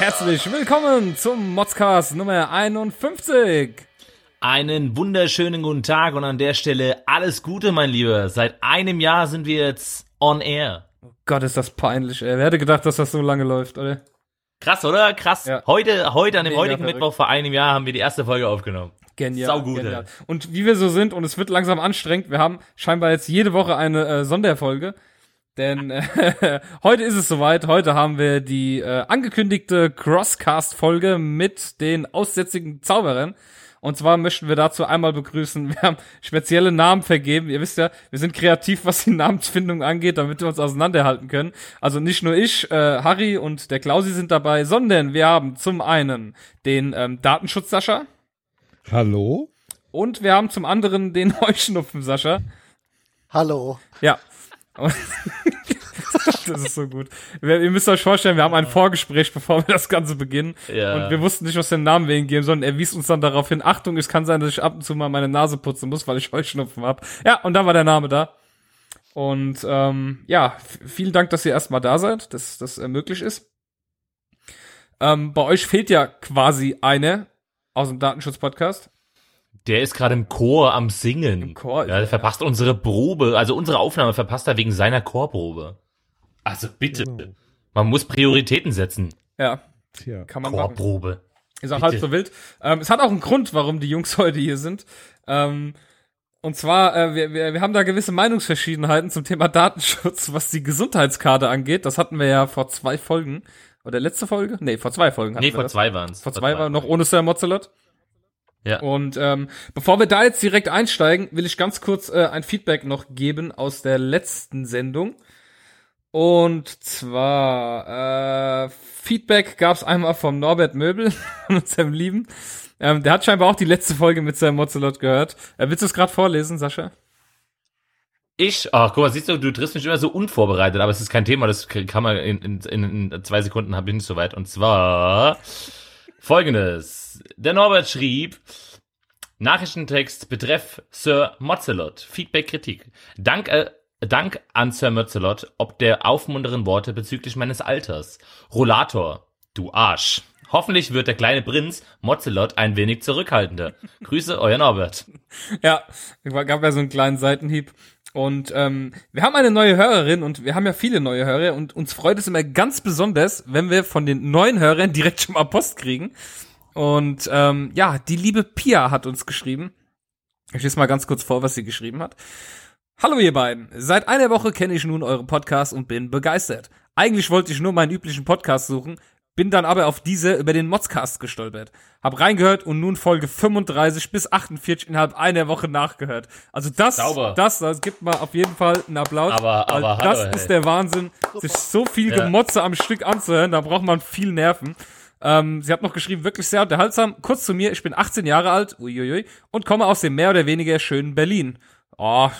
Herzlich willkommen zum Modscast Nummer 51. Einen wunderschönen guten Tag und an der Stelle alles Gute, mein Lieber. Seit einem Jahr sind wir jetzt on air. Oh Gott, ist das peinlich, ey. Wer hätte gedacht, dass das so lange läuft, oder? Krass, oder? Krass. Ja. Heute, heute, an dem Mega heutigen verrückt. Mittwoch vor einem Jahr haben wir die erste Folge aufgenommen. Genial. Saugut, genial. Und wie wir so sind, und es wird langsam anstrengend, wir haben scheinbar jetzt jede Woche eine äh, Sonderfolge. Denn äh, heute ist es soweit. Heute haben wir die äh, angekündigte Crosscast-Folge mit den aussätzigen Zauberern. Und zwar möchten wir dazu einmal begrüßen, wir haben spezielle Namen vergeben. Ihr wisst ja, wir sind kreativ, was die Namensfindung angeht, damit wir uns auseinanderhalten können. Also nicht nur ich, äh, Harry und der Klausi sind dabei, sondern wir haben zum einen den ähm, Datenschutz Sascha Hallo? und wir haben zum anderen den Heuschnupfen Sascha. Hallo. Ja. Das ist so gut. Wir, ihr müsst euch vorstellen, wir haben ein Vorgespräch, bevor wir das Ganze beginnen. Ja. Und wir wussten nicht, was einen Namen ihm geben sollen. Er wies uns dann darauf hin, Achtung, es kann sein, dass ich ab und zu mal meine Nase putzen muss, weil ich Heuschnupfen hab. Ja, und dann war der Name da. Und ähm, ja, vielen Dank, dass ihr erstmal da seid, dass das äh, möglich ist. Ähm, bei euch fehlt ja quasi einer aus dem Datenschutz-Podcast. Der ist gerade im Chor am Singen. Im Chor, Ja, der verpasst unsere Probe, also unsere Aufnahme verpasst er wegen seiner Chorprobe. Also bitte. Genau. Man muss Prioritäten setzen. Ja, Tja. kann man machen. Chorprobe. Ist auch Bitte. halb so wild. Ähm, es hat auch einen Grund, warum die Jungs heute hier sind. Ähm, und zwar, äh, wir, wir, wir haben da gewisse Meinungsverschiedenheiten zum Thema Datenschutz, was die Gesundheitskarte angeht. Das hatten wir ja vor zwei Folgen. Oder letzte Folge? Nee, vor zwei Folgen hatten Nee, wir vor das. zwei waren's. Vor zwei war noch ohne Sir Mozelot. Ja. Und ähm, bevor wir da jetzt direkt einsteigen, will ich ganz kurz äh, ein Feedback noch geben aus der letzten Sendung. Und zwar äh, Feedback gab es einmal vom Norbert Möbel, unserem Lieben. Ähm, der hat scheinbar auch die letzte Folge mit seinem Mozelot gehört. Äh, willst du es gerade vorlesen, Sascha? Ich, ach guck mal, siehst du, du triffst mich immer so unvorbereitet, aber es ist kein Thema, das kann man in, in, in, zwei Sekunden hab ich nicht so weit. Und zwar folgendes. Der Norbert schrieb, Nachrichtentext betreff Sir Mozelot, Feedback, Kritik. Dank, äh, Dank an Sir Mozelot, ob der aufmunternden Worte bezüglich meines Alters. Rollator, du Arsch. Hoffentlich wird der kleine Prinz Mozelot ein wenig zurückhaltender. Grüße, euer Norbert. Ja, gab ja so einen kleinen Seitenhieb. Und ähm, wir haben eine neue Hörerin und wir haben ja viele neue Hörer und uns freut es immer ganz besonders, wenn wir von den neuen Hörern direkt schon mal Post kriegen. Und ähm, ja, die liebe Pia hat uns geschrieben. Ich lese mal ganz kurz vor, was sie geschrieben hat. Hallo ihr beiden. Seit einer Woche kenne ich nun euren Podcast und bin begeistert. Eigentlich wollte ich nur meinen üblichen Podcast suchen, bin dann aber auf diese über den Modscast gestolpert. Hab reingehört und nun Folge 35 bis 48 innerhalb einer Woche nachgehört. Also das, Sauber. das, das gibt mal auf jeden Fall einen Applaus. Aber- aber das hallo, ist der Wahnsinn, sich so viel Ja. Gemotze am Stück anzuhören, da braucht man viel Nerven. Ähm, sie hat noch geschrieben, wirklich sehr unterhaltsam. Kurz zu mir, ich bin 18 Jahre alt, uiuiui, und komme aus dem mehr oder weniger schönen Berlin. Oh,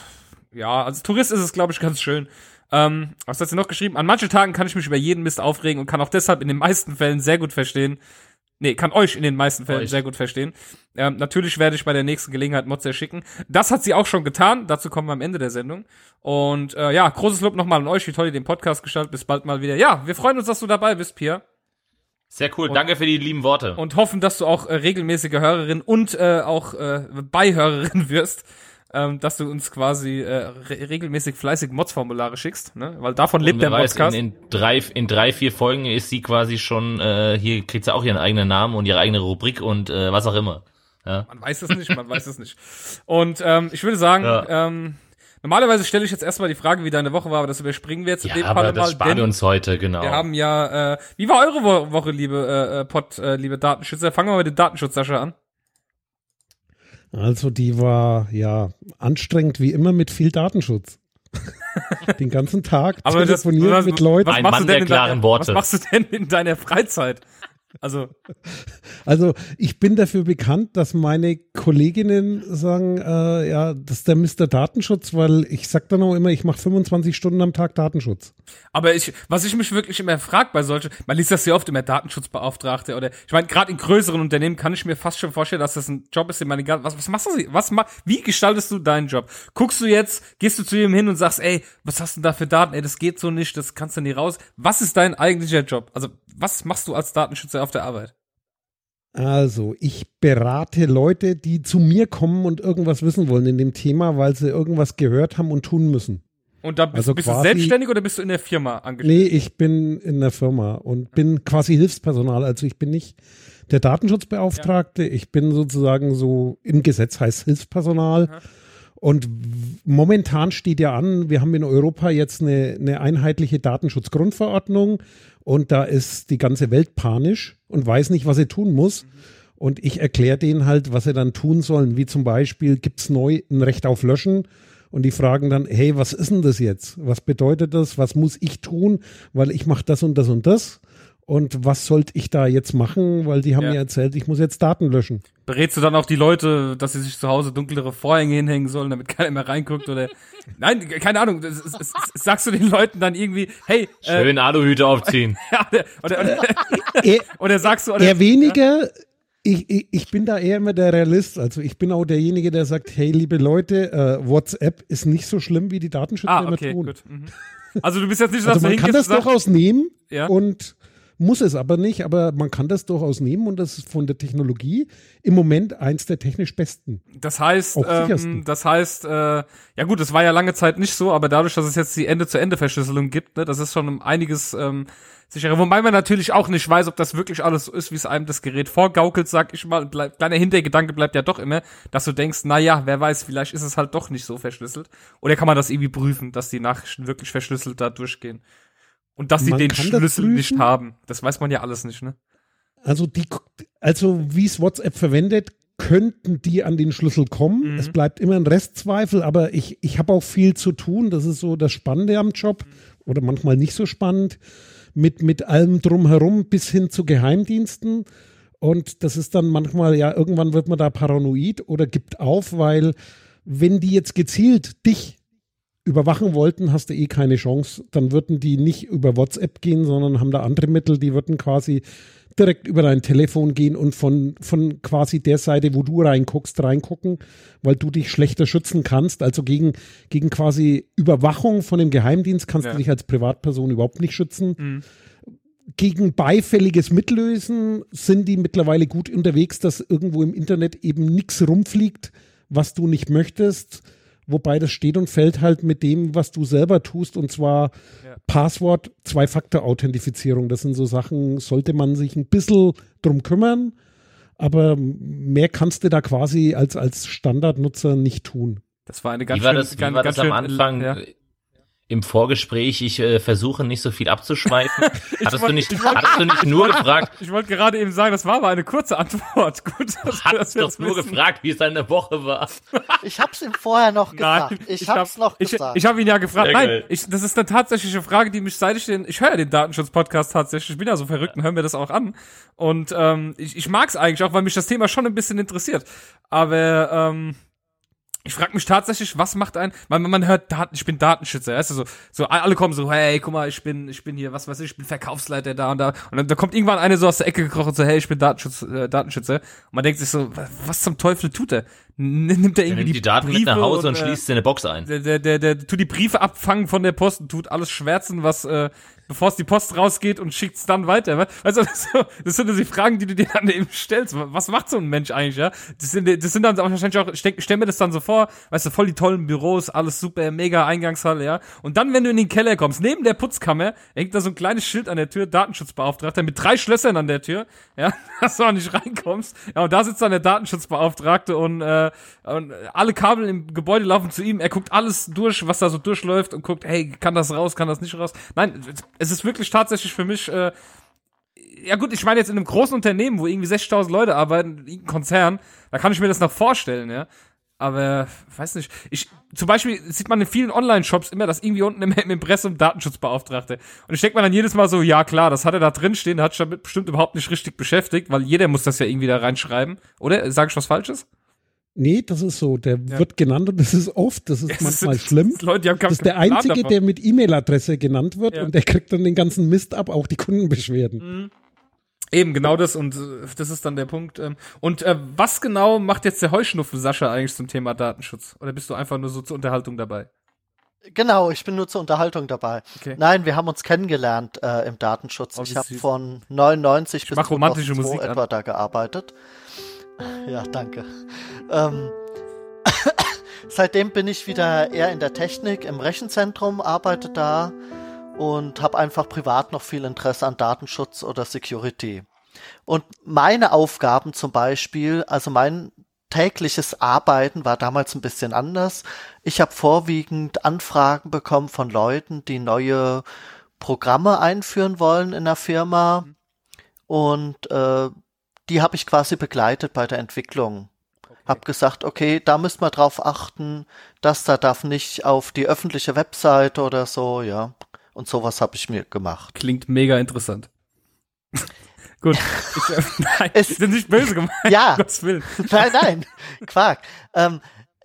ja, als Tourist ist es, glaube ich, ganz schön. Ähm, was hat sie noch geschrieben? An manchen Tagen kann ich mich über jeden Mist aufregen und kann auch deshalb in den meisten Fällen sehr gut verstehen. Nee, kann euch in den meisten Fällen Euch. sehr gut verstehen. Ähm, natürlich werde ich bei der nächsten Gelegenheit Mods schicken. Das hat sie auch schon getan. Dazu kommen wir am Ende der Sendung. Und äh, ja, großes Lob nochmal an euch, wie toll ihr den Podcast gestaltet. Bis bald mal wieder. Ja, wir freuen uns, dass du dabei bist, Pia. Sehr cool, danke für die lieben Worte. Und hoffen, dass du auch äh, regelmäßige Hörerin und äh, auch äh, Beihörerin wirst. Ähm, dass du uns quasi äh, re regelmäßig fleißig Mods-Formulare schickst, ne? Weil davon lebt der weiß, in, in, drei, in drei, vier Folgen ist sie quasi schon, äh, hier kriegt sie auch ihren eigenen Namen und ihre eigene Rubrik und äh, was auch immer. Ja. Man weiß es nicht, man weiß es nicht. Und ähm, ich würde sagen, Ja. ähm, normalerweise stelle ich jetzt erstmal die Frage, wie deine Woche war, aber das überspringen wir jetzt in Ja, dem aber Fall das mal, sparen wir uns heute, genau. wir haben ja, äh, wie war eure Wo Woche, liebe äh, äh, Pod, äh, liebe Datenschützer? Fangen wir mit dem Datenschutz, Sascha, an. Also die war ja anstrengend wie immer mit viel Datenschutz. Den ganzen Tag Aber das- telefoniert was- mit Leuten. Was Ein machst Mann der klaren deiner, Worte. Was machst du denn in deiner Freizeit? Also, Also ich bin dafür bekannt, dass meine Kolleginnen sagen, äh, ja, das ist der Mr. Datenschutz, weil ich sag dann auch immer, ich mache 25 Stunden am Tag Datenschutz. aber ich, was ich mich wirklich immer frage bei solchen, man liest das ja oft immer Datenschutzbeauftragte oder, ich meine, gerade in größeren Unternehmen kann ich mir fast schon vorstellen, dass das ein Job ist, den man egal, was, was machst du, was, ma, wie gestaltest du deinen Job? Guckst du jetzt, gehst du zu ihm hin und sagst, ey, was hast du denn da für Daten? Ey, das geht so nicht, das kannst du nie raus. Was ist dein eigentlicher Job? Also, was machst du als Datenschützer auf der Arbeit? Also, ich berate Leute, die zu mir kommen und irgendwas wissen wollen in dem Thema, weil sie irgendwas gehört haben und tun müssen. Und da bist, Also bist du quasi- selbstständig oder bist du in der Firma angestellt? Nee, ich bin in der Firma und bin quasi Hilfspersonal. Also ich bin nicht der Datenschutzbeauftragte, ich bin sozusagen so im Gesetz heißt Hilfspersonal. Und momentan steht ja an, wir haben in Europa jetzt eine, eine einheitliche Datenschutzgrundverordnung und da ist die ganze Welt panisch und weiß nicht, was sie tun muss. Und ich erkläre denen halt, was sie dann tun sollen. Wie zum Beispiel gibt's neu ein Recht auf Löschen. Und die fragen dann, hey, was ist denn das jetzt? Was bedeutet das? Was muss ich tun? Weil ich mache das und das und das. Und was sollte ich da jetzt machen? Weil die haben Ja. mir erzählt, ich muss jetzt Daten löschen. Berätst du dann auch die Leute, dass sie sich zu Hause dunklere Vorhänge hinhängen sollen, damit keiner mehr reinguckt oder Nein, keine Ahnung. Das, das, das, sagst du den Leuten dann irgendwie, hey, äh, Schön Aluhüte aufziehen. oder, oder, oder, Eher, oder sagst du, oder, eher weniger, ich, ich, ich bin da eher immer der Realist. Also ich bin auch derjenige, der sagt, hey, liebe Leute, äh, WhatsApp ist nicht so schlimm, wie die Datenschützer ah, immer okay, tun. gut. Mhm. Also du bist jetzt nicht, so, dass Also man kann das durchaus nehmen Ja. und muss es aber nicht, aber man kann das durchaus nehmen und das ist von der Technologie im Moment eins der technisch besten. Das heißt, ähm, das heißt, äh, ja gut, das war ja lange Zeit nicht so, aber dadurch, dass es jetzt die Ende-zu-Ende-Verschlüsselung gibt, ne, das ist schon einiges ähm, sicherer. Wobei man natürlich auch nicht weiß, ob das wirklich alles so ist, wie es einem das Gerät vorgaukelt, sag ich mal. Bleib, kleiner Hintergedanke bleibt ja doch immer, dass du denkst, na ja, wer weiß, vielleicht ist es halt doch nicht so verschlüsselt. Oder kann man das irgendwie prüfen, dass die Nachrichten wirklich verschlüsselt da durchgehen? Und dass sie Man den Schlüssel nicht haben. Das weiß man ja alles nicht, ne? Also die, also wie es WhatsApp verwendet, könnten die an den Schlüssel kommen. Mhm. Es bleibt immer ein Restzweifel, aber ich, ich habe auch viel zu tun. Das ist so das Spannende am Job oder manchmal nicht so spannend mit, mit allem drumherum bis hin zu Geheimdiensten. Und das ist dann manchmal, ja, irgendwann wird man da paranoid oder gibt auf, weil wenn die jetzt gezielt dich überwachen wollten, hast du eh keine Chance. Dann würden die nicht über WhatsApp gehen, sondern haben da andere Mittel, die würden quasi direkt über dein Telefon gehen und von, von quasi der Seite, wo du reinguckst, reingucken, weil du dich schlechter schützen kannst. Also gegen, gegen quasi Überwachung von dem Geheimdienst kannst Ja. du dich als Privatperson überhaupt nicht schützen. Mhm. Gegen beifälliges Mitlösen sind die mittlerweile gut unterwegs, dass irgendwo im Internet eben nichts rumfliegt, was du nicht möchtest. Wobei das steht und fällt halt mit dem, was du selber tust, und zwar Ja. Passwort, Zwei-Faktor-Authentifizierung. Das sind so Sachen, sollte man sich ein bisschen drum kümmern, aber mehr kannst du da quasi als, als Standardnutzer nicht tun. Das war eine ganz Wie war schön, das, wie ganz, war ganz das am schön, Anfang Ja. Im Vorgespräch? Ich äh, versuche nicht so viel abzuschweifen. hattest, du nicht, hattest du nicht nur gefragt, Ich wollte gerade eben sagen, das war aber eine kurze Antwort. Gut, dass hattest das doch jetzt nur wissen. gefragt, wie es deine Woche war. Ich hab's ihm vorher noch gesagt. Nein, ich, hab- hab's noch ich, gesagt. Ich habe ihn ja gefragt. Sehr Nein, ich, das ist eine tatsächliche Frage, die mich seit ich den, ich höre ja den Datenschutz-Podcast tatsächlich, ich bin ja so verrückt und höre mir das auch an. Und ähm, ich, ich mag es eigentlich auch, weil mich das Thema schon ein bisschen interessiert. Aber ähm, ich frage mich tatsächlich, was macht ein, man, man hört Daten, ich bin Datenschützer, weißt du, so, so alle kommen so, hey, guck mal, ich bin, ich bin hier, was weiß ich, ich bin Verkaufsleiter da und da. Und dann da kommt irgendwann eine so aus der Ecke gekrochen, so, hey, ich bin Datenschutz, äh, Datenschützer. Und man denkt sich so, wa- was zum Teufel tut er? Nimmt er irgendwie nimmt die Daten mit nach Briefe Hause und, äh, schließt sie in eine Box ein. der, der, der, der tut die Briefe abfangen von der Post und tut alles schwärzen, was, äh, bevor es die Post rausgeht und schickt's dann weiter. wa- Also, das, das sind so die Fragen, die du dir dann eben stellst. Was macht so ein Mensch eigentlich, ja? Das sind, das sind dann auch wahrscheinlich auch, ich stell mir das dann so vor, weißt du, voll die tollen Büros, alles super, mega Eingangshalle, ja? Und dann, wenn du in den Keller kommst, neben der Putzkammer, hängt da so ein kleines Schild an der Tür, Datenschutzbeauftragter, mit drei Schlössern an der Tür, ja? Dass du auch nicht reinkommst. Ja, und da sitzt dann der Datenschutzbeauftragte und, äh, und alle Kabel im Gebäude laufen zu ihm. Er guckt alles durch, was da so durchläuft und guckt, hey, kann das raus, kann das nicht raus? Nein, es ist wirklich tatsächlich für mich, äh, ja gut, ich meine jetzt in einem großen Unternehmen, wo irgendwie 60.000 Leute arbeiten, irgendein Konzern, da kann ich mir das noch vorstellen, ja. Aber, weiß nicht, ich, zum Beispiel sieht man in vielen Online-Shops immer, dass irgendwie unten im, im Impressum Datenschutzbeauftragte. Und ich denke mir dann jedes Mal so, ja klar, das hat er da drin stehen, hat sich damit bestimmt überhaupt nicht richtig beschäftigt, weil jeder muss das ja irgendwie da reinschreiben. Oder? Sag ich was Falsches? Nee, das ist so. Der wird genannt und das ist oft, das ist Das manchmal sind- schlimm. das Leute, die haben Das ist der Einzige, davon. der mit E-Mail-Adresse genannt wird Ja. und der kriegt dann den ganzen Mist ab, auch die Kundenbeschwerden. Eben, genau das und äh, das ist dann der Punkt. ähm. Und äh, was genau macht jetzt der Heuschnupfen Sascha eigentlich zum Thema Datenschutz? Oder bist du einfach nur so zur Unterhaltung dabei? Genau, ich bin nur zur Unterhaltung dabei. Okay. Nein, wir haben uns kennengelernt äh, im Datenschutz. Oh, ich habe von 99 bis mach romantische 2002 Musik an. etwa da gearbeitet. Ja, danke. Ähm, seitdem bin ich wieder eher in der Technik, im Rechenzentrum, arbeite da und habe einfach privat noch viel Interesse an Datenschutz oder Security. Und meine Aufgaben zum Beispiel, also mein tägliches Arbeiten war damals ein bisschen anders. Ich habe vorwiegend Anfragen bekommen von Leuten, die neue Programme einführen wollen in der Firma. Und äh, die habe ich quasi begleitet bei der Entwicklung. Hab gesagt, okay, da müsst wir drauf achten, das da darf nicht auf die öffentliche Webseite oder so, ja. Und sowas habe ich mir gemacht. Klingt mega interessant. Gut. Ich, äh, nein, Es- bin nicht böse gemeint. Ja. Gottes Willen. Nein, nein, Quark. Ähm,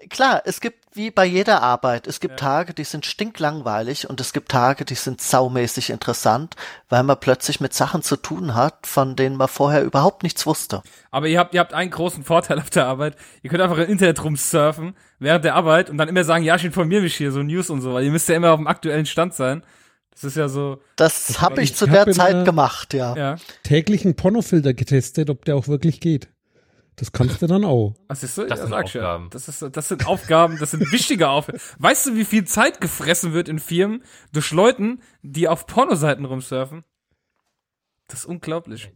klar, es gibt wie bei jeder Arbeit, es gibt Tage, die sind stinklangweilig und es gibt Tage, die sind saumäßig interessant, weil man plötzlich mit Sachen zu tun hat, von denen man vorher überhaupt nichts wusste. Aber ihr habt, ihr habt einen großen Vorteil auf der Arbeit. Ihr könnt einfach im Internet rumsurfen während der Arbeit und dann immer sagen, ja, ich informiere mich hier, so News und so, weil ihr müsst ja immer auf dem aktuellen Stand sein. Das ist ja so, Das habe ich ich zu hab der Zeit gemacht, ja. ja. Täglichen Pornofilter getestet, ob der auch wirklich geht. Das kannst du dann auch. Was ist so? Das sind sag ich ja. Aufgaben. Das, ist, das sind Aufgaben, das sind wichtige Aufgaben. Weißt du, wie viel Zeit gefressen wird in Firmen durch Leuten, die auf Pornoseiten rumsurfen? Das ist unglaublich.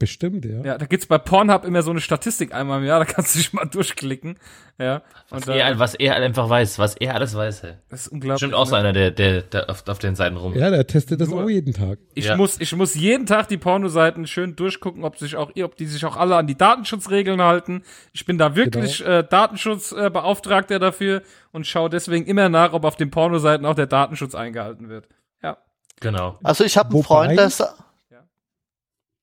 Bestimmt, ja. Ja, da gibt's bei Pornhub immer so eine Statistik einmal im Jahr, da kannst du dich mal durchklicken. Ja. Und Was da, er, was er einfach weiß, was er alles weiß, hey. das ist unglaublich. Stimmt auch so ne? einer, der, der, der auf, auf den Seiten rum. Ja, der testet das Nur- auch jeden Tag. Ich Ja. muss, ich muss jeden Tag die Pornoseiten schön durchgucken, ob sich auch, ob die sich auch alle an die Datenschutzregeln halten. Ich bin da wirklich äh, Datenschutzbeauftragter äh, dafür und schaue deswegen immer nach, ob auf den Pornoseiten auch der Datenschutz eingehalten wird. Ja. Genau. Also ich habe einen Freund, der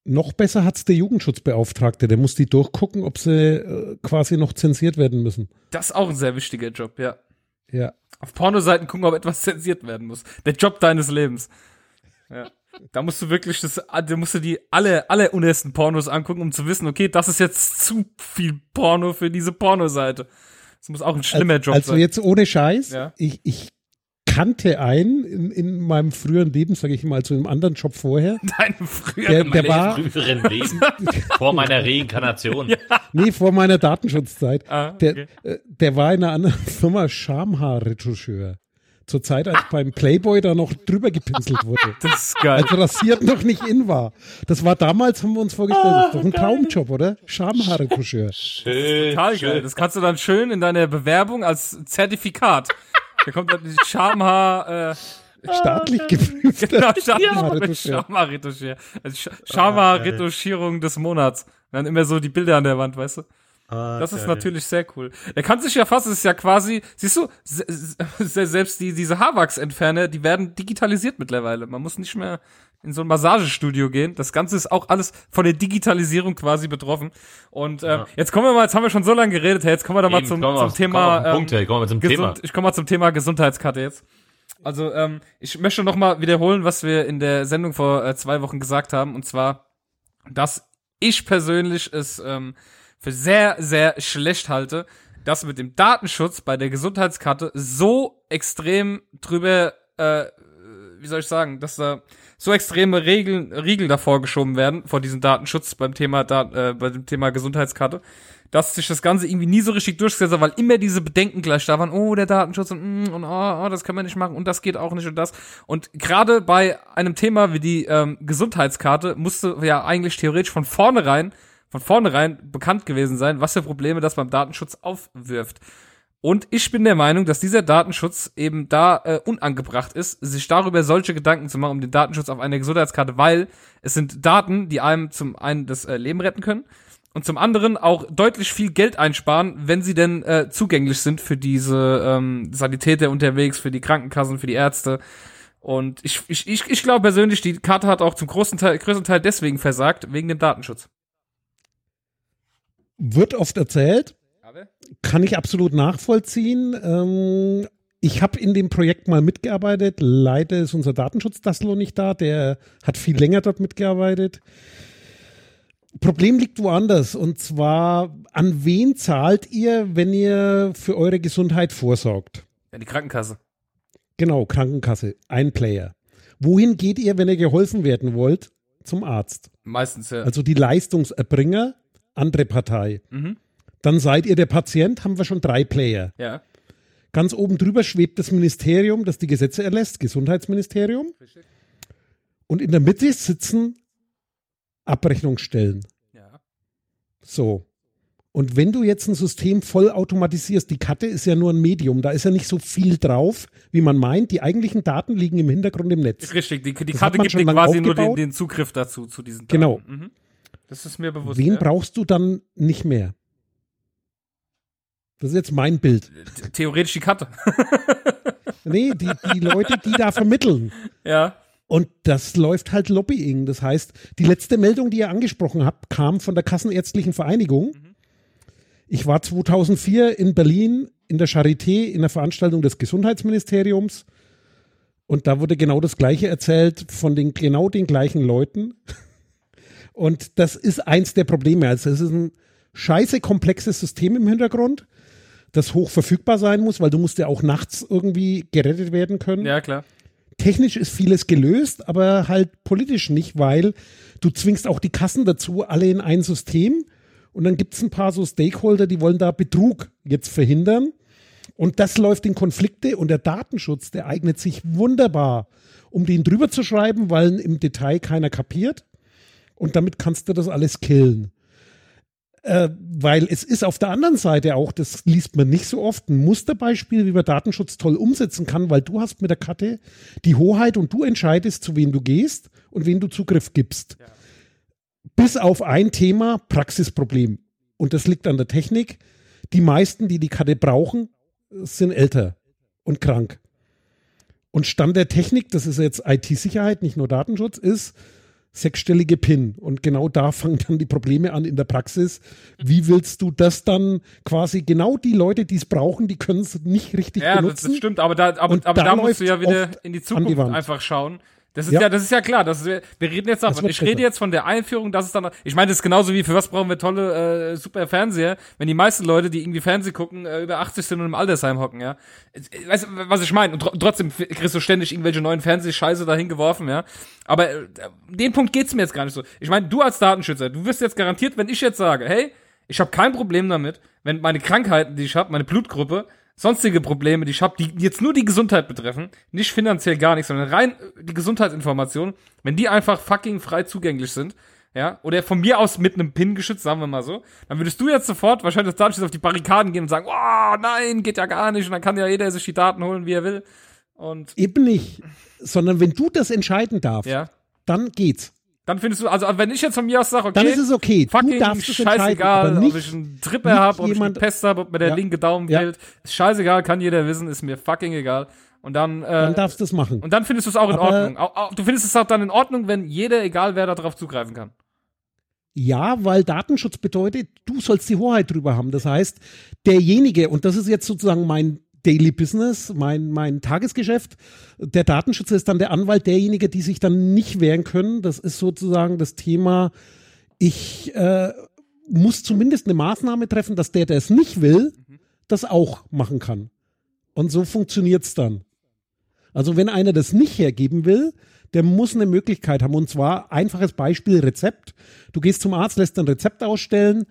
Noch besser hat's der Jugendschutzbeauftragte. Der muss die durchgucken, ob sie äh, quasi noch zensiert werden müssen. Das ist auch ein sehr wichtiger Job, ja. Ja. Auf Pornoseiten gucken, ob etwas zensiert werden muss. Der Job deines Lebens. Ja. Da musst du wirklich das, da musst du die alle, alle unersten Pornos angucken, um zu wissen, okay, das ist jetzt zu viel Porno für diese Pornoseite. Das muss auch ein schlimmer Job also sein. jetzt ohne Scheiß. Ja. Ich, ich kannte einen in, in meinem früheren Leben, sage ich mal, zu einem anderen Job vorher. Deine früher Der, In der war, früheren Leben, vor meiner Reinkarnation. nee, vor meiner Datenschutzzeit. Ah, Der, okay. äh, der war in einer anderen Firma Schamhaarretoucheur. Zur Zeit, als beim Playboy da noch drüber gepinselt wurde. Das ist geil. Als rasiert noch nicht in war. Das war damals, haben wir uns vorgestellt, das ist doch ein Traumjob, oder? Schamhaarretoucheur. Schön. Total geil. Das kannst du dann schön in deiner Bewerbung als Zertifikat. Da kommt dann die Schamhaar, äh, Staatlich geprüft. genau, Schamhaarretoucheur. Schamhaarretouchier. Also Sch Schamhaarretouchierung des Monats. Dann immer so die Bilder an der Wand, weißt du? Das ist natürlich sehr cool. Der kann sich ja fast, es ist ja quasi, siehst du, se- se- selbst die, diese Haarwachsentferner, die werden digitalisiert mittlerweile. Man muss nicht mehr in so ein Massagestudio gehen. Das Ganze ist auch alles von der Digitalisierung quasi betroffen. Und äh, jetzt kommen wir mal, jetzt haben wir schon so lange geredet, hey, jetzt kommen wir doch mal Eben, zum, zum auf- Thema. den ähm, Punkt, hey, kommen wir zum Thema. Ich komme mal zum Thema Gesundheitskarte jetzt. Also ähm, ich möchte noch mal wiederholen, was wir in der Sendung vor äh, zwei Wochen gesagt haben, und zwar, dass ich persönlich es ähm, für sehr, sehr schlecht halte, dass mit dem Datenschutz bei der Gesundheitskarte so extrem drüber, äh, wie soll ich sagen, dass da so extreme Regeln, Riegel davor geschoben werden vor diesem Datenschutz beim Thema, äh, bei dem Thema Gesundheitskarte, dass sich das Ganze irgendwie nie so richtig durchgesetzt hat, weil immer diese Bedenken gleich da waren, oh, der Datenschutz und, mm, und oh, oh, das kann man nicht machen und das geht auch nicht und das. Und gerade bei einem Thema wie die ähm, Gesundheitskarte musste ja eigentlich theoretisch von vornherein, von vornherein bekannt gewesen sein, was für Probleme das beim Datenschutz aufwirft. Und ich bin der Meinung, dass dieser Datenschutz eben da äh, unangebracht ist, sich darüber solche Gedanken zu machen, um den Datenschutz auf einer Gesundheitskarte, weil es sind Daten, die einem zum einen das äh, Leben retten können und zum anderen auch deutlich viel Geld einsparen, wenn sie denn äh, zugänglich sind für diese ähm, Sanitäter unterwegs, für die Krankenkassen, für die Ärzte. Und ich, ich, ich, ich glaube persönlich, die Karte hat auch zum großen Teil, größten Teil deswegen versagt, wegen dem Datenschutz. Wird oft erzählt, kann ich absolut nachvollziehen. Ähm, ich habe in dem Projekt mal mitgearbeitet. Leider ist unser Datenschutz-Daslo nicht da. Der hat viel länger dort mitgearbeitet. Problem liegt woanders. Und zwar, an wen zahlt ihr, wenn ihr für eure Gesundheit vorsorgt? Ja, die Krankenkasse. Genau, Krankenkasse, ein Player. Wohin geht ihr, wenn ihr geholfen werden wollt? Zum Arzt. Meistens, ja. Also die Leistungserbringer, andere Partei. Mhm. Dann seid ihr der Patient, haben wir schon drei Player. ja. Ganz oben drüber schwebt das Ministerium, das die Gesetze erlässt, Gesundheitsministerium. Und in der Mitte sitzen Abrechnungsstellen. Ja. So. Und wenn du jetzt ein System voll automatisierst, die Karte ist ja nur ein Medium, da ist ja nicht so viel drauf, wie man meint. Die eigentlichen Daten liegen im Hintergrund im Netz. Richtig, die, die Karte gibt dir quasi nur den, aufgebaut. den Zugriff dazu, zu diesen Genau. Daten. Mhm. Das ist mir bewusst. Wen ja. brauchst du dann nicht mehr? Das ist jetzt mein Bild. Theoretisch die Karte. Nee, die, die Leute, die da vermitteln. ja. Und das läuft halt Lobbying. Das heißt, die letzte Meldung, die ihr angesprochen habt, kam von der Kassenärztlichen Vereinigung. Ich war 2004 in Berlin in der Charité in der Veranstaltung des Gesundheitsministeriums und da wurde genau das Gleiche erzählt von den genau den gleichen Leuten. Und das ist eins der Probleme. Also es ist ein scheiße komplexes System im Hintergrund, das hoch verfügbar sein muss, weil du musst ja auch nachts irgendwie gerettet werden können Ja, klar. technisch ist vieles gelöst, aber halt politisch nicht, weil du zwingst auch die Kassen dazu, alle in ein System. Und dann gibt es ein paar so Stakeholder, die wollen da Betrug jetzt verhindern. Und das läuft in Konflikte und der Datenschutz, der eignet sich wunderbar, um den drüber zu schreiben, weil im Detail keiner kapiert. Und damit kannst du das alles killen. Äh, weil es ist auf der anderen Seite auch, das liest man nicht so oft, ein Musterbeispiel, wie man Datenschutz toll umsetzen kann, weil du hast mit der Karte die Hoheit und du entscheidest, zu wem du gehst und wen du Zugriff gibst. Bis auf ein Thema, Praxisproblem. Und das liegt an der Technik. Die meisten, die die Karte brauchen, sind älter und krank. Und Stand der Technik, das ist jetzt IT-Sicherheit, nicht nur Datenschutz, ist sechsstellige PIN. Und genau da fangen dann die Probleme an in der Praxis. Wie willst du das dann quasi, genau die Leute, die es brauchen, die können es nicht richtig Ja, das, benutzen. das stimmt, aber da, aber, aber da da musst du ja wieder in die die Zukunft Wand. einfach schauen. Das ist ja, Ja. das ist ja klar. Das, wir, wir reden jetzt davon. Ich rede jetzt von der Einführung, dass es dann. Ich meine, das ist genauso wie für was brauchen wir tolle äh, super Fernseher, wenn die meisten Leute, die irgendwie Fernsehen gucken, äh, über 80 sind und im Altersheim hocken, ja. Äh, Weißt du, was ich meine? Und tr trotzdem kriegst du ständig irgendwelche neuen Fernsehscheiße dahin geworfen, ja. Aber äh, den Punkt geht's mir jetzt gar nicht so. Ich meine, du als Datenschützer, du wirst jetzt garantiert, wenn ich jetzt sage, hey, ich habe kein Problem damit, wenn meine Krankheiten, die ich habe, meine Blutgruppe, sonstige Probleme, die ich habe, die jetzt nur die Gesundheit betreffen, nicht finanziell gar nichts, sondern rein äh, die Gesundheitsinformationen, wenn die einfach fucking frei zugänglich sind, ja, oder von mir aus mit einem Pin geschützt, sagen wir mal so, dann würdest du jetzt sofort wahrscheinlich als Datenschutz auf die Barrikaden gehen und sagen, oh nein, geht ja gar nicht, und dann kann ja jeder sich die Daten holen, wie er will. Und Eben nicht. Sondern wenn du das entscheiden darfst, ja, dann geht's. Dann findest du, also wenn ich jetzt von mir aus sage, okay, Dann ist es okay. Du fucking entscheiden, scheißegal, ob ich einen Tripper habe, ob ich eine jemand- Pest habe, ob mir der Ja. linke Daumen Ja. fehlt. Ist scheißegal, kann jeder wissen, ist mir fucking egal. Und dann, äh, dann darfst du es machen. und dann findest du es auch in Aber- Ordnung. Du findest es auch dann in Ordnung, wenn jeder, egal wer, darauf zugreifen kann. Ja, weil Datenschutz bedeutet, du sollst die Hoheit drüber haben. Das heißt, derjenige, und das ist jetzt sozusagen mein Daily Business, mein, mein Tagesgeschäft, der Datenschützer ist dann der Anwalt derjenige, die sich dann nicht wehren können. Das ist sozusagen das Thema, ich äh, muss zumindest eine Maßnahme treffen, dass der, der es nicht will, das auch machen kann. Und so funktioniert's dann. Also wenn einer das nicht hergeben will, der muss eine Möglichkeit haben. Und zwar einfaches Beispiel Rezept. Du gehst zum Arzt, lässt ein Rezept ausstellen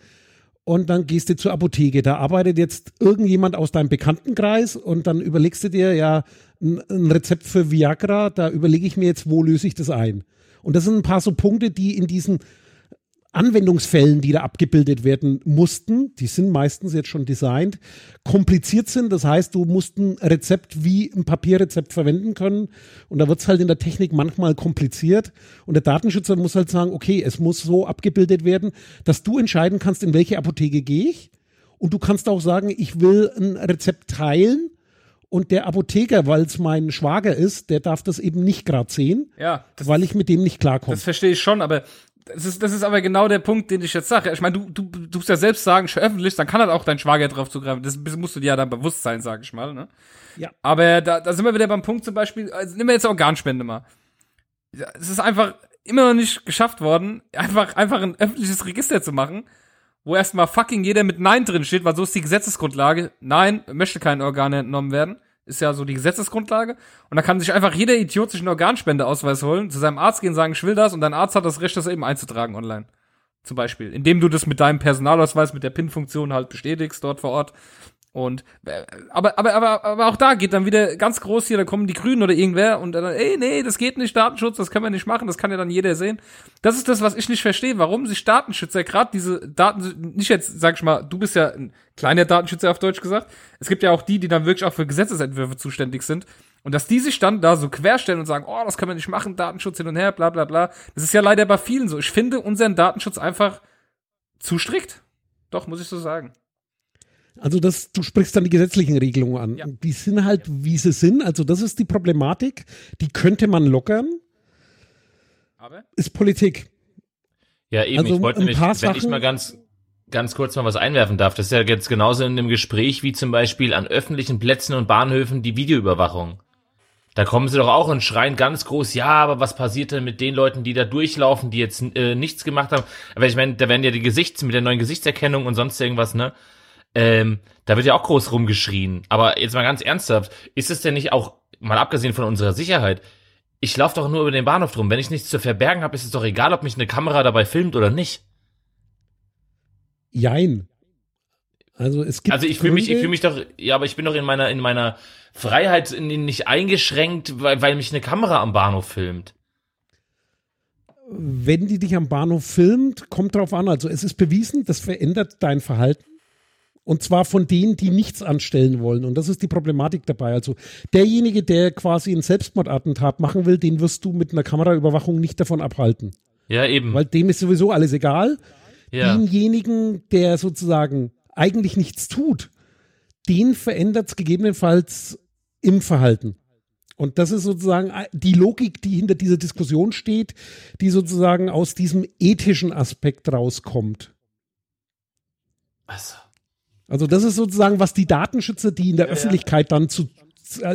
und dann gehst du zur Apotheke. Da arbeitet jetzt irgendjemand aus deinem Bekanntenkreis und dann überlegst du dir ja ein, ein Rezept für Viagra. Da überlege ich mir jetzt, wo löse ich das ein? Und das sind ein paar so Punkte, die in diesen Anwendungsfällen, die da abgebildet werden mussten, die sind meistens jetzt schon designt, kompliziert sind. Das heißt, du musst ein Rezept wie ein Papierrezept verwenden können. Und da wird es halt in der Technik manchmal kompliziert. Und der Datenschützer muss halt sagen, okay, es muss so abgebildet werden, dass du entscheiden kannst, in welche Apotheke gehe ich. Und du kannst auch sagen, ich will ein Rezept teilen. Und der Apotheker, weil es mein Schwager ist, der darf das eben nicht gerade sehen, Ja, weil ich mit dem nicht klarkomme. das verstehe ich schon, aber das ist, das ist aber genau der Punkt, den ich jetzt sage. Ich meine, du, du, du musst ja selbst sagen, veröffentlicht, dann kann halt auch dein Schwager drauf zugreifen. Das musst du dir ja dann bewusst sein, sag ich mal, ne? Ja. Aber da, da sind wir wieder beim Punkt zum Beispiel, also nehmen wir jetzt Organspende mal. Ja, Es ist einfach immer noch nicht geschafft worden, einfach, einfach ein öffentliches Register zu machen, wo erstmal fucking jeder mit Nein drin steht, weil so ist die Gesetzesgrundlage. Nein, möchte keine Organe entnommen werden. Ist ja so die Gesetzesgrundlage. Und da kann sich einfach jeder Idiot sich einen Organspendeausweis holen, zu seinem Arzt gehen, sagen, ich will das, und dein Arzt hat das Recht, das eben einzutragen online. Zum Beispiel. Indem du das mit deinem Personalausweis, mit der PIN-Funktion halt bestätigst dort vor Ort. Und äh, aber, aber, aber, aber auch da geht dann wieder ganz groß hier, da kommen die Grünen oder irgendwer und dann, ey, nee, das geht nicht, Datenschutz, das können wir nicht machen, das kann ja dann jeder sehen. Das ist das, was ich nicht verstehe, warum sich Datenschützer gerade diese Daten, nicht jetzt, sag ich mal, du bist ja ein kleiner Datenschützer auf Deutsch gesagt, es gibt ja auch die, die dann wirklich auch für Gesetzesentwürfe zuständig sind. Und dass die sich dann da so querstellen und sagen, oh, das können wir nicht machen, Datenschutz hin und her, bla bla bla. Das ist ja leider bei vielen so. Ich finde unseren Datenschutz einfach zu strikt. Doch, muss ich so sagen. Also das, du sprichst dann die gesetzlichen Regelungen an. Ja. Die sind halt, wie sie sind. Also das ist die Problematik. Die könnte man lockern. Aber? Ist Politik. Ja, eben, Also ich wollte ein nämlich, paar wenn ich Sachen- mal ganz, ganz kurz mal was einwerfen darf, das ist ja jetzt genauso in dem Gespräch wie zum Beispiel an öffentlichen Plätzen und Bahnhöfen die Videoüberwachung. Da kommen sie doch auch und schreien ganz groß, ja, aber was passiert denn mit den Leuten, die da durchlaufen, die jetzt äh, nichts gemacht haben? Aber ich meine, da werden ja die Gesichts, mit der neuen Gesichtserkennung und sonst irgendwas, ne? Ähm, da wird ja auch groß rumgeschrien. Aber jetzt mal ganz ernsthaft, ist es denn nicht auch, mal abgesehen von unserer Sicherheit, ich laufe doch nur über den Bahnhof drum. Wenn ich nichts zu verbergen habe, ist es doch egal, ob mich eine Kamera dabei filmt oder nicht. Jein. Also es gibt Also ich fühle mich, ich fühle mich doch, ja, aber ich bin doch in meiner, in meiner Freiheit nicht eingeschränkt, weil, weil mich eine Kamera am Bahnhof filmt. wenn die dich am Bahnhof filmt, kommt drauf an. Also es ist bewiesen, das verändert dein Verhalten. Und zwar von denen, die nichts anstellen wollen. Und das ist die Problematik dabei. Also derjenige, der quasi ein Selbstmordattentat machen will, den wirst du mit einer Kameraüberwachung nicht davon abhalten. Ja, eben. Weil dem ist sowieso alles egal. ja. Denjenigen, der sozusagen eigentlich nichts tut, den verändert es gegebenenfalls im Verhalten. Und das ist sozusagen die Logik, die hinter dieser Diskussion steht, die sozusagen aus diesem ethischen Aspekt rauskommt. Also, Also das ist sozusagen, was die Datenschützer, die in der Öffentlichkeit dann zu,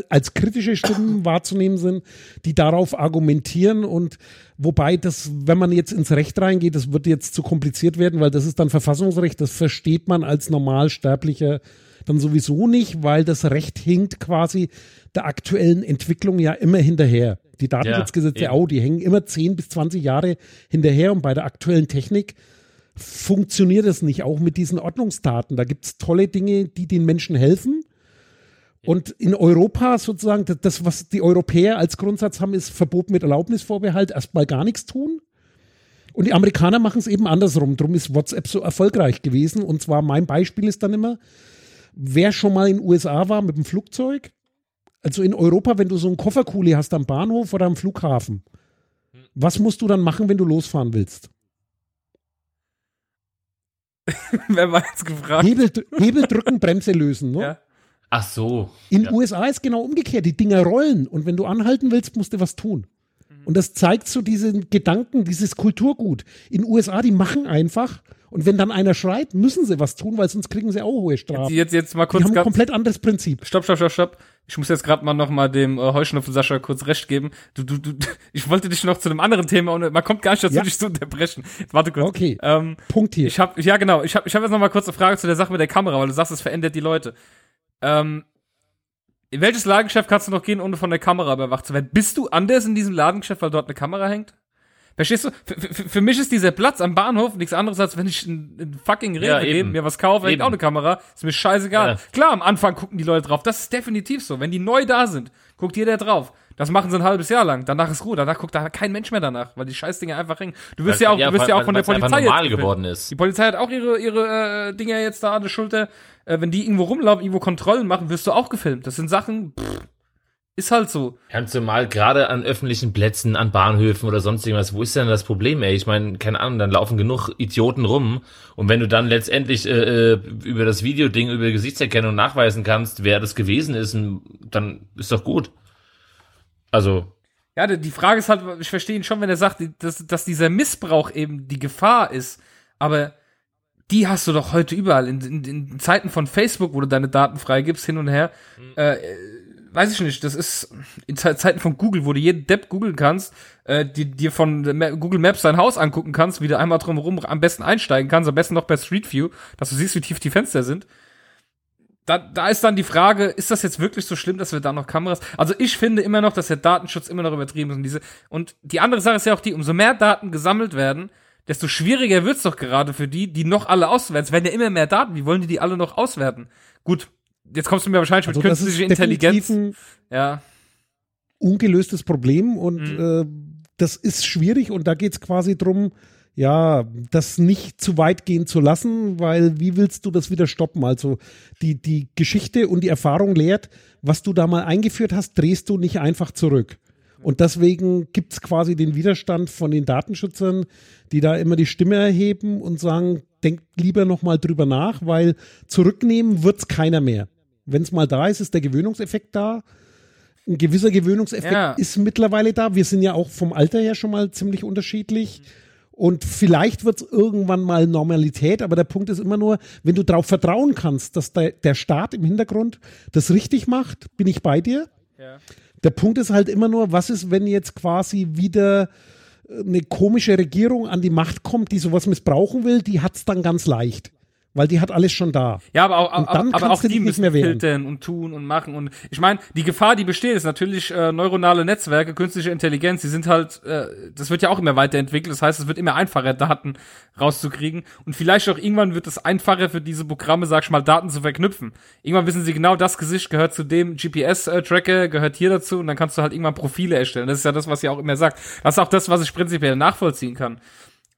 als kritische Stimmen wahrzunehmen sind, die darauf argumentieren und wobei das, wenn man jetzt ins Recht reingeht, das wird jetzt zu kompliziert werden, weil das ist dann Verfassungsrecht, das versteht man als Normalsterblicher dann sowieso nicht, weil das Recht hinkt quasi der aktuellen Entwicklung ja immer hinterher. Die Datenschutzgesetze eben. auch, die hängen immer 10 bis 20 Jahre hinterher und bei der aktuellen Technik funktioniert es nicht, auch mit diesen Ordnungsdaten. Da gibt es tolle Dinge, die den Menschen helfen. Und in Europa sozusagen, das- was die Europäer als Grundsatz haben, ist Verbot mit Erlaubnisvorbehalt, erstmal gar nichts tun. Und die Amerikaner machen es eben andersrum. Drum ist WhatsApp so erfolgreich gewesen. Und zwar mein Beispiel ist dann immer, wer schon mal in den USA war mit dem Flugzeug, also in Europa, wenn du so einen Kofferkuli hast am Bahnhof oder am Flughafen, was musst du dann machen, wenn du losfahren willst? Wer war jetzt gefragt? Hebel, Hebel drücken, Bremse lösen. Ne? Ja. ach so. In Ja. USA ist genau umgekehrt. Die Dinger rollen und wenn du anhalten willst, musst du was tun. Und das zeigt so diesen Gedanken, dieses Kulturgut. In USA, die machen einfach und wenn dann einer schreit, müssen sie was tun, weil sonst kriegen sie auch hohe Strafen. Jetzt, jetzt mal Die kurz haben ein komplett anderes Prinzip. Stopp, stopp, stopp, stopp. Ich muss jetzt gerade mal noch mal dem äh, Heuschnupfen Sascha kurz recht geben. Du, du, du, ich wollte dich noch zu einem anderen Thema und man kommt gar nicht dazu, Ja. dich zu unterbrechen. Warte kurz. Okay. Ähm, Punkt hier. ich habe, ja genau, ich habe, ich habe jetzt noch mal kurz eine Frage zu der Sache mit der Kamera, weil du sagst, es verändert die Leute. Ähm, in welches Ladengeschäft kannst du noch gehen, ohne von der Kamera überwacht zu werden? Bist du anders in diesem Ladengeschäft, weil dort eine Kamera hängt? Verstehst du? Für, für, für mich ist dieser Platz am Bahnhof nichts anderes, als wenn ich in, in fucking Rewe Ja, gehe, eben. mir was kaufe, hängt auch eine Kamera. Ist mir scheißegal. Ja. Klar, am Anfang gucken die Leute drauf. Das ist definitiv so. Wenn die neu da sind, guckt jeder drauf. Das machen sie ein halbes Jahr lang. Danach ist Ruhe. Danach guckt da kein Mensch mehr danach, weil die Scheißdinger einfach hängen. Du wirst ja auch, du wirst ja auch von der Polizei normal jetzt geworden ist. Die Polizei hat auch ihre, ihre äh, Dinger jetzt da an der Schulter. Äh, wenn die irgendwo rumlaufen, irgendwo Kontrollen machen, wirst du auch gefilmt. Das sind Sachen, pff, ist halt so. Ganz normal, gerade an öffentlichen Plätzen, an Bahnhöfen oder sonst irgendwas, wo ist denn das Problem, ey? Ich meine, keine Ahnung, dann laufen genug Idioten rum und wenn du dann letztendlich äh, äh, über das Videoding, über Gesichtserkennung nachweisen kannst, wer das gewesen ist, dann ist doch gut. Also, Ja, die Frage ist halt, ich verstehe ihn schon, wenn er sagt, dass, dass dieser Missbrauch eben die Gefahr ist. Aber die hast du doch heute überall. In, in, in Zeiten von Facebook, wo du deine Daten freigibst, hin und her. Äh, äh, weiß ich nicht, das ist in Ze- Zeiten von Google, wo du jeden Depp googeln kannst, äh, die dir von Google Maps dein Haus angucken kannst, wie du einmal drumherum am besten einsteigen kannst, am besten noch per Street View, dass du siehst, wie tief die Fenster sind. Da, da ist dann die Frage, ist das jetzt wirklich so schlimm, dass wir da noch Kameras? Also ich finde immer noch, dass der Datenschutz immer noch übertrieben ist und diese und die andere Sache ist ja auch die, umso mehr Daten gesammelt werden, desto schwieriger wird's doch gerade für die, die noch alle auswerten. Es werden ja immer mehr Daten. Wie wollen die die alle noch auswerten? Gut, jetzt kommst du mir wahrscheinlich Also mit künstlicher Intelligenz. Ja, ungelöstes Problem und Mhm. äh, das ist schwierig und da geht es quasi drum, ja, das nicht zu weit gehen zu lassen, weil wie willst du das wieder stoppen? Also die, die Geschichte und die Erfahrung lehrt, was du da mal eingeführt hast, drehst du nicht einfach zurück. Und deswegen gibt es quasi den Widerstand von den Datenschützern, die da immer die Stimme erheben und sagen, denkt lieber nochmal drüber nach, weil zurücknehmen wird es keiner mehr. Wenn es mal da ist, ist der Gewöhnungseffekt da. Ein gewisser Gewöhnungseffekt Ja. ist mittlerweile da. Wir sind ja auch vom Alter her schon mal ziemlich unterschiedlich. Und vielleicht wird es irgendwann mal Normalität, aber der Punkt ist immer nur, wenn du darauf vertrauen kannst, dass der, der Staat im Hintergrund das richtig macht, bin ich bei dir. ja. Der Punkt ist halt immer nur, was ist, wenn jetzt quasi wieder äh, eine komische Regierung an die Macht kommt, die sowas missbrauchen will, die hat es dann ganz leicht. Weil die hat alles schon da. Ja, aber auch, aber, aber auch die müssen filtern und tun und machen. Und ich meine, die Gefahr, die besteht, ist natürlich äh, neuronale Netzwerke, künstliche Intelligenz, die sind halt, äh, das wird ja auch immer weiterentwickelt. Das heißt, es wird immer einfacher, Daten rauszukriegen. Und vielleicht auch irgendwann wird es einfacher für diese Programme, sag ich mal, Daten zu verknüpfen. Irgendwann wissen sie genau, das Gesicht gehört zu dem GPS-Tracker, gehört hier dazu und dann kannst du halt irgendwann Profile erstellen. Das ist ja das, was ihr auch immer sagt. Das ist auch das, was ich prinzipiell nachvollziehen kann.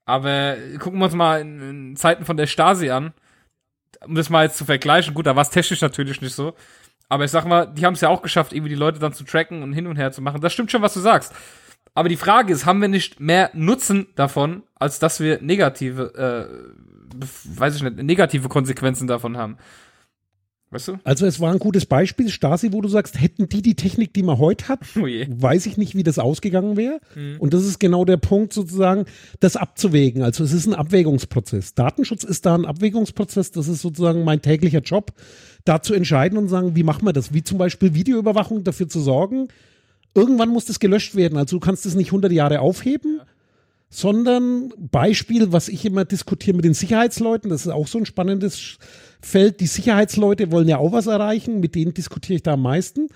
Aber gucken wir uns mal in, in Zeiten von der Stasi an um das mal jetzt zu vergleichen, gut, da war es technisch natürlich nicht so. Aber ich sag mal, die haben es ja auch geschafft, irgendwie die Leute dann zu tracken und hin und her zu machen. Das stimmt schon, was du sagst. Aber die Frage ist, haben wir nicht mehr Nutzen davon, als dass wir negative, äh, weiß ich nicht, negative Konsequenzen davon haben? Weißt du? Also es war ein gutes Beispiel, Stasi, wo du sagst, hätten die die Technik, die man heute hat, Oh weiß ich nicht, wie das ausgegangen wäre. Mhm. Und das ist genau der Punkt sozusagen, das abzuwägen. Also es ist ein Abwägungsprozess. Datenschutz ist da ein Abwägungsprozess. Das ist sozusagen mein täglicher Job, da zu entscheiden und sagen, wie machen wir das? Wie zum Beispiel Videoüberwachung dafür zu sorgen. Irgendwann muss das gelöscht werden. Also du kannst es nicht 100 Jahre aufheben. Sondern Beispiel, was ich immer diskutiere mit den Sicherheitsleuten, das ist auch so ein spannendes Feld. Die Sicherheitsleute wollen ja auch was erreichen, mit denen diskutiere ich da am meisten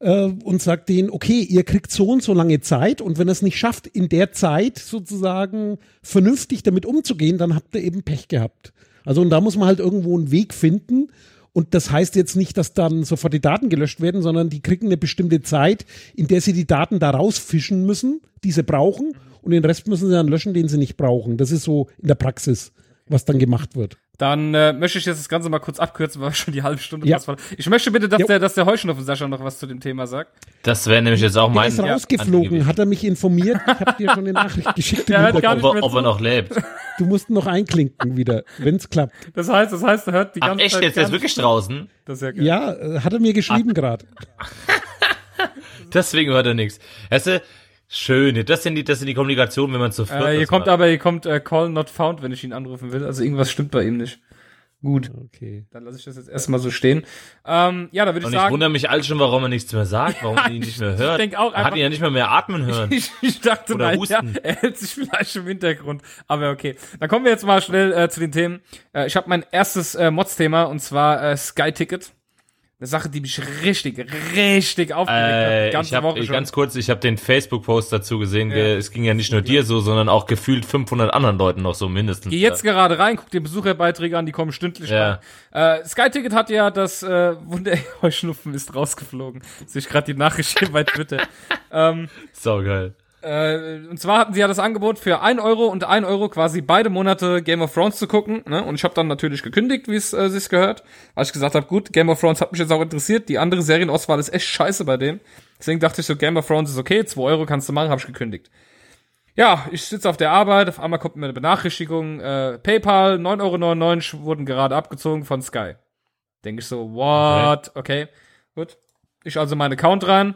äh, und sagt denen, okay, ihr kriegt so und so lange Zeit und wenn ihr es nicht schafft, in der Zeit sozusagen vernünftig damit umzugehen, dann habt ihr eben Pech gehabt. Also und da muss man halt irgendwo einen Weg finden. Und das heißt jetzt nicht, dass dann sofort die Daten gelöscht werden, sondern die kriegen eine bestimmte Zeit, in der sie die Daten da rausfischen müssen, die sie brauchen. Und den Rest müssen sie dann löschen, den sie nicht brauchen. Das ist so in der Praxis, was dann gemacht wird. Dann äh, möchte ich jetzt das Ganze mal kurz abkürzen, weil wir schon die halbe Stunde Ja. war. Ich möchte bitte, dass Jo. der, dass der Heuschnupfen Sascha noch was zu dem Thema sagt. Das wäre nämlich jetzt auch Der mein ist rausgeflogen, hat er mich informiert. Ich habe dir schon eine Nachricht geschickt. Der hört gar nicht ob, er- ob er noch lebt. Du musst noch einklinken wieder, wenn es klappt. Das heißt, das heißt, er hört die Ach ganze echt, Zeit jetzt der gar ist wirklich draußen. Das ist ja geil. Ja, äh, hat er mir geschrieben gerade. Deswegen hört er nichts. Weißt du, schön. Das sind die, das sind die Kommunikation, wenn man zu viert Äh, hier kommt macht. aber, hier kommt äh, Call not found, wenn ich ihn anrufen will. Also irgendwas stimmt bei ihm nicht. Gut, Okay. dann lasse ich das jetzt erstmal so stehen. Ähm, ja, da würde ich Und ich sagen. wundere mich all schon, warum er nichts mehr sagt, warum er ihn nicht mehr hört. denk auch er hat ihn ja nicht mehr mehr atmen hören. Ich, ich dachte, Oder nein, ja, husten. er hält sich vielleicht im Hintergrund. Aber okay. Dann kommen wir jetzt mal schnell äh, zu den Themen. Äh, ich habe mein erstes äh, Mods-Thema und zwar äh, Sky Ticket. Eine Sache, die mich richtig, richtig aufgeregt hat. Äh, Die ganze ich hab, Woche schon. ganz kurz, ich habe den Facebook-Post dazu gesehen. Ge es ging ja nicht nur dir so, sondern auch gefühlt 500 anderen Leuten noch so mindestens. Geh jetzt gerade rein, guck dir Besucherbeiträge an, die kommen stündlich Ja. rein. Äh, Sky Ticket hat ja das äh, Wunder Heuschnupfen ist rausgeflogen. Sehe ich gerade die Nachricht hier bei Twitter. ähm, So geil. Äh, und zwar hatten sie ja das Angebot für 1 Euro und 1 Euro quasi beide Monate Game of Thrones zu gucken. Ne? Und ich habe dann natürlich gekündigt, wie es äh, sich gehört. Weil ich gesagt habe, gut, Game of Thrones hat mich jetzt auch interessiert. Die andere Serienauswahl ist echt scheiße bei dem. Deswegen dachte ich so, Game of Thrones ist okay, 2 Euro kannst du machen, habe ich gekündigt. Ja, ich sitze auf der Arbeit, auf einmal kommt mir eine Benachrichtigung, äh, PayPal, 9,99 Euro wurden gerade abgezogen von Sky. Denke ich so, what? Okay. gut. Ich also meinen Account rein,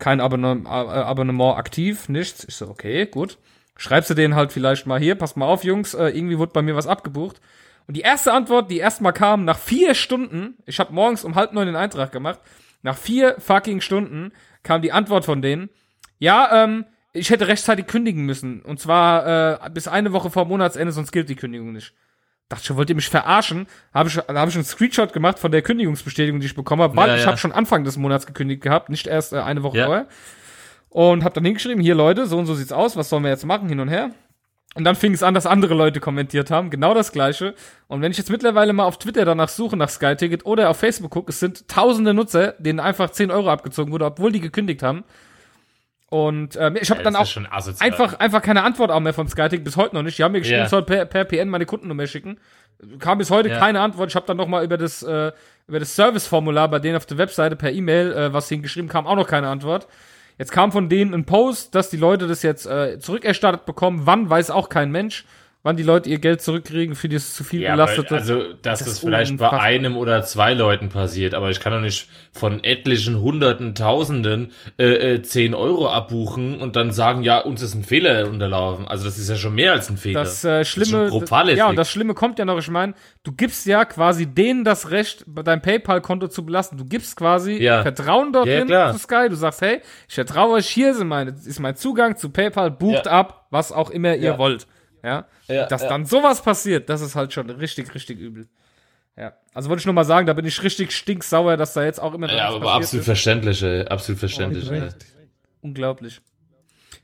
kein Abonnement, äh, Abonnement aktiv, nichts. Ich so, okay, gut. Schreibst du denen halt vielleicht mal hier, pass mal auf, Jungs, äh, irgendwie wurde bei mir was abgebucht. Und die erste Antwort, die erstmal kam, nach vier Stunden, ich habe morgens um halb neun den Eintrag gemacht, nach vier fucking Stunden kam die Antwort von denen, ja, ähm, ich hätte rechtzeitig kündigen müssen. Und zwar äh, bis eine Woche vor Monatsende, sonst gilt die Kündigung nicht. Dachte schon, wollt ihr mich verarschen? Habe ich, da habe ich einen Screenshot gemacht von der Kündigungsbestätigung, die ich bekommen habe, weil Ja, ich ja. habe schon Anfang des Monats gekündigt gehabt, nicht erst äh, eine Woche Ja. vorher. Und habe dann hingeschrieben, hier Leute, so und so sieht's aus, was sollen wir jetzt machen, hin und her. Und dann fing es an, dass andere Leute kommentiert haben, genau das gleiche. Und wenn ich jetzt mittlerweile mal auf Twitter danach suche nach SkyTicket oder auf Facebook gucke, es sind tausende Nutzer, denen einfach 10 Euro abgezogen wurde, obwohl die gekündigt haben. Und ähm, ich habe Ja, dann auch einfach, einfach keine Antwort auch mehr von SkyTicket, bis heute noch nicht. Die haben mir geschrieben, Ja. ich soll per, per PN meine Kundennummer schicken. Kam bis heute Ja. keine Antwort. Ich habe dann noch mal über das, äh, über das Serviceformular bei denen auf der Webseite per E-Mail, äh, was hingeschrieben kam, auch noch keine Antwort. Jetzt kam von denen ein Post, dass die Leute das jetzt äh, zurückerstattet bekommen. Wann, weiß auch kein Mensch. Wann die Leute ihr Geld zurückkriegen für dieses zu viel Ja, belastete. also, dass Das das, ist vielleicht bei unfassbar. einem oder zwei Leuten passiert, aber ich kann doch nicht von etlichen Hunderten, Tausenden äh, äh, 10 Euro abbuchen und dann sagen, ja, uns ist ein Fehler unterlaufen. Also das ist ja schon mehr als ein Fehler. Das äh, ist schon Schlimme, grob fahrlässig. ja, und das Schlimme kommt ja noch, ich meine, du gibst ja quasi denen das Recht, dein PayPal-Konto zu belasten. Du gibst quasi Ja. Vertrauen dorthin Ja, ja, klar. zu Sky. Du sagst, hey, ich vertraue euch, hier sind meine, ist mein Zugang zu PayPal, bucht Ja. ab, was auch immer ihr Ja. wollt. Ja, Ja, dass ja. dann sowas passiert, das ist halt schon richtig, richtig übel. Ja, also wollte ich nur mal sagen, da bin ich richtig stinksauer, dass da jetzt auch immer ja, aber passiert absolut ist. verständlich, ey. absolut verständlich. Mit ey. Unglaublich.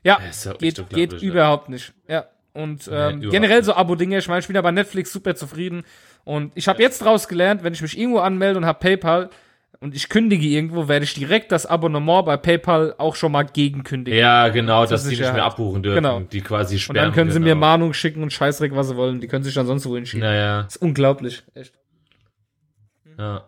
Ja, ja geht, unglaublich, geht überhaupt nicht. Ja. Und ähm, überhaupt generell so Abo-Dinge, ich meine, ich bin ja bei Netflix super zufrieden. Und ich habe jetzt draus gelernt, wenn ich mich irgendwo anmelde und habe PayPal und ich kündige irgendwo, werde ich direkt das Abonnement bei PayPal auch schon mal gegenkündigen. Ja, genau, dass die nicht mehr abbuchen dürfen, Genau. die quasi und sperren. dann können sie genau. mir Mahnung schicken und Scheißdreck, was sie wollen. Die können sich dann sonst wo hinschieben. Naja, Das ist unglaublich. Echt. ja.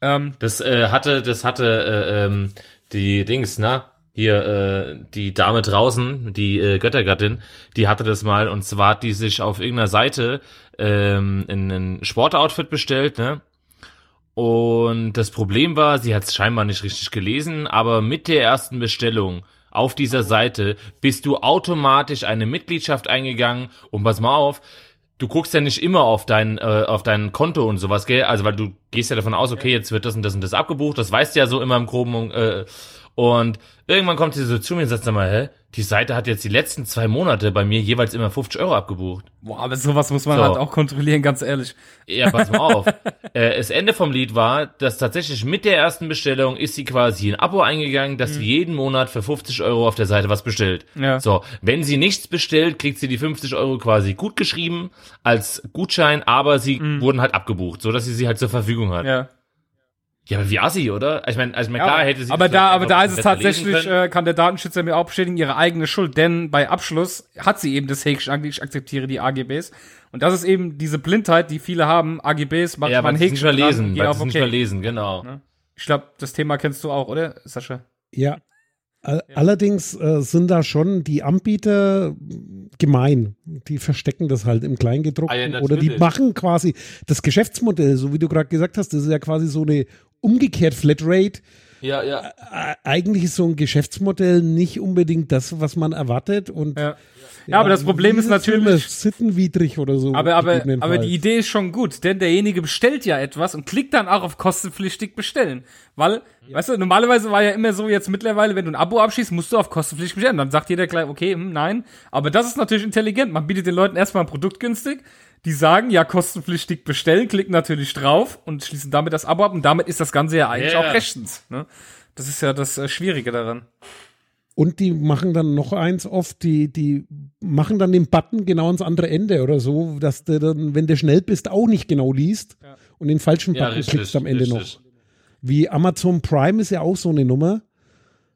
Ähm, Das äh, hatte, das hatte äh, ähm, die Dings, na? Hier, äh, die Dame draußen, die äh, Göttergattin, die hatte das mal und zwar hat die sich auf irgendeiner Seite ähm, in ein Sportoutfit bestellt, ne? Und das Problem war, sie hat es scheinbar nicht richtig gelesen, aber mit der ersten Bestellung auf dieser Seite bist du automatisch eine Mitgliedschaft eingegangen. Und pass mal auf, du guckst ja nicht immer auf dein, äh, auf dein Konto und sowas, gell? Also weil du gehst ja davon aus, okay, jetzt wird das und das und das abgebucht, das weißt du ja so immer im Groben äh, und irgendwann kommt sie so zu mir und sagt, sag mal, hä? Die Seite hat jetzt die letzten zwei Monate bei mir jeweils immer 50 Euro abgebucht. boah, aber sowas muss man So. halt auch kontrollieren, ganz ehrlich. Ja, pass mal auf. äh, das Ende vom Lied war, dass tatsächlich mit der ersten Bestellung ist sie quasi ein Abo eingegangen, dass sie jeden Monat für 50 Euro auf der Seite was bestellt. Ja. So, wenn sie nichts bestellt, kriegt sie die 50 Euro quasi gut geschrieben als Gutschein, aber sie wurden halt abgebucht, so dass sie sie halt zur Verfügung hat. Ja, Ja. aber wie assi, oder? Ich meine, also mein, Ja, klar hätte sie aber da, aber da ist es tatsächlich, äh, kann der Datenschützer mir auch bestätigen, ihre eigene Schuld, denn bei Abschluss hat sie eben das Häkchen, ich akzeptiere die AGBs. Und das ist eben diese Blindheit, die viele haben, AGBs, macht ja, man sie nicht Häkchen mehr dran, lesen, weil auf sie nicht mehr okay. lesen, genau. Ich glaube, das Thema kennst du auch, oder, Sascha? Ja. All- Allerdings äh, sind da schon die Anbieter gemein. Die verstecken das halt im Kleingedruckten Ah ja, oder die machen quasi das Geschäftsmodell, so wie du gerade gesagt hast, das ist ja quasi so eine umgekehrt Flatrate. Ja, ja. Eigentlich ist so ein Geschäftsmodell nicht unbedingt das, was man erwartet und Ja. Ja, aber das Problem ist dieses Film natürlich, ist sittenwidrig oder so. aber, aber, aber die Idee ist schon gut, denn derjenige bestellt ja etwas und klickt dann auch auf kostenpflichtig bestellen. Weil, weißt du, normalerweise war ja immer so, jetzt mittlerweile, wenn du ein Abo abschließt, musst du auf kostenpflichtig bestellen. Dann sagt jeder gleich, okay, hm, nein. Aber das ist natürlich intelligent. Man bietet den Leuten erstmal ein Produkt günstig. Die sagen, ja, kostenpflichtig bestellen, klicken natürlich drauf und schließen damit das Abo ab. Und damit ist das Ganze ja eigentlich Ja. auch rechtens. Ne? Das ist ja das äh, Schwierige daran. Und die machen dann noch eins oft, die, die machen dann den Button genau ans andere Ende oder so, dass du dann, wenn du schnell bist, auch nicht genau liest und den falschen Ja, Button richtig, klickst am Ende richtig. noch. Wie Amazon Prime ist ja auch so eine Nummer.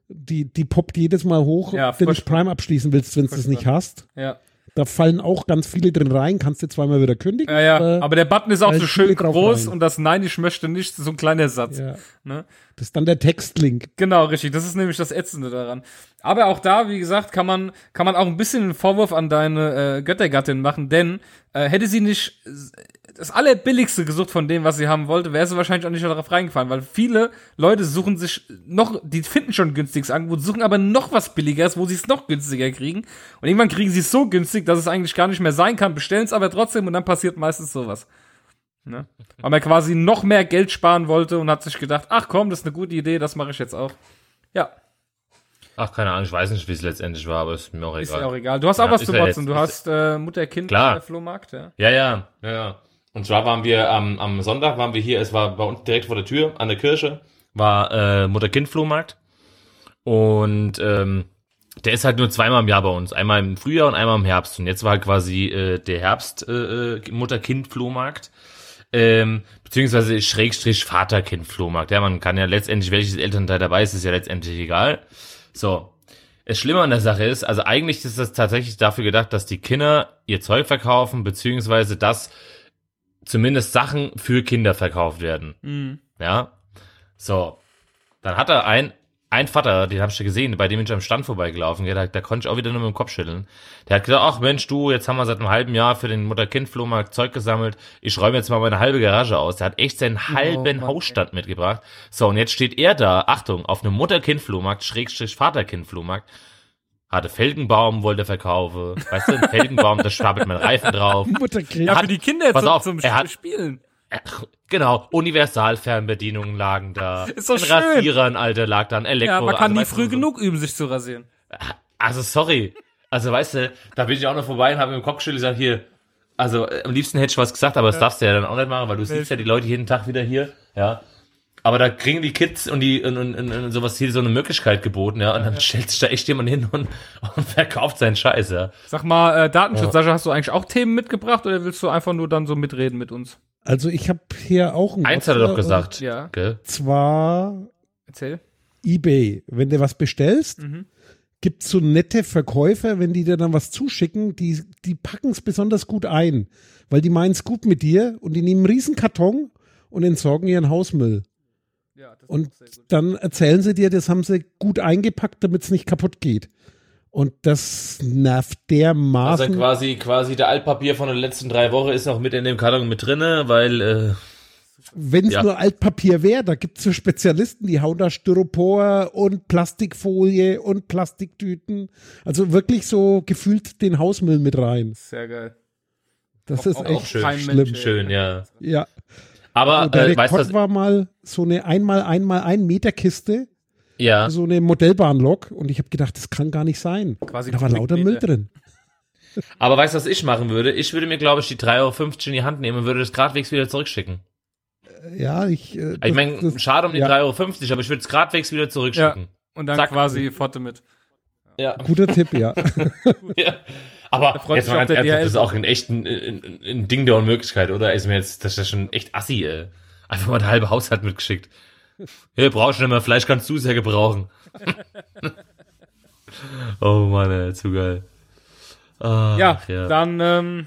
Die, die poppt jedes Mal hoch, Ja, wenn du. Prime abschließen willst, wenn du es nicht hast. Ja. Da fallen auch ganz viele drin rein, kannst du zweimal wieder kündigen. Ja, ja. Aber der Button ist auch so schön groß und das Nein, ich möchte nicht, so ein kleiner Satz. ja. Ne? Das ist dann der Textlink. Genau, richtig. Das ist nämlich das Ätzende daran. Aber auch da, wie gesagt, kann man, kann man auch ein bisschen einen Vorwurf an deine äh, Göttergattin machen, denn äh, hätte sie nicht das allerbilligste gesucht von dem, was sie haben wollte, wäre sie wahrscheinlich auch nicht darauf reingefallen, weil viele Leute suchen sich noch, die finden schon günstiges Angebot, suchen aber noch was billigeres, wo sie es noch günstiger kriegen. Und irgendwann kriegen sie es so günstig, dass es eigentlich gar nicht mehr sein kann, bestellen es aber trotzdem und dann passiert meistens sowas. Ne? Weil man quasi noch mehr Geld sparen wollte und hat sich gedacht, ach komm, das ist eine gute Idee, das mache ich jetzt auch. Ja. Ach, keine Ahnung, ich weiß nicht, wie es letztendlich war, aber ist mir auch Ist egal. ja auch egal. Du hast auch Ja, was ist zu motzen. Du ist- hast äh, Mutter-Kind Klar. der Flohmarkt, ja. Ja, ja, ja, ja. Und zwar waren wir am, am Sonntag, waren wir hier, es war bei uns direkt vor der Tür an der Kirche, war äh, Mutter-Kind-Flohmarkt. Und ähm, der ist halt nur zweimal im Jahr bei uns. Einmal im Frühjahr und einmal im Herbst. Und jetzt war halt quasi äh, der Herbst äh, äh, Mutter-Kind-Flohmarkt. Ähm, beziehungsweise Schrägstrich Vater-Kind-Flohmarkt. Ja, man kann ja letztendlich, welches Elternteil dabei ist, ist ja letztendlich egal. So. Das Schlimme an der Sache ist, also eigentlich ist das tatsächlich dafür gedacht, dass die Kinder ihr Zeug verkaufen, beziehungsweise dass zumindest Sachen für Kinder verkauft werden. Mhm. Ja. So. Dann hat er ein, ein Vater, den hab ich ja gesehen, bei dem bin ich am Stand vorbeigelaufen, ja, da, da konnte ich auch wieder nur mit dem Kopf schütteln. Der hat gesagt, ach Mensch, du, jetzt haben wir seit einem halben Jahr für den Mutter-Kind-Flohmarkt Zeug gesammelt, ich räume jetzt mal meine halbe Garage aus. Der hat echt seinen halben Mann, Hausstand mitgebracht. So, und jetzt steht er da, Achtung, auf einem Mutter-Kind-Flohmarkt, Schrägstrich Vater-Kind-Flohmarkt, hatte Felgenbaum, wollte verkaufen. Weißt du, ein Felgenbaum, da schwabbelt mein Reifen drauf. Mutterkrieg. Ja, für die Kinder pass zum, auf, zum er hat- Spielen. Genau, Universalfernbedienungen lagen da. Ist doch ein schön. Rasierer, alter, lag da, ein Elektro. Ja, man kann also, nie weißt früh so- genug üben, sich zu rasieren. Also, sorry. Also, weißt du, da bin ich auch noch vorbei und habe im Kopf geschüttelt gesagt, hier, also, äh, am liebsten hätte ich was gesagt, aber das darfst du ja dann auch nicht machen, weil du siehst ja die Leute jeden Tag wieder hier, ja. Aber da kriegen die Kids und die und, und, und, und sowas hier so eine Möglichkeit geboten, ja. Und dann stellt sich da echt jemand hin und, und verkauft seinen Scheiß, ja. Sag mal, äh, Datenschutz, Sascha, hast du eigentlich auch Themen mitgebracht oder willst du einfach nur dann so mitreden mit uns? Also ich habe hier auch ein Eins hat er doch gesagt. Ja. Gell? Zwar Erzähl. eBay. Wenn du was bestellst, Mhm. gibt's so nette Verkäufer, wenn die dir dann was zuschicken, die, die packen es besonders gut ein, weil die meinen es gut mit dir und die nehmen einen riesen Karton und entsorgen ihren Hausmüll. Ja, das ist Und auch sehr gut. dann erzählen sie dir, das haben sie gut eingepackt, damit es nicht kaputt geht. Und das nervt Also dermaßen. quasi, quasi der Altpapier von den letzten drei Wochen ist noch mit in dem Karton mit drinne, weil, äh, Wenn es Ja. nur Altpapier wäre, da gibt es so Spezialisten, die hauen da Styropor und Plastikfolie und Plastiktüten. Also wirklich so gefühlt den Hausmüll mit rein. Sehr geil. Das Auch- ist auch- echt auch schön. schlimm. Mensch, schön, ja. Ja. Aber, So, der äh, weißt Rekord du, war mal so eine einmal einmal ein Meter Kiste, ja. so eine Modellbahnlok und ich habe gedacht, das kann gar nicht sein. Quasi da war lauter Müll drin. Aber weißt du, was ich machen würde? Ich würde mir, glaube ich, die 3,50 Euro in die Hand nehmen und würde das gradwegs wieder zurückschicken. Ja, ich. Äh, ich meine, schade um die ja. 3,50 Euro, aber ich würde es gradwegs wieder zurückschicken. Und dann Zack. quasi Pfote mit. Ja. Guter Tipp, ja. ja. Aber jetzt mal ganz ernsthaft, das ist auch ein echt ein, ein, ein Ding der Unmöglichkeit, oder? Ist mir jetzt, das ist ja schon echt assi, ey. Einfach mal der halbe Haushalt mitgeschickt. Hier, brauchst du nicht mehr, Fleisch kannst du sehr gebrauchen. oh Mann, ey, zu geil. Ach, Ja, ja. dann ähm,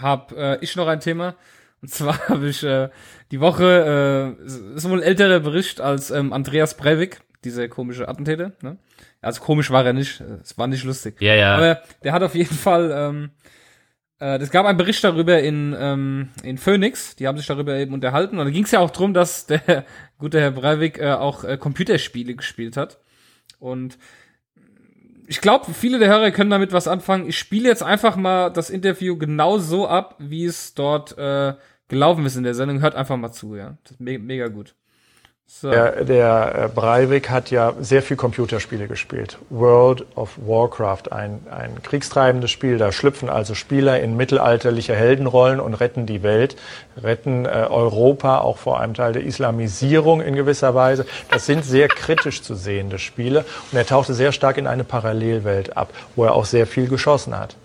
hab äh, ich noch ein Thema. Und zwar habe ich äh, die Woche, äh, ist wohl ein älterer Bericht als ähm, Andreas Breivik, dieser komische Attentäter. Ne? Also komisch war er nicht, es war nicht lustig. Ja, ja. Aber der hat auf jeden Fall, ähm, äh, es gab einen Bericht darüber in, ähm, in Phoenix, die haben sich darüber eben unterhalten. Und da ging es ja auch drum, dass der gute Herr Breivik äh, auch äh, Computerspiele gespielt hat. Und ich glaube, viele der Hörer können damit was anfangen. Ich spiele jetzt einfach mal das Interview genau so ab, wie es dort äh, gelaufen ist in der Sendung. Hört einfach mal zu, ja. Das ist me mega gut. So. Der, der äh, Breivik hat ja sehr viel Computerspiele gespielt. World of Warcraft, ein, ein kriegstreibendes Spiel. Da schlüpfen also Spieler in mittelalterliche Heldenrollen und retten die Welt, retten äh, Europa auch vor einem Teil der Islamisierung in gewisser Weise. Das sind sehr kritisch zu sehende Spiele. Und er tauchte sehr stark in eine Parallelwelt ab, wo er auch sehr viel geschossen hat.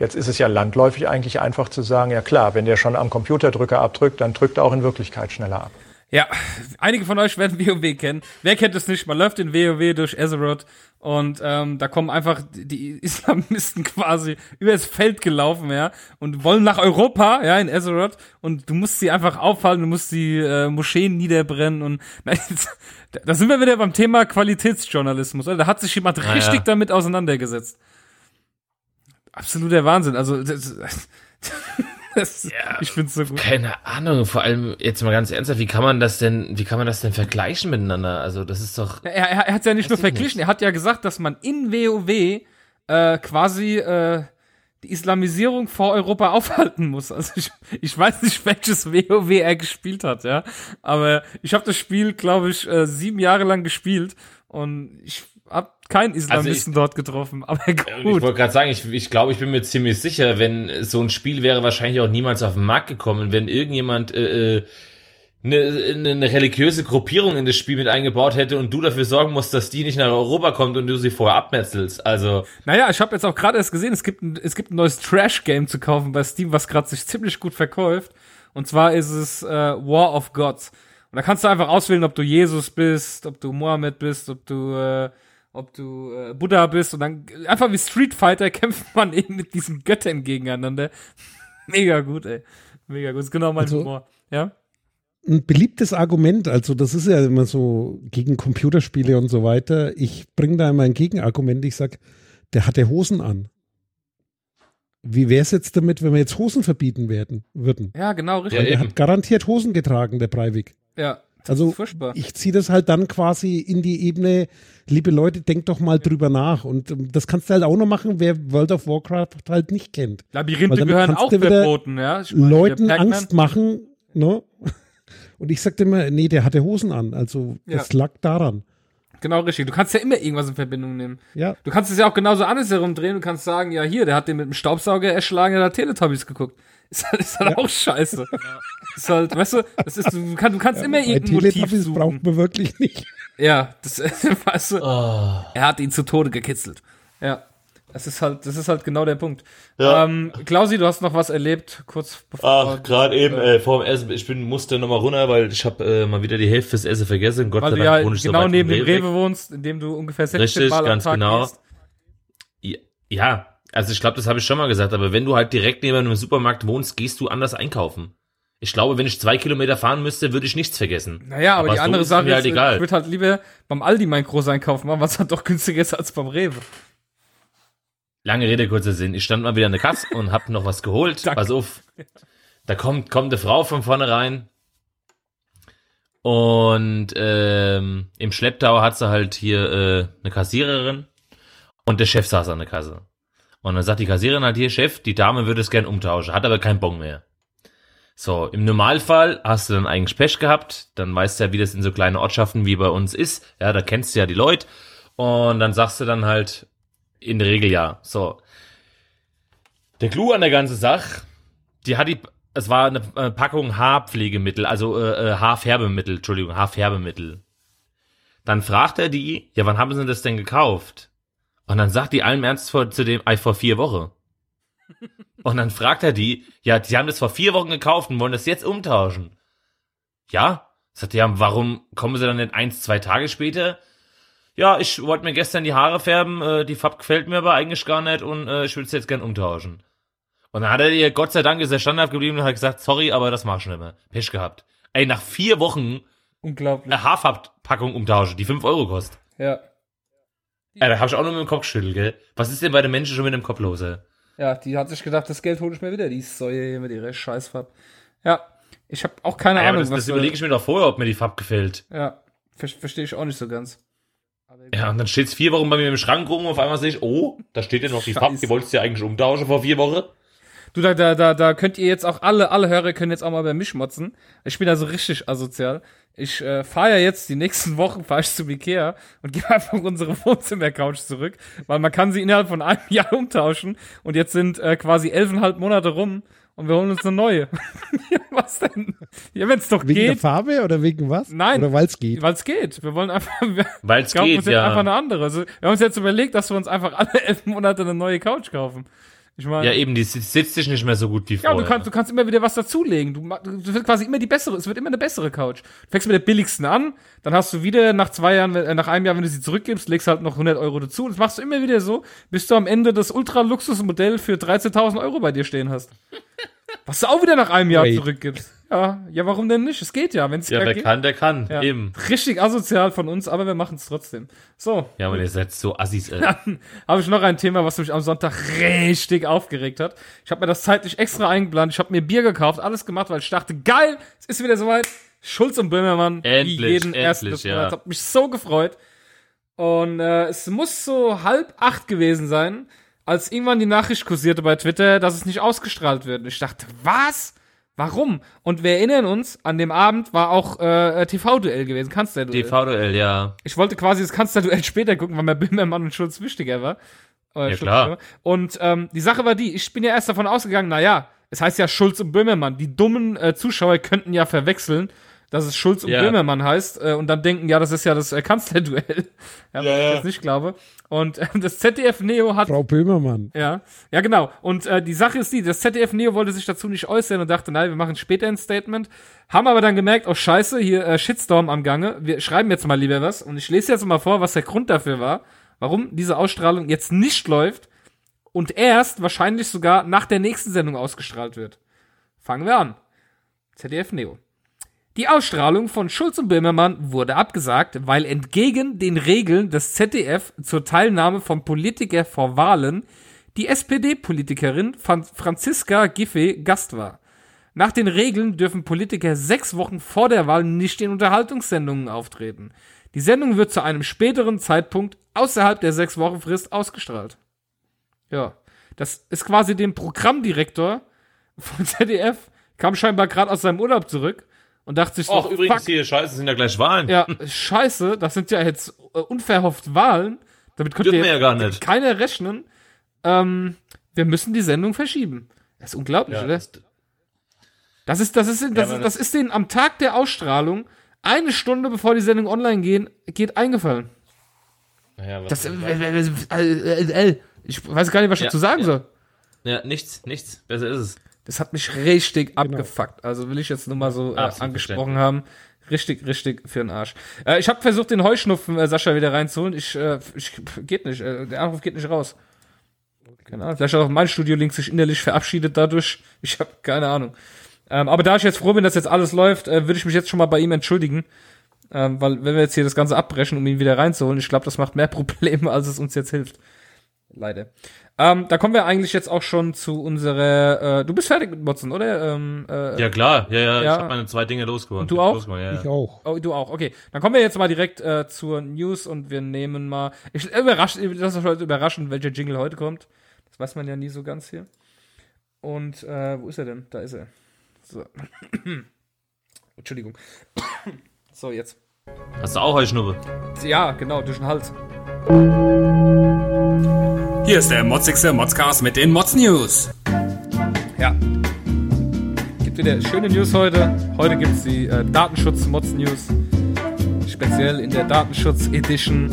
Jetzt ist es ja landläufig eigentlich einfach zu sagen, ja klar, wenn der schon am Computerdrücker abdrückt, dann drückt er auch in Wirklichkeit schneller ab. Ja, einige von euch werden WoW kennen. Wer kennt es nicht? Man läuft in WoW durch Azeroth und ähm, da kommen einfach die Islamisten quasi über das Feld gelaufen, ja, und wollen nach Europa, ja, in Azeroth und du musst sie einfach aufhalten, du musst die äh, Moscheen niederbrennen und jetzt, da sind wir wieder beim Thema Qualitätsjournalismus. Oder? Da hat sich jemand Ja, richtig ja. damit auseinandergesetzt. Absoluter Wahnsinn. Also das, das, Ja. ich find's so gut. Keine Ahnung, vor allem jetzt mal ganz ernsthaft, wie kann man das denn, wie kann man das denn vergleichen miteinander? Also das ist doch, Er, er, er hat ja nicht nur ich verglichen, er hat ja gesagt, dass man in WoW äh, quasi äh, die Islamisierung vor Europa aufhalten muss. Also ich, ich weiß nicht, welches WoW er gespielt hat, ja. Aber ich habe das Spiel, glaube ich, äh, sieben Jahre lang gespielt und ich hab keinen Islamisten dort getroffen, aber Ich gut. wollte gerade sagen, ich, ich glaube, ich bin mir ziemlich sicher, wenn so ein Spiel wäre wahrscheinlich auch niemals auf den Markt gekommen, wenn irgendjemand äh, äh, eine, eine religiöse Gruppierung in das Spiel mit eingebaut hätte und du dafür sorgen musst, dass die nicht nach Europa kommt und du sie vorher abmetzelst. Also, Naja, ich habe jetzt auch gerade erst gesehen, es gibt, ein, es gibt ein neues Trash-Game zu kaufen bei Steam, was gerade sich ziemlich gut verkauft. Und zwar ist es äh, War of Gods. Und da kannst du einfach auswählen, ob du Jesus bist, ob du Mohammed bist, ob du, äh, ob du äh, Buddha bist. Und dann einfach wie Street Fighter kämpft man eben mit diesen Göttern gegeneinander. Mega gut, ey. Mega gut. Das ist genau mein Also- Humor. Ja? ein beliebtes Argument, also das ist ja immer so gegen Computerspiele und so weiter. Ich bringe da immer ein Gegenargument. Ich sag, der hatte Hosen an. Wie wäre es jetzt damit, wenn wir jetzt Hosen verbieten werden würden? Ja, genau, richtig. Ja, Der eben. hat garantiert Hosen getragen, der Breivik. Ja. Das Also ich ziehe das halt dann quasi in die Ebene, liebe Leute, denkt doch mal drüber nach. Und ähm, das kannst du halt auch noch machen, wer World of Warcraft halt nicht kennt. Labyrinthe gehören auch verboten, ja. Ich meine, Leuten Angst machen, ne? Und ich sagte immer, nee, der hatte Hosen an. Also das lag daran. Genau richtig. Du kannst ja immer irgendwas in Verbindung nehmen. Ja. Du kannst es ja auch genauso andersherum drehen und kannst sagen, ja hier, der hat den mit dem Staubsauger erschlagen, der hat Teletubbies geguckt. Ist halt, ist halt auch scheiße. ist halt, weißt du, das ist, du, kann, du kannst immer Bei irgendein Motiv Teletubbies suchen. braucht man wirklich nicht. Ja, das, weißt du, oh, er hat ihn zu Tode gekitzelt. Ja. Das ist halt, das ist halt genau der Punkt. Ja. Ähm, Klausi, du hast noch was erlebt, kurz ach, gerade eben äh, vor dem Essen, ich bin musste noch mal runter, weil ich habe äh, mal wieder die Hälfte des Essen vergessen. Gott weil sei du Dank ja wohne ich genau neben dem. Rewe wohnst, in dem du ungefähr 16 Richtig, Mal am ganz Tag genau. gehst. Ja, Ja, also ich glaube, das habe ich schon mal gesagt, aber wenn du halt direkt neben einem Supermarkt wohnst, gehst du anders einkaufen. Ich glaube, wenn ich zwei Kilometer fahren müsste, würde ich nichts vergessen. Naja, aber, die so andere ist Sache halt ist, egal. ich würde halt lieber beim Aldi meinen Großeinkauf machen, was halt doch günstiger ist als beim Rewe. Lange Rede, kurzer Sinn. Ich stand mal wieder an der Kasse und hab noch was geholt. Danke. Pass auf. Da kommt, kommt eine Frau von vorne rein. Und ähm, im Schlepptau hat sie halt hier äh, eine Kassiererin und der Chef saß an der Kasse. Und dann sagt die Kassiererin halt hier, Chef, die Dame würde es gern umtauschen, hat aber keinen Bon mehr. So, im Normalfall hast du dann eigentlich Pech gehabt, dann weißt du ja, wie das in so kleinen Ortschaften wie bei uns ist. Ja, da kennst du ja die Leute. Und dann sagst du dann halt, in der Regel ja. So. Der Clou an der ganzen Sache, die hat die, es war eine äh, Packung Haarpflegemittel, also äh, äh, Haarfärbemittel, Entschuldigung, Haarfärbemittel. Dann fragt er die, ja, wann haben sie das denn gekauft? Und dann sagt die allem Ernst vor, zu dem, äh, vor vier Wochen. Und dann fragt er die, ja, die haben das vor vier Wochen gekauft und wollen das jetzt umtauschen. Ja? Sagt er, ja, warum kommen sie dann nicht eins, zwei Tage später? Ja, ich wollte mir gestern die Haare färben, äh, die Farbe gefällt mir aber eigentlich gar nicht und äh, ich würde es jetzt gern umtauschen. Und dann hat er ihr, Gott sei Dank, ist er standhaft geblieben und hat gesagt, sorry, aber das mach ich nicht mehr. Pech gehabt. Ey, nach vier Wochen Unglaublich. eine Haarfarbpackung umtauschen, die fünf Euro kostet. Ja. Ja, da hab ich auch nur mit dem Kopf geschüttelt, gell? Was ist denn bei den Menschen schon mit dem Kopf los, ey? Ja, die hat sich gedacht, das Geld hole ich mir wieder, die Säue hier mit ihrer Scheißfarbe. Ja, ich habe auch keine Ja, Ahnung, das, das äh, überlege ich mir doch vorher, ob mir die Farbe gefällt. Ja, ver verstehe ich auch nicht so ganz. Ja, und dann steht's vier Wochen bei mir im Schrank rum und auf einmal sehe ich, oh, da steht ja noch die Farbe, die wolltest du ja eigentlich umtauschen vor vier Wochen. Du, da, da, da, da könnt ihr jetzt auch alle, alle Hörer können jetzt auch mal bei mich motzen. Ich bin da so richtig asozial. Ich äh, fahre ja jetzt die nächsten Wochen fahre ich zum Ikea und gebe einfach unsere Wohnzimmer-Couch zurück, weil man kann sie innerhalb von einem Jahr umtauschen und jetzt sind äh, quasi elfeinhalb Monate rum und wir holen uns eine neue. was denn? Ja, wenn es doch Wegen der geht, Farbe oder wegen was? Nein. Oder weil es geht? weil es geht. Wir wollen einfach, wir Weil's kaufen geht, uns jetzt ja. einfach eine andere. Also, wir haben uns jetzt überlegt, dass wir uns einfach alle elf Monate eine neue Couch kaufen. Ich meine, Ja, eben, die sitzt sich nicht mehr so gut wie Ja, vorher. du kannst, du kannst immer wieder was dazulegen. Du, du wird quasi immer die bessere, es wird immer eine bessere Couch. Du fängst mit der billigsten an, dann hast du wieder nach zwei Jahren, äh, nach einem Jahr, wenn du sie zurückgibst, legst halt noch 100 Euro dazu. Das machst du immer wieder so, bis du am Ende das Ultra-Luxus-Modell für 13.000 Euro bei dir stehen hast. Was du auch wieder nach einem Jahr Wait. zurückgibst. Ja, ja, warum denn nicht? Es geht ja, wenn es ja, wer geht. kann, der kann. Ja. Eben. Richtig asozial von uns, aber wir machen es trotzdem. So, Ja, aber ihr seid so Assis, ey. habe ich noch ein Thema, was mich am Sonntag richtig aufgeregt hat. Ich habe mir das zeitlich extra eingeplant. Ich habe mir Bier gekauft, alles gemacht, weil ich dachte, geil, es ist wieder soweit. Schulz und Böhmermann, Endlich, wie jeden endlich, ersten ja. Monats. Hat mich so gefreut. Und äh, es muss so halb acht gewesen sein, als irgendwann die Nachricht kursierte bei Twitter, dass es nicht ausgestrahlt wird. Und ich dachte, was? Warum? Und wir erinnern uns, an dem Abend war auch äh, TV-Duell gewesen, Kanzlerduell. TV-Duell, ja. Ich wollte quasi das Kanzlerduell später gucken, weil mir Böhmermann und Schulz wichtiger war. Äh, Ja, klar. Und ähm, die Sache war die, ich bin ja erst davon ausgegangen, na ja, es heißt ja Schulz und Böhmermann. Die dummen äh, Zuschauer könnten ja verwechseln, dass es Schulz und Ja. Böhmermann heißt äh, und dann denken, ja, das ist ja das äh, Kanzlerduell. ja, was Ja, ich ja. jetzt nicht glaube. Und äh, das ZDF Neo hat Frau Böhmermann. ja, ja genau. Und äh, die Sache ist die, das ZDF Neo wollte sich dazu nicht äußern und dachte, nein, wir machen später ein Statement. Haben aber dann gemerkt, oh scheiße, hier äh, Shitstorm am Gange. Wir schreiben jetzt mal lieber was. Und ich lese jetzt mal vor, was der Grund dafür war, warum diese Ausstrahlung jetzt nicht läuft und erst wahrscheinlich sogar nach der nächsten Sendung ausgestrahlt wird. Fangen wir an. ZDF Neo. Die Ausstrahlung von Schulz und Böhmermann wurde abgesagt, weil entgegen den Regeln des ZDF zur Teilnahme von Politiker vor Wahlen die SPD-Politikerin Fran- Franziska Giffey Gast war. Nach den Regeln dürfen Politiker sechs Wochen vor der Wahl nicht in Unterhaltungssendungen auftreten. Die Sendung wird zu einem späteren Zeitpunkt außerhalb der sechs Wochen Frist ausgestrahlt. Ja, das ist quasi dem Programmdirektor von ZDF, kam scheinbar gerade aus seinem Urlaub zurück und dachte sich so, Ach, übrigens fuck, hier, scheiße, sind ja gleich Wahlen. ja, scheiße, das sind ja jetzt äh, unverhofft Wahlen. Damit jetzt ja gar nicht. keiner rechnen. Ähm, wir müssen die Sendung verschieben. Das ist unglaublich, Ja, oder? das, Das ist, das ist, das, ist, das ist denen am Tag der Ausstrahlung, eine Stunde bevor die Sendung online gehen, geht eingefallen. ja, was Das, äh, äh, äh, äh, äh, ich weiß gar nicht, was ich Ja, dazu sagen ja. soll. ja, nichts, nichts. Besser ist es. Das hat mich richtig abgefuckt. Also will ich jetzt nur mal so äh, angesprochen haben. Richtig, richtig für den Arsch. Äh, ich habe versucht, den Heuschnupfen äh, Sascha wieder reinzuholen. Ich, äh, ich geht nicht. Äh, der Anruf geht nicht raus. Keine Ahnung. Vielleicht hat auch mein Studio-Link sich innerlich verabschiedet dadurch. Ich habe keine Ahnung. Ähm, aber da ich jetzt froh bin, dass jetzt alles läuft, äh, würde ich mich jetzt schon mal bei ihm entschuldigen. Ähm, weil wenn wir jetzt hier das Ganze abbrechen, um ihn wieder reinzuholen, ich glaube, das macht mehr Probleme, als es uns jetzt hilft. Leider. Ähm, da kommen wir eigentlich jetzt auch schon zu unserer. Äh, du bist fertig mit Motzen, oder? Ähm, äh, Ja, klar. Ja, ja, Ja. ich habe meine zwei Dinge losgeworden. Du auch? Losgeworden, ja, Ich ja. auch. Oh, du auch. Okay, dann kommen wir jetzt mal direkt äh, zur News und wir nehmen mal. Ich überrascht, das ist heute überraschend, welcher Jingle heute kommt. Das weiß man ja nie so ganz hier. Und äh, wo ist er denn? Da ist er. So. Entschuldigung. so jetzt. Hast du auch Heuschnupfe? Ja, genau durch den Hals. Hier ist der motzigste Modscast mit den Mods News. Ja. Gibt wieder schöne News heute. Heute gibt's die äh, Datenschutz-Mods-News. Speziell in der Datenschutz-Edition.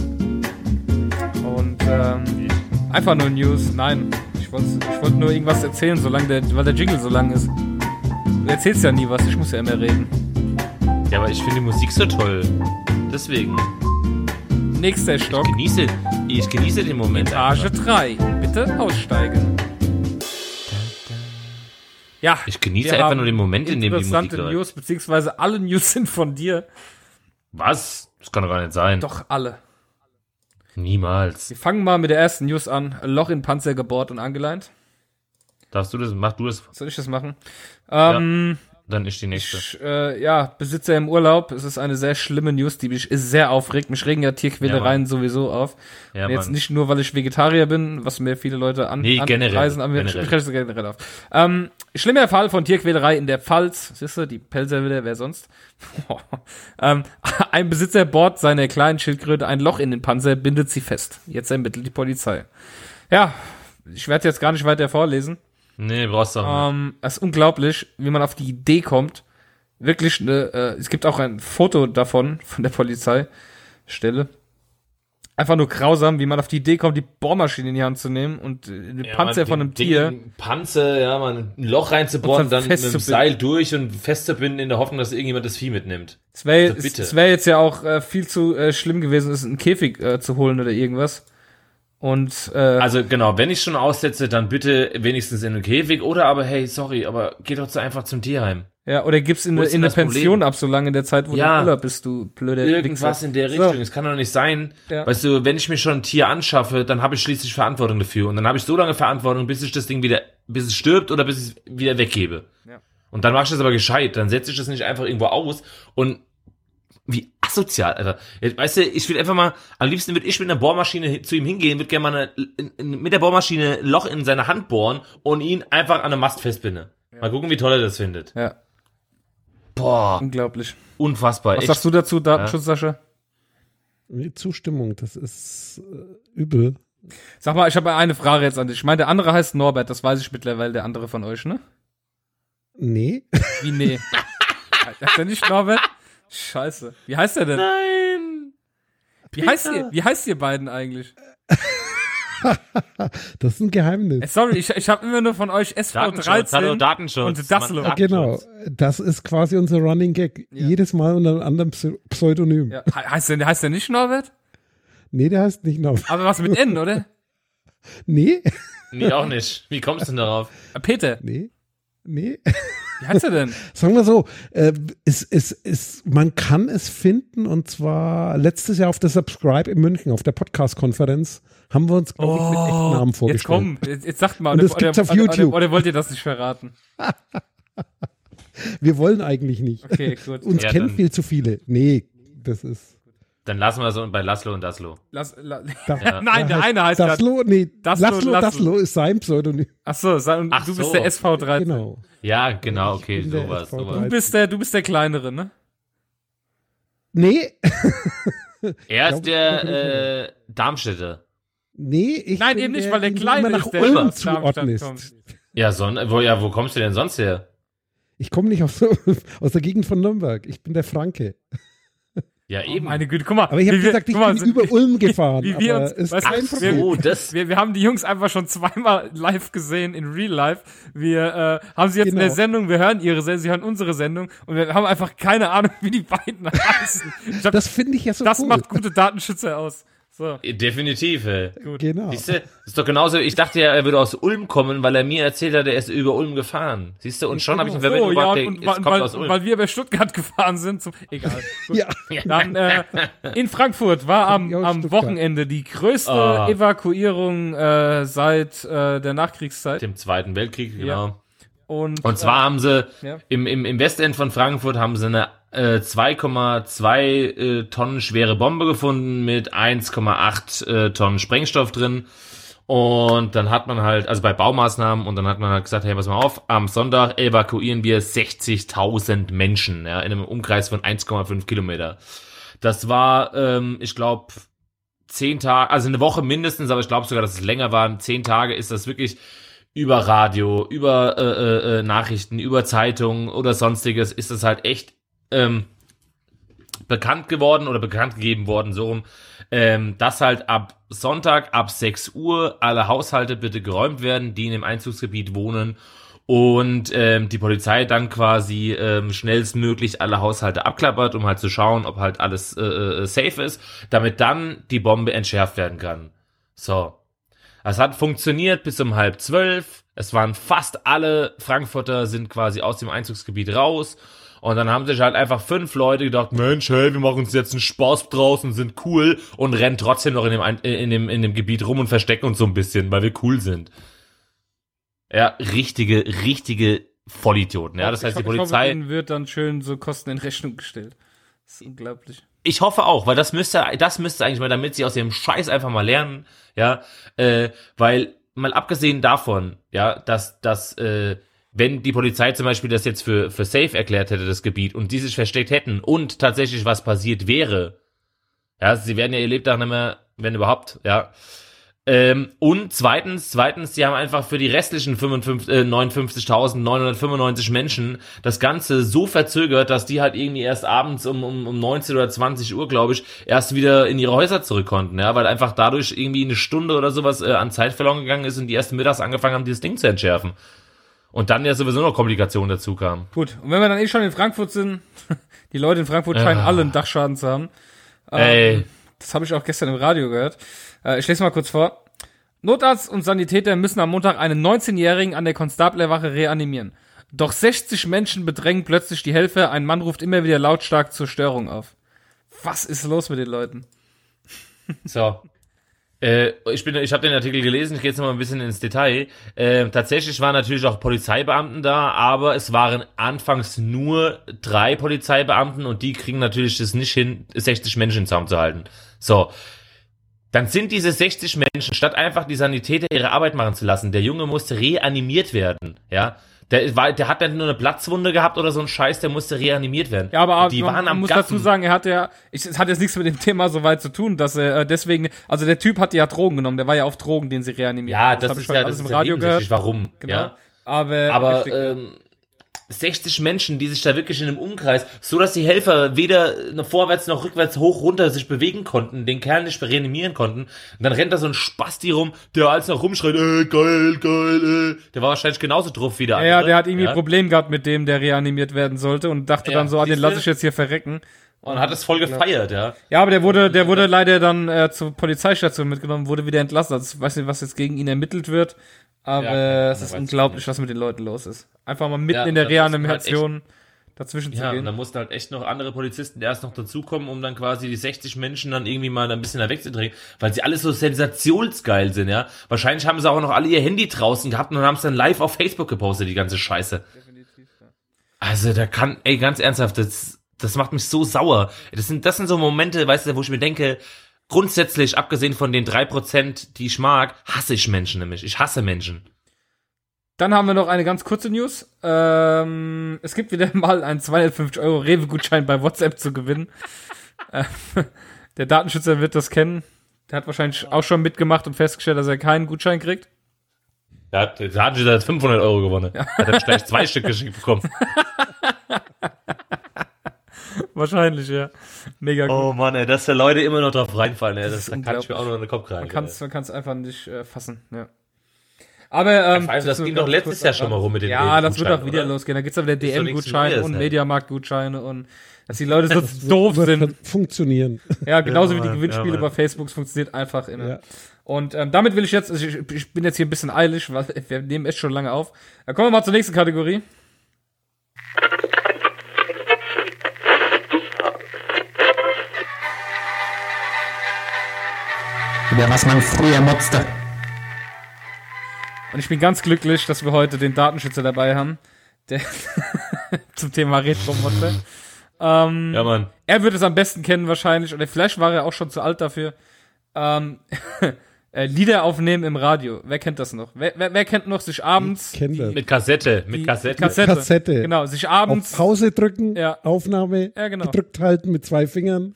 Und ähm, einfach nur News. Nein, ich wollte ich wollt nur irgendwas erzählen, solange der, weil der Jingle so lang ist. Du erzählst ja nie was, ich muss ja immer reden. Ja, aber ich finde die Musik so toll. Deswegen. Nächster Stock, Genieße, ich genieße den Moment. Etage einfach. 3. Bitte aussteigen. Ja, Ich genieße einfach nur den Moment, in dem die Musik interessante. News, beziehungsweise alle News sind von dir. Was? Das kann doch gar nicht sein. Doch alle. Niemals. Wir fangen mal mit der ersten News an. Loch in Panzer gebohrt und angeleint. Darfst du das? Mach du das. Soll ich das machen? Ähm, Dann ist die nächste. ich, äh, ja, Besitzer im Urlaub. Es ist eine sehr schlimme News, die mich sehr aufregt. Mich regen ja Tierquälereien Ja, sowieso auf. Ja, jetzt nicht nur, weil ich Vegetarier bin, was mir viele Leute an, Nee, generell, anpreisen, aber mir generell. mich regt generell auf. Ähm, schlimmer Fall von Tierquälerei in der Pfalz. Siehst du, die Pelzer wieder, wer sonst? ähm, ein Besitzer bohrt seiner kleinen Schildkröte ein Loch in den Panzer, bindet sie fest. Jetzt ermittelt die Polizei. Ja, ich werde jetzt gar nicht weiter vorlesen. Nee, brauchst du auch nicht. Ähm, es ist unglaublich, wie man auf die Idee kommt. Wirklich, ne, äh, es gibt auch ein Foto davon, von der Polizeistelle. Einfach nur grausam, wie man auf die Idee kommt, die Bohrmaschine in die Hand zu nehmen und äh, den Ja, Panzer man, von einem Tier. Panzer, ja, man, ein Loch reinzubohren, Und dann dann mit dem. Seil durch und festzubinden in der Hoffnung, dass irgendjemand das Vieh mitnimmt. Es wäre Also wär jetzt ja auch äh, viel zu äh, schlimm gewesen, es in einen Käfig äh, zu holen oder irgendwas. Und äh, Also genau, wenn ich schon aussetze, dann bitte wenigstens in den Käfig oder aber hey, sorry, aber geh doch so einfach zum Tierheim. ja, oder gib's in, in eine das Problem? Pension ab, so lange in der Zeit, wo Ja. du Urlaub bist, du blöder Irgendwas Wichser. in der So. Richtung. Es kann doch nicht sein. Ja. Weißt du, wenn ich mir schon ein Tier anschaffe, dann habe ich schließlich Verantwortung dafür. Und dann habe ich so lange Verantwortung, bis ich das Ding wieder, bis es stirbt oder bis ich es wieder weggebe. Ja. Und dann mache ich das aber gescheit. Dann setze ich das nicht einfach irgendwo aus und wie asozial, Alter. Jetzt, Weißt du, ich will einfach mal, am liebsten würde ich mit einer Bohrmaschine hin- zu ihm hingehen, würde gerne mal eine, in, in, mit der Bohrmaschine ein Loch in seine Hand bohren und ihn einfach an einem Mast festbinden. Mal gucken, wie toll er das findet. Ja, Boah, unglaublich. unfassbar. Was echt. sagst du dazu, Datenschutz, Sascha? Nee, Zustimmung, das ist äh, übel. Sag mal, ich habe eine Frage jetzt an dich. Ich meine, der andere heißt Norbert, das weiß ich mittlerweile, der andere von euch, ne? Nee. Wie nee? heißt er nicht Norbert? Scheiße. Wie heißt er denn? Nein. Wie heißt ihr, wie heißt ihr beiden eigentlich? Das ist ein Äh, Geheimnis. sorry, ich, ich habe immer nur von euch Datenschutz, hallo, SV13 Datenschutz. und Daslo. Genau, Datenschutz. das ist quasi unser Running Gag. Ja. Jedes Mal unter einem anderen Pse- Pseudonym. Ja, he- heißt der, heißt der nicht Norbert? Nee, der heißt nicht Norbert. Aber was mit N, oder? Nee, Nee, auch nicht. Wie kommst du denn darauf? Äh, Peter, nee, nee. wie heißt er denn? Sagen wir so, äh, es, es, es, man kann es finden und zwar letztes Jahr auf der Subscribe in München, auf der Podcast-Konferenz, haben wir uns, glaube ich, mit echten Namen vorgestellt. Oh, Jetzt komm, jetzt, jetzt sagt mal, Und oder, das gibt's auf oder, YouTube. Oder, oder wollt ihr das nicht verraten? Wir wollen eigentlich nicht. Okay, gut. Uns Ja, kennen dann- viel zu viele. Nee, das ist. Dann lassen wir so bei Laszlo und Daslo. Lass, la, Da, Nein, der eine heißt Daslo, nee, Daslo, Laszlo, Laszlo. Daslo ist sein Pseudonym. Ach so, sei- und Ach du bist so. der SV13. Genau. Ja, genau, okay, sowas, SV3. Du sowas. bist der, du bist der kleinere, ne? Nee, Er glaub, ist der äh, Darmstädter. nee, ich Nein, bin eben nicht, weil der Kleine immer nach ist, der Ulm zuordnest. kommt. Ja, son wo, ja, wo kommst du denn sonst her? Ich komme nicht aus, aus der Gegend von Nürnberg. Ich bin der Franke. Ja, Oh, eben. meine Güte, guck mal. Aber ich habe wie wir- gesagt, ich mal, bin so- über Ulm gefahren. wie wir aber uns- ist weißt kein wir- Problem. oh, das. Wir, wir haben die Jungs einfach schon zweimal live gesehen in Real Life. Wir äh, haben sie jetzt in Genau. der Sendung, wir hören ihre Sendung, sie hören unsere Sendung und wir haben einfach keine Ahnung, wie die beiden heißen. Ich glaub, Das finde ich ja so das cool. macht gute Datenschützer aus. So. Definitiv, ey. Genau. Siehst du, ist doch genauso, ich dachte ja, er würde aus Ulm kommen, weil er mir erzählt hat, er ist über Ulm gefahren. Siehst du, und schon habe ich eine Verbindung So, ja, der und, kommt weil, aus Ulm. weil wir über Stuttgart gefahren sind. Zum, egal. Gut. Ja, Dann äh, in Frankfurt war am, am. Wochenende die größte Ah. Evakuierung äh, seit äh, der Nachkriegszeit. dem Zweiten Weltkrieg, genau. Ja. Und, Und zwar haben sie ja. im, im, im Westend von Frankfurt haben sie eine äh, 2,2 äh, Tonnen schwere Bombe gefunden mit 1,8 äh, Tonnen Sprengstoff drin. Und dann hat man halt, also bei Baumaßnahmen, und dann hat man halt gesagt, hey, pass mal auf, am Sonntag evakuieren wir 60.000 Menschen, ja, in einem Umkreis von 1,5 Kilometer. Das war, ähm, ich glaube, zehn Tage, also eine Woche mindestens, aber ich glaube sogar, dass es länger waren. Zehn Tage ist das wirklich über Radio, über äh, äh, äh, Nachrichten, über Zeitungen oder sonstiges, ist das halt echt ähm, bekannt geworden oder bekannt gegeben worden, so rum, ähm, dass halt ab Sonntag ab 6 Uhr alle Haushalte bitte geräumt werden, die in dem Einzugsgebiet wohnen und ähm, die Polizei dann quasi ähm, schnellstmöglich alle Haushalte abklappert, um halt zu schauen, ob halt alles äh, äh, safe ist, damit dann die Bombe entschärft werden kann. So. Es hat funktioniert bis um halb zwölf. Es waren fast alle Frankfurter sind quasi aus dem Einzugsgebiet raus. Und dann haben sich halt einfach fünf Leute gedacht, Mensch, hey, wir machen uns jetzt einen Spaß draußen, sind cool und rennen trotzdem noch in dem, äh, in dem, in dem Gebiet rum und verstecken uns so ein bisschen, weil wir cool sind. Ja, richtige, richtige Vollidioten. Ja, das heißt, die ich, hoffe, Polizei. ihnen wird dann schön so Kosten in Rechnung gestellt. Das ist unglaublich. Ich hoffe auch, weil das müsste, das müsste eigentlich mal, damit sie aus dem Scheiß einfach mal lernen, ja, äh, weil mal abgesehen davon, ja, dass, dass, äh, wenn die Polizei zum Beispiel das jetzt für, für safe erklärt hätte, das Gebiet, und die sich versteckt hätten und tatsächlich was passiert wäre, ja, sie werden ja ihr Lebtag nicht mehr, wenn überhaupt, ja, ähm, und zweitens, zweitens, die haben einfach für die restlichen 55, äh, 59.995 Menschen das Ganze so verzögert, dass die halt irgendwie erst abends um, um, um 19 oder 20 Uhr, glaube ich, erst wieder in ihre Häuser zurück konnten, ja, weil einfach dadurch irgendwie eine Stunde oder sowas äh, an Zeit verloren gegangen ist und die erst mittags angefangen haben, dieses Ding zu entschärfen. Und dann ja sowieso noch Komplikationen dazu kamen. Gut, und wenn wir dann eh schon in Frankfurt sind, die Leute in Frankfurt scheinen Ah. alle einen Dachschaden zu haben. Ey. Ähm, das habe ich auch gestern im Radio gehört. Äh, ich lese mal kurz vor. Notarzt und Sanitäter müssen am Montag einen 19-Jährigen an der Konstablerwache reanimieren. Doch 60 Menschen bedrängen plötzlich die Helfer. Ein Mann ruft immer wieder lautstark zur Störung auf. Was ist los mit den Leuten? So. Äh, ich bin, ich habe den Artikel gelesen, ich gehe jetzt noch mal ein bisschen ins Detail. Äh, tatsächlich waren natürlich auch Polizeibeamten da, aber es waren anfangs nur drei Polizeibeamten und die kriegen natürlich das nicht hin, 60 Menschen in Zaum zu halten. So. Dann sind diese 60 Menschen, statt einfach die Sanitäter ihre Arbeit machen zu lassen, der Junge musste reanimiert werden, ja. Der, war, der hat dann nur eine Platzwunde gehabt oder so ein Scheiß, der musste reanimiert werden. Ja, aber die man, waren am muss Gaffen. dazu sagen, er hat ja, ich, es hat jetzt nichts mit dem Thema so weit zu tun, dass er äh, deswegen, also der Typ hat ja Drogen genommen, der war ja auf Drogen, den sie reanimiert ja, haben. das hab ich ist ja, das im ist Radio ja gehört. warum. Genau. Ja. Aber, Aber richtig, ähm, 60 Menschen, die sich da wirklich in einem Umkreis, so dass die Helfer weder vorwärts noch rückwärts hoch runter sich bewegen konnten, den Kerl nicht reanimieren konnten. Und dann rennt da so ein Spasti rum, der als noch rumschreit, äh, geil, geil, äh. Der war wahrscheinlich genauso drauf wie der ja, ja, andere. der hat irgendwie ja? ein Problem gehabt mit dem, der reanimiert werden sollte und dachte Ja, dann so, ah, den lasse ich jetzt hier verrecken. Und hat es voll gefeiert, ja. Ja, aber der wurde, der wurde leider dann äh, zur Polizeistation mitgenommen, wurde wieder entlassen. Also ich weiß nicht, was jetzt gegen ihn ermittelt wird, aber Ja, ja, es ist unglaublich, was mit den Leuten los ist. Einfach mal mitten Ja, in der da halt Reanimation dazwischen zu Ja, und gehen. dann mussten halt echt noch andere Polizisten erst noch dazukommen, um dann quasi die 60 Menschen dann irgendwie mal ein bisschen da wegzudrehen, weil sie alle so sensationsgeil sind, ja. Wahrscheinlich haben sie auch noch alle ihr Handy draußen gehabt und haben es dann live auf Facebook gepostet, die ganze Scheiße. Also da kann, ey, ganz ernsthaft, das, das macht mich so sauer. Das sind, das sind so Momente, weißt du, wo ich mir denke, grundsätzlich, abgesehen von den drei Prozent, die ich mag, hasse ich Menschen nämlich. Ich hasse Menschen. Dann haben wir noch eine ganz kurze News. Ähm, es gibt wieder mal einen 250 Euro Rewe-Gutschein bei WhatsApp zu gewinnen. Äh, der Datenschützer wird das kennen. Der hat wahrscheinlich auch schon mitgemacht und festgestellt, dass er keinen Gutschein kriegt. Der hat, der hat schon 500 Euro gewonnen. Hat er gleich zwei Stück geschickt bekommen. Wahrscheinlich, ja. Mega gut. Oh Mann, ey, dass da Leute immer noch drauf reinfallen, ey, das, ist da kann ich mir auch noch in den Kopf kragen. Man kann es man kann's einfach nicht äh, fassen, ja. Aber, ähm, Also das so ging doch letztes kurz Jahr schon mal rum mit den Ja, das wird auch wieder oder? losgehen. Da gibt's dann wieder DM-Gutscheine und. Mediamarkt-Gutscheine und dass die Leute so doof wird sind. funktionieren. Ja, genauso wie die Gewinnspiele ja, bei Facebook es funktioniert einfach immer. Ja. Und ähm, damit will ich jetzt, also ich, ich bin jetzt hier ein bisschen eilig, weil wir nehmen echt schon lange auf. Dann kommen wir mal zur nächsten Kategorie. Über was man früher motzte. Und ich bin ganz glücklich, dass wir heute den Datenschützer dabei haben, der zum Thema Retro-Motze. Ähm, Ja, Mann. er wird es am besten kennen wahrscheinlich, oder vielleicht war er auch schon zu alt dafür. Ähm, äh, Lieder aufnehmen im Radio. Wer kennt das noch? Wer, wer, wer kennt noch sich abends Kennt das. Mit Kassette, mit die Kassette. Kassette. Kassette. Genau, sich Auf abends. Pause drücken, Ja. Aufnahme Ja, genau. gedrückt halten mit zwei Fingern,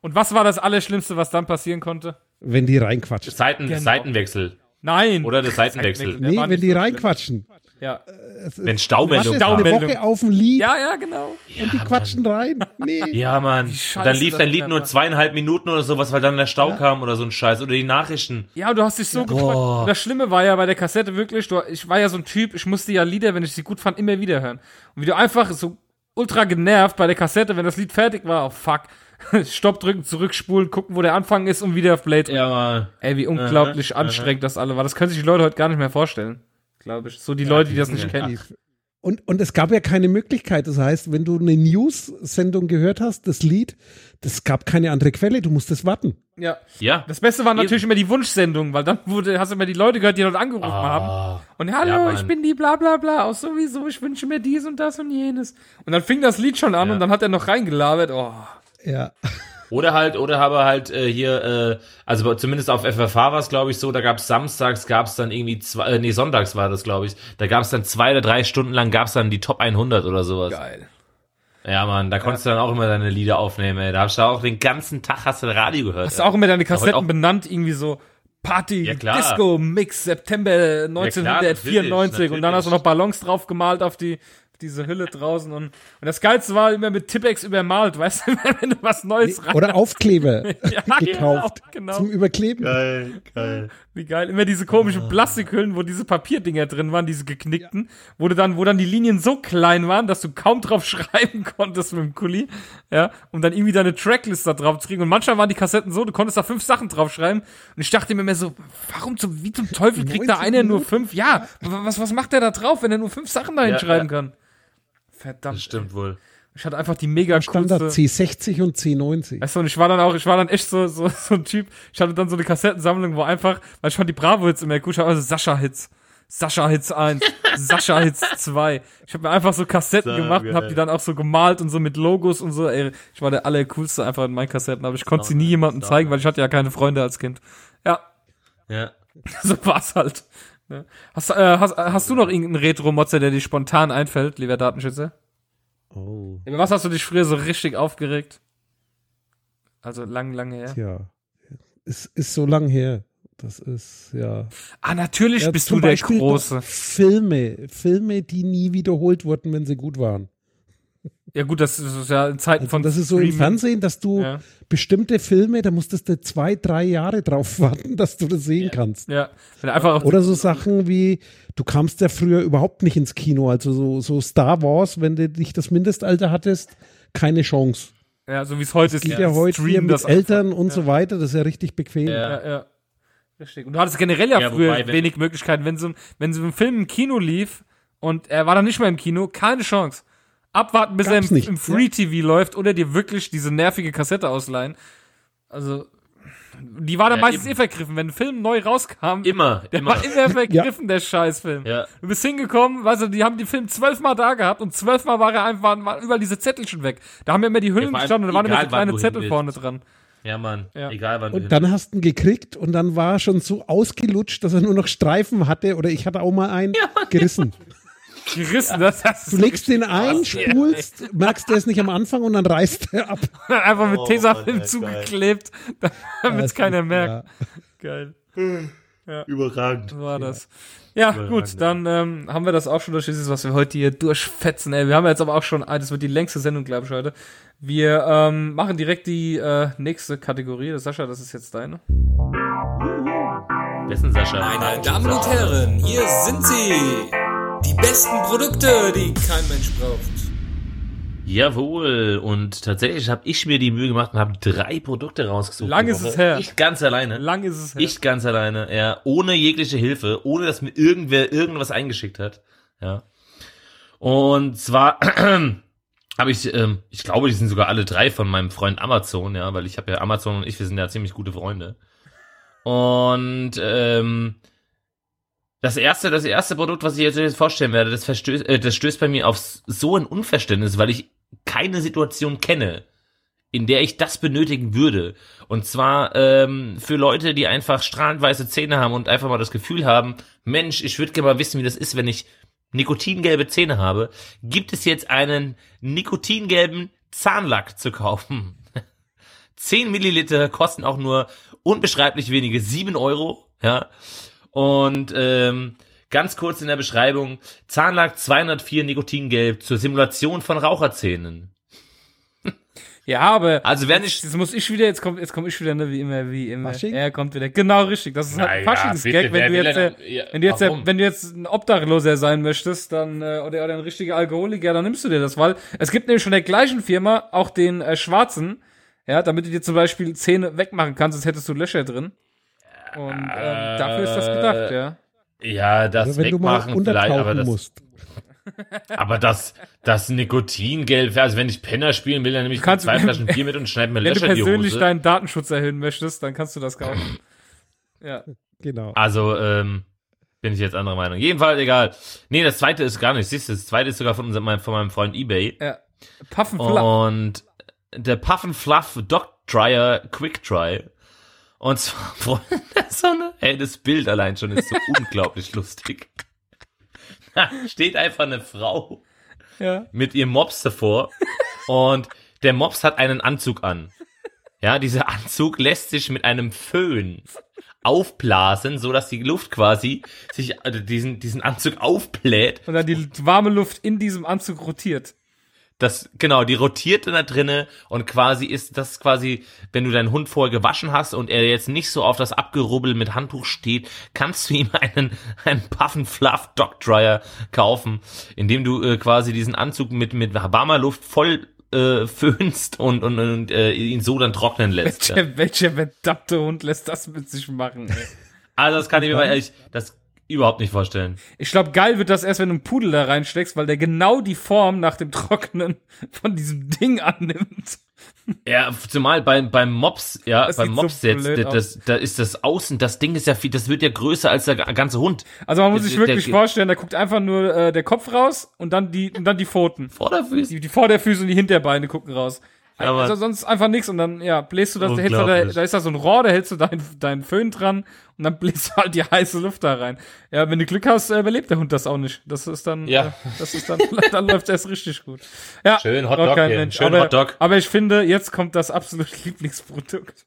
Und was war das Allerschlimmste, was dann passieren konnte? Wenn die reinquatschen. Seiten, Genau. Seitenwechsel. Nein. Oder der Seitenwechsel. Der Nee, wenn die reinquatschen. Ja. Wenn Was Staumeldung ist kam. eine. Woche auf dem Lied Ja, ja, genau. und die quatschen rein? Nee. Ja, Mann. Scheiße, Und dann lief dein Lied nur zweieinhalb Minuten oder sowas, weil dann der Stau kam oder so ein Scheiß. Oder die Nachrichten. Ja, du hast dich so gefreut. Boah. Und das Schlimme war ja bei der Kassette wirklich, du, ich war ja so ein Typ, ich musste ja Lieder, wenn ich sie gut fand, immer wieder hören. Und wie du einfach so ultra genervt bei der Kassette, wenn das Lied fertig war, oh fuck, Stopp drücken, zurückspulen, gucken, wo der Anfang ist und wieder auf drücken. Ja, Mann. Ey, wie unglaublich Aha, anstrengend das alle war. Das können sich die Leute heute gar nicht mehr vorstellen, glaube ich. So die Leute, die das nicht kennen. Und, und es gab ja keine Möglichkeit. Das heißt, wenn du eine News-Sendung gehört hast, das Lied, das gab keine andere Quelle. Du musstest warten. Ja. Ja. Das Beste waren natürlich immer die Wunschsendungen, weil dann wurde, hast du immer die Leute gehört, die dort angerufen haben. Ah. Und hallo, Ja, ich bin die bla bla bla aus sowieso, ich wünsche mir dies und das und jenes. Und dann fing das Lied schon an Ja. und dann hat er noch reingelabert. Oh. Ja. Oder halt, oder habe halt äh, hier, äh, also zumindest auf FFH war es, glaube ich, so, da gab es samstags, gab es dann irgendwie zwei, äh, nee, sonntags war das, glaube ich, da gab es dann zwei oder drei Stunden lang, gab es dann die Top 100 oder sowas. Geil. Ja, Mann, da konntest du dann auch immer deine Lieder aufnehmen, ey. Da hast du auch den ganzen Tag hast du Radio gehört. Hast du auch immer deine Kassetten benannt, irgendwie so Party, Ja, klar. Disco, Mix, September 1994 natürlich, und dann hast du noch natürlich. Ballons drauf gemalt auf die diese Hülle draußen und, und das Geilste war immer mit Tippex übermalt, weißt du, wenn du was Neues rein Oder Aufkleber Ja, gekauft genau, genau. zum Überkleben. Geil, geil. Wie geil. Immer diese komischen Ah. Plastikhüllen, wo diese Papierdinger drin waren, diese geknickten, wo du dann, wo dann die Linien so klein waren, dass du kaum drauf schreiben konntest mit dem Kuli, ja, um dann irgendwie deine Tracklist da drauf zu kriegen. Und manchmal waren die Kassetten so, du konntest da fünf Sachen drauf schreiben. Und ich dachte mir immer so, warum zum, wie zum Teufel kriegt da 19 einer nur fünf? Ja, was, was macht der da drauf, wenn er nur fünf Sachen da Ja, hinschreiben ja. kann? Verdammt. Das stimmt wohl. Ich hatte einfach die mega Standard coolste. C60 und C90. Weißt du, und ich war dann auch, ich war dann echt so, so, so ein Typ, ich hatte dann so eine Kassettensammlung, wo einfach, weil ich fand die Bravo-Hits immer gut, ich hatte also Sascha-Hits. Sascha-Hits 1, Sascha-Hits 2. Ich habe mir einfach so Kassetten So gemacht und habe geil. die dann auch so gemalt und so mit Logos und so. Ey, ich war der allercoolste einfach in meinen Kassetten, aber ich konnte sie nie jemandem zeigen, weil ich hatte ja keine Freunde als Kind. Ja, Ja. so war's halt. Ja. Hast, äh, hast, hast du noch irgendeinen Retro-Motzer, der dir spontan einfällt, lieber Datenschützer? Oh, Über was hast du dich früher so richtig aufgeregt? Also lang, lange her. tja. Es ist so lang her. Das ist, ja. Ah, natürlich ja bist du der Beispiel Große. Filme. Filme, die nie wiederholt wurden, wenn sie gut waren. Ja gut, das ist ja in Zeiten Also von das ist so im Streaming. Fernsehen, dass du Ja. bestimmte Filme, da musstest du zwei, drei Jahre drauf warten, dass du das sehen kannst. Ja, wenn du einfach auf Oder so Sachen wie, du kamst ja früher überhaupt nicht ins Kino, also so, so Star Wars, wenn du nicht das Mindestalter hattest, keine Chance. ja, so wie es heute ist. Geht ja, heute hier mit das Eltern und so weiter, das ist ja richtig bequem. Ja. Ja, ja. Richtig. Und du hattest generell ja, Ja, früher wobei, wenn- wenig Möglichkeiten, wenn so, ein- wenn so ein Film im Kino lief und er war dann nicht mehr im Kino, keine Chance. Abwarten, bis Gab's er im, nicht, im Free TV läuft oder dir wirklich diese nervige Kassette ausleihen. Also, die war dann Ja, meistens eben. eh vergriffen. Wenn ein Film neu rauskam, Immer, der immer. war immer vergriffen, der Scheißfilm. Ja. Du bist hingekommen, weißt du, die haben den Film zwölfmal da gehabt und zwölfmal war er einfach, waren, waren überall diese Zettelchen weg. Da haben ja immer die Hüllen allem gestanden und da waren immer so kleine Zettel vorne dran. Ja, Mann. Ja. Egal, wann du Und dann hast du ihn gekriegt und dann war er schon so ausgelutscht, dass er nur noch Streifen hatte oder ich hatte auch mal einen gerissen. Gerissen, das hast Du legst den ein, spulst, merkst, der ist nicht am Anfang und dann reißt er ab. einfach mit Oh, Tesafilm zugeklebt, damit es keiner merkt. ja. Geil. Überragend. So war das. Ja, gut, dann ähm, haben wir das auch schon durch dieses, was wir heute hier durchfetzen. Ey. Wir haben jetzt aber auch schon, ah, das wird die längste Sendung, glaube ich, heute. Wir ähm, machen direkt die äh, nächste Kategorie. Das, Sascha, das ist jetzt deine. Wer ist denn Sascha? Meine Damen und Herren, hier sind sie. Die besten Produkte, die kein Mensch braucht. Jawohl. Und tatsächlich habe ich mir die Mühe gemacht und habe drei Produkte rausgesucht. Lang ist es her. Ich ganz alleine. Lang ist es her. Ich ganz alleine, ja, ohne jegliche Hilfe, ohne dass mir irgendwer irgendwas eingeschickt hat, ja. Und zwar habe ich, ähm, ich glaube, die sind sogar alle drei von meinem Freund Amazon, ja, weil ich habe ja Amazon und ich, wir sind ja ziemlich gute Freunde. Und ähm, das erste, das erste Produkt, was ich jetzt vorstellen werde, das verstößt, äh, das stößt bei mir auf so ein Unverständnis, weil ich keine Situation kenne, in der ich das benötigen würde. Und zwar ähm, für Leute, die einfach strahlend weiße Zähne haben und einfach mal das Gefühl haben, Mensch, ich würde gerne mal wissen, wie das ist, wenn ich nikotingelbe Zähne habe, gibt es jetzt einen nikotingelben Zahnlack zu kaufen. 10 Milliliter kosten auch nur unbeschreiblich wenige 7 Euro, ja. Und ähm, ganz kurz in der Beschreibung, Zahnlack 204 Nikotingelb zur Simulation von Raucherzähnen. ja, aber Also wer nicht jetzt muss ich wieder, jetzt kommt, jetzt komme ich wieder, ne, wie immer, wie immer. Fasching? Er kommt wieder. Genau richtig. Das ist halt ein Faschingsgag, wenn du jetzt, äh, wenn du jetzt, äh, wenn du jetzt ein Obdachloser sein möchtest, dann äh, oder, oder ein richtiger Alkoholiker, dann nimmst du dir das, weil es gibt nämlich von der gleichen Firma auch den äh, schwarzen, ja, damit du dir zum Beispiel Zähne wegmachen kannst, sonst hättest du Löcher drin. Und ähm, dafür ist das gedacht, ja. Ja, das wenn du mal wegmachen vielleicht, aber untertauchen das, musst. aber das, das Nikotingelb, also wenn ich Penner spielen will, dann nehme ich Kannst- zwei Flaschen Bier mit und schneide mir Wenn du Löcher in die persönlich Hose. deinen Datenschutz erhöhen möchtest, dann kannst du das kaufen. ja. Genau. Also, ähm, bin ich jetzt anderer Meinung. Jedenfalls egal. Nee, das zweite ist gar nicht. Siehst du, das zweite ist sogar von, unserem, von meinem Freund eBay. Ja. Puffen Oh. Und der Puffin Fluff Dog Dryer Quick Dry. Und zwar, Freunde, so eine, ey, das Bild allein schon ist so unglaublich lustig. Da steht einfach eine Frau Ja. mit ihrem Mops davor und der Mops hat einen Anzug an. Ja, dieser Anzug lässt sich mit einem Föhn aufblasen, so dass die Luft quasi sich also diesen diesen Anzug aufbläht Und dann die warme Luft in diesem Anzug rotiert. Das, genau, die rotiert da drinne und quasi ist das quasi, wenn du deinen Hund vorher gewaschen hast und er jetzt nicht so auf das Abgerubbel mit Handtuch steht, kannst du ihm einen, einen Puffen Fluff Dog Dryer kaufen, indem du äh, quasi diesen Anzug mit, mit warmer Luft voll äh, föhnst und, und, und äh, ihn so dann trocknen lässt. Ja. Welcher, welcher verdammte Hund lässt das mit sich machen? Ey? Also das kann ich mir mal ehrlich, das überhaupt nicht vorstellen. Ich glaube, geil wird das erst, wenn du einen Pudel da reinsteckst, weil der genau die Form nach dem Trocknen von diesem Ding annimmt. Ja, zumal beim, beim Mops, ja, Das beim sieht so Mops jetzt, das, da ist das Außen, das Ding ist ja viel, das wird ja größer als der ganze Hund. Also man muss sich wirklich der- vorstellen, da guckt einfach nur äh, der Kopf raus und dann die und dann die Pfoten. Vorderfüße. Die, die Vorderfüße und die Hinterbeine gucken raus. Aber also sonst einfach nichts und dann, ja, bläst du das, da, hältst du da, da ist da so ein Rohr, da hältst du deinen dein Föhn dran und dann bläst du halt die heiße Luft da rein. Ja, wenn du Glück hast, äh, überlebt der Hund das auch nicht. Das ist dann, Ja. äh, das ist dann, dann läuft es richtig gut. Ja, Schön Hotdog Mensch. schön aber, Hotdog. aber ich finde, jetzt kommt das absolute Lieblingsprodukt.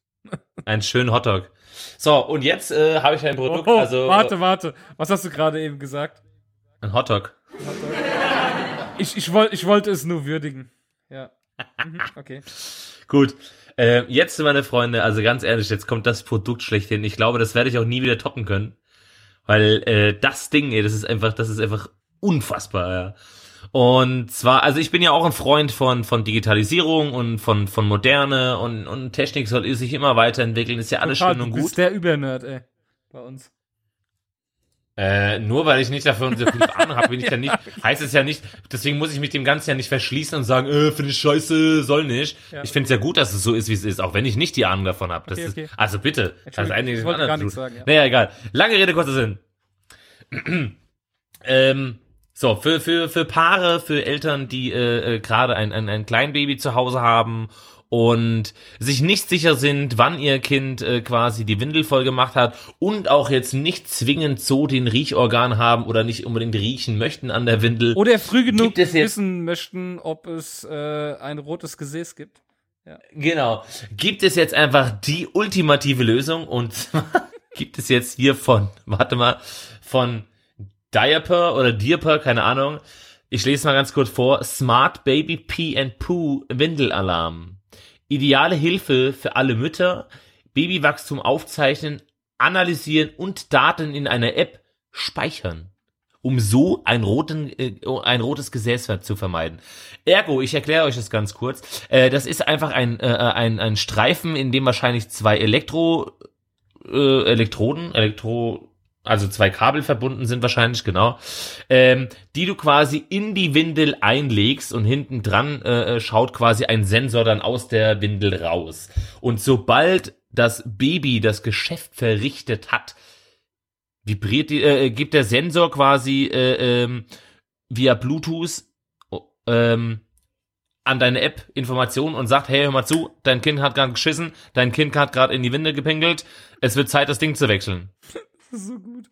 Ein schönen Hotdog. So, und jetzt äh, habe ich ein Produkt, Oh, also warte, warte. Was hast du gerade eben gesagt? ein Hotdog. Ich, ich, wollte ich wollte es nur würdigen. Ja. Mhm, okay. Gut. Äh, jetzt, meine Freunde, also ganz ehrlich, jetzt kommt das Produkt schlechthin. Ich glaube, das werde ich auch nie wieder toppen können. Weil äh, das Ding, ey, das ist einfach, das ist einfach unfassbar, ja. Und zwar, also ich bin ja auch ein Freund von, von Digitalisierung und von, von Moderne und, und Technik soll sich immer weiterentwickeln, ist ja alles Total, schön und du gut. bist der Übernerd, ey. Bei uns. Äh, nur weil ich nicht davon so viel Ahnung habe, bin ich ja nicht, heißt es ja nicht, deswegen muss ich mich dem Ganzen ja nicht verschließen und sagen, äh, finde ich scheiße, soll nicht. Ja. Ich finde es ja gut, dass es so ist, wie es ist, auch wenn ich nicht die Ahnung davon habe. Okay, okay. Also bitte. Das eine ich wollte gar nichts sagen, ja. Naja, egal. Lange Rede, kurzer Sinn. ähm, so, für, für, für Paare, für Eltern, die äh, äh, gerade ein, ein, ein Kleinbaby zu Hause haben und sich nicht sicher sind, wann ihr Kind äh, quasi die Windel voll gemacht hat und auch jetzt nicht zwingend so den Riechorgan haben oder nicht unbedingt riechen möchten an der Windel. Oder früh genug wissen möchten, ob es äh, ein rotes Gesäß gibt. Genau. Gibt es jetzt einfach die ultimative Lösung und zwar gibt es jetzt hier von, warte mal, von Diaper oder Diaper, keine Ahnung. Ich lese mal ganz kurz vor. Smart Baby Pee and Poo Windelalarm. Ideale Hilfe für alle Mütter. Babywachstum aufzeichnen, analysieren und Daten in einer App speichern. Um so ein, roten, äh, ein rotes Gesäß zu vermeiden. Ergo, ich erkläre euch das ganz kurz. Äh, das ist einfach ein, äh, ein, ein Streifen, in dem wahrscheinlich zwei Elektro, äh, Elektroden, Elektro, also zwei Kabel verbunden sind wahrscheinlich, genau, ähm, die du quasi in die Windel einlegst und hinten dran äh, schaut quasi ein Sensor dann aus der Windel raus. Und sobald das Baby das Geschäft verrichtet hat, vibriert die, äh, gibt der Sensor quasi äh, ähm, via Bluetooth ähm, an deine App Informationen und sagt, hey, hör mal zu, dein Kind hat gerade geschissen, dein Kind hat gerade in die Winde gepinkelt, es wird Zeit, das Ding zu wechseln. Das ist so gut.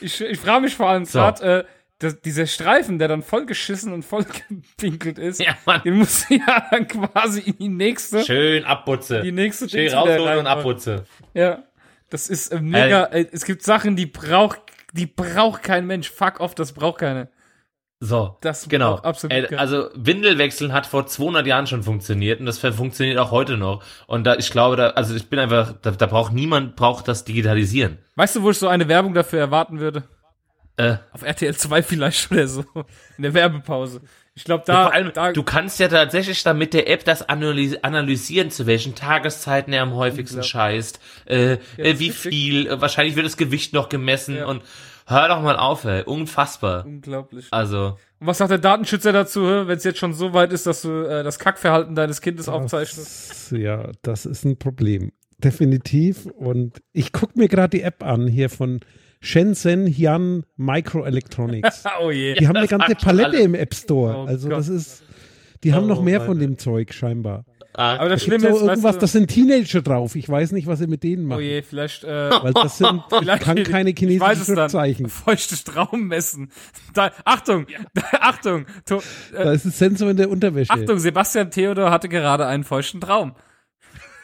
Ich, ich frage mich vor allem So. gerade, äh, das, dieser Streifen, der dann voll geschissen und voll gepinkelt ist, Ja, Mann. den musst du ja dann quasi in die nächste, Schön abputze. die nächste Schön rausholen und abputze. Ja. Das ist äh, mega, äh, es gibt Sachen, die braucht, die braucht kein Mensch. Fuck off, das braucht keine. So, Das genau. absolut Äh, keiner. also Windelwechseln hat vor 200 Jahren schon funktioniert und das funktioniert auch heute noch. Und da, ich glaube, da, also ich bin einfach, da, da braucht niemand braucht das digitalisieren. Weißt du, wo ich so eine Werbung dafür erwarten würde? Äh, Auf RTL 2 vielleicht oder so. In der Werbepause. Ich glaube, Ja, da, vor allem, da du kannst ja tatsächlich dann mit der App das analysi analysieren, zu welchen Tageszeiten er am häufigsten scheißt, äh, äh, das wie viel, äh, wahrscheinlich wird das Gewicht noch gemessen Ja. und hör doch mal auf, ey, unfassbar. unglaublich. Also, Und was sagt der Datenschützer dazu, wenn es jetzt schon so weit ist, dass du äh, das Kackverhalten deines Kindes aufzeichnest? Das, ja, das ist ein Problem. Definitiv. Und ich gucke mir gerade die App an hier von Shenzhen Hyun Microelectronics. oh je. Die haben eine ganze Palette alles. im App Store. Oh also Gott. das ist, die haben Oh noch mehr von Mann. dem Zeug scheinbar. Ah, Aber das Schlimme ist, weißt irgendwas, du, das sind Teenager drauf. Ich weiß nicht, was sie mit denen oh machen. je, vielleicht, äh, Weil das sind, ich Vielleicht- kann keine ich weiß chinesischen. Schriftzeichen. feuchte Straum messen. Da, Achtung, Achtung, to, äh, Da ist ein Sensor in der Unterwäsche. Achtung, Sebastian Theodor hatte gerade einen feuchten Traum.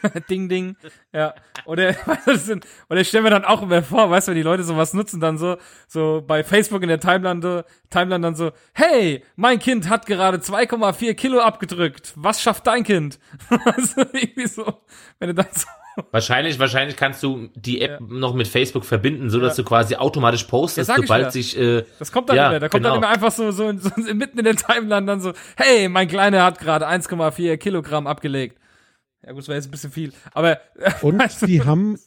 ding, ding. Ja. Oder, sind, oder ich stelle mir dann auch immer vor, weißt du, wenn die Leute sowas nutzen, dann so, so bei Facebook in der Timeline, so- Timeline dann so, hey, mein Kind hat gerade 2,4 Kilo abgedrückt. Was schafft dein Kind? also irgendwie so, wenn du dann so, wahrscheinlich, wahrscheinlich kannst du die App noch mit Facebook verbinden, so dass Ja. du quasi automatisch postest, Ja, sobald ja. sich, äh, das kommt dann Ja, immer, da kommt genau. dann immer einfach so, so, so mitten in der Timeline dann so, hey, mein Kleiner hat gerade 1,4 Kilogramm abgelegt. Ja gut, das wäre jetzt ein bisschen viel, aber, Und du, die haben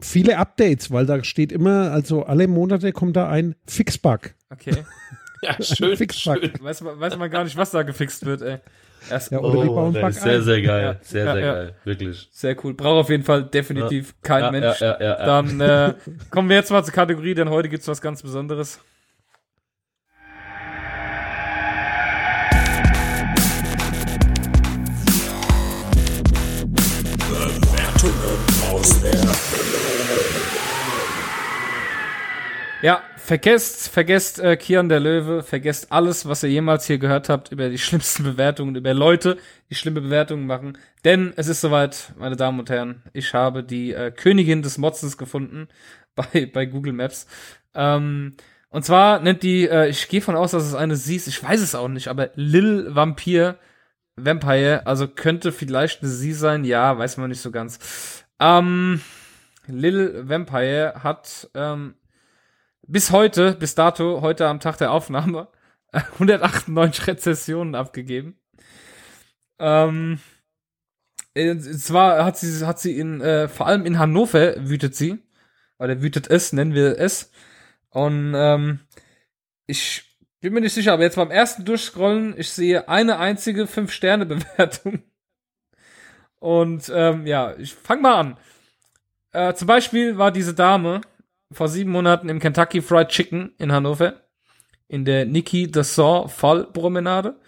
viele Updates, weil da steht immer, also alle Monate kommt da ein Fixbug. okay. ja, schön, Fixbug. schön. Weiß man, weiß man gar nicht, was da gefixt wird, ey. Erst, Ja, oder die Oh, bauen das Bug ist sehr, sehr geil. Ja. Sehr, sehr ja. geil. Wirklich. Sehr cool. Braucht auf jeden Fall definitiv kein Ja, Mensch. ja, ja, ja, ja. Dann äh, kommen wir jetzt mal zur Kategorie, denn heute gibt's was ganz Besonderes. Ja, vergesst, vergesst äh, Kian der Löwe, vergesst alles, was ihr jemals hier gehört habt über die schlimmsten Bewertungen, über Leute, die schlimme Bewertungen machen. Denn es ist soweit, meine Damen und Herren, ich habe die äh, Königin des Motzens gefunden bei, bei Google Maps. Ähm, und zwar nennt die, äh, ich gehe von aus, dass es eine sie ist, ich weiß es auch nicht, aber Lil Vampir Vampire, also könnte vielleicht eine sie sein, ja, weiß man nicht so ganz. Ähm, Lil Vampire hat ähm, bis heute, bis dato, heute am Tag der Aufnahme, 198 Rezessionen abgegeben. Ähm, äh, zwar hat sie, hat sie in, äh, vor allem in Hannover wütet sie, oder wütet es, nennen wir es. Und ähm, ich bin mir nicht sicher, aber jetzt beim ersten Durchscrollen, ich sehe eine einzige 5-Sterne-Bewertung. Und ähm, ja, ich fang mal an. Äh, zum Beispiel war diese Dame, vor sieben Monaten im Kentucky Fried Chicken in Hannover in der Niki Dessau Fallpromenade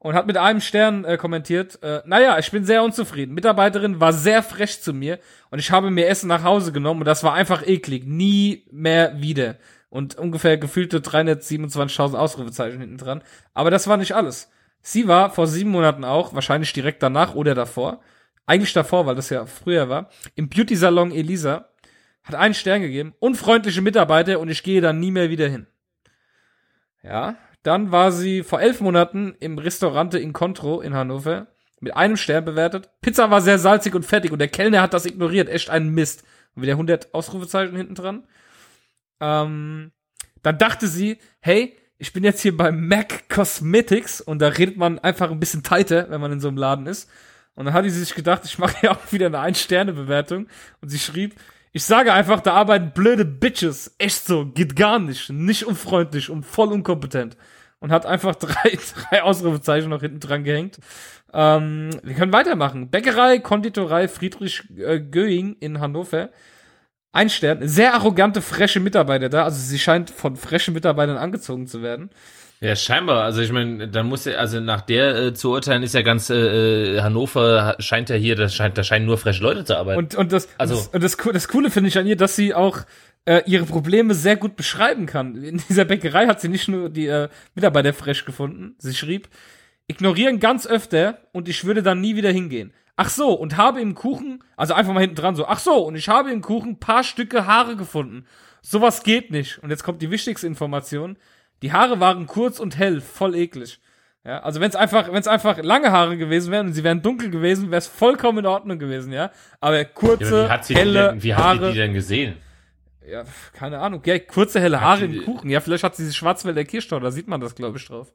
und hat mit einem Stern äh, kommentiert, äh, naja, ich bin sehr unzufrieden. Mitarbeiterin war sehr frech zu mir und ich habe mir Essen nach Hause genommen und das war einfach eklig. Nie mehr wieder. Und ungefähr gefühlte 327.000 Ausrufezeichen hinten dran. Aber das war nicht alles. Sie war vor sieben Monaten auch, wahrscheinlich direkt danach oder davor, eigentlich davor, weil das ja früher war, im Beauty-Salon Elisa hat einen Stern gegeben, unfreundliche Mitarbeiter und ich gehe da nie mehr wieder hin. Ja, dann war sie vor elf Monaten im Restaurante Incontro in Hannover mit einem Stern bewertet. Pizza war sehr salzig und fettig und der Kellner hat das ignoriert. Echt ein Mist. Und wieder 100 Ausrufezeichen hinten dran. Ähm, dann dachte sie, hey, ich bin jetzt hier bei MAC Cosmetics und da redet man einfach ein bisschen tighter, wenn man in so einem Laden ist. Und dann hat sie sich gedacht, ich mache ja auch wieder eine Ein-Sterne-Bewertung. Und sie schrieb, ich sage einfach, da arbeiten blöde Bitches. Echt so, geht gar nicht. Nicht unfreundlich und voll unkompetent. Und hat einfach drei, drei Ausrufezeichen noch hinten dran gehängt. Ähm, wir können weitermachen. Bäckerei, Konditorei Friedrich äh, Göing in Hannover. Ein Stern. Sehr arrogante, fresche Mitarbeiter da. Also sie scheint von frischen Mitarbeitern angezogen zu werden. Ja, scheinbar. Also ich meine, dann muss ja, also nach der äh, zu urteilen ist ja ganz äh, Hannover scheint ja hier, das scheint, da scheinen nur frische Leute zu arbeiten. Und, und das, Also- das, und das, das Coole finde ich an ihr, dass sie auch äh, ihre Probleme sehr gut beschreiben kann. In dieser Bäckerei hat sie nicht nur die äh, Mitarbeiter fresh gefunden. Sie schrieb, ignorieren ganz öfter und ich würde dann nie wieder hingehen. Ach so, und habe im Kuchen, also einfach mal hinten dran so, ach so, und ich habe im Kuchen paar Stücke Haare gefunden. Sowas geht nicht. Und jetzt kommt die wichtigste Information. Die Haare waren kurz und hell, voll eklig. Ja, also wenn es einfach, wenn es einfach lange Haare gewesen wären und sie wären dunkel gewesen, wäre es vollkommen in Ordnung gewesen, ja. Aber ja, kurze, aber wie hat helle denn, wie hat Haare, sie die denn gesehen? ja, keine Ahnung, ja, kurze helle Haare die- im Kuchen. Ja, vielleicht hat sie diese Schwarzwälder Kirschtorte, da sieht man das, glaube ich, drauf.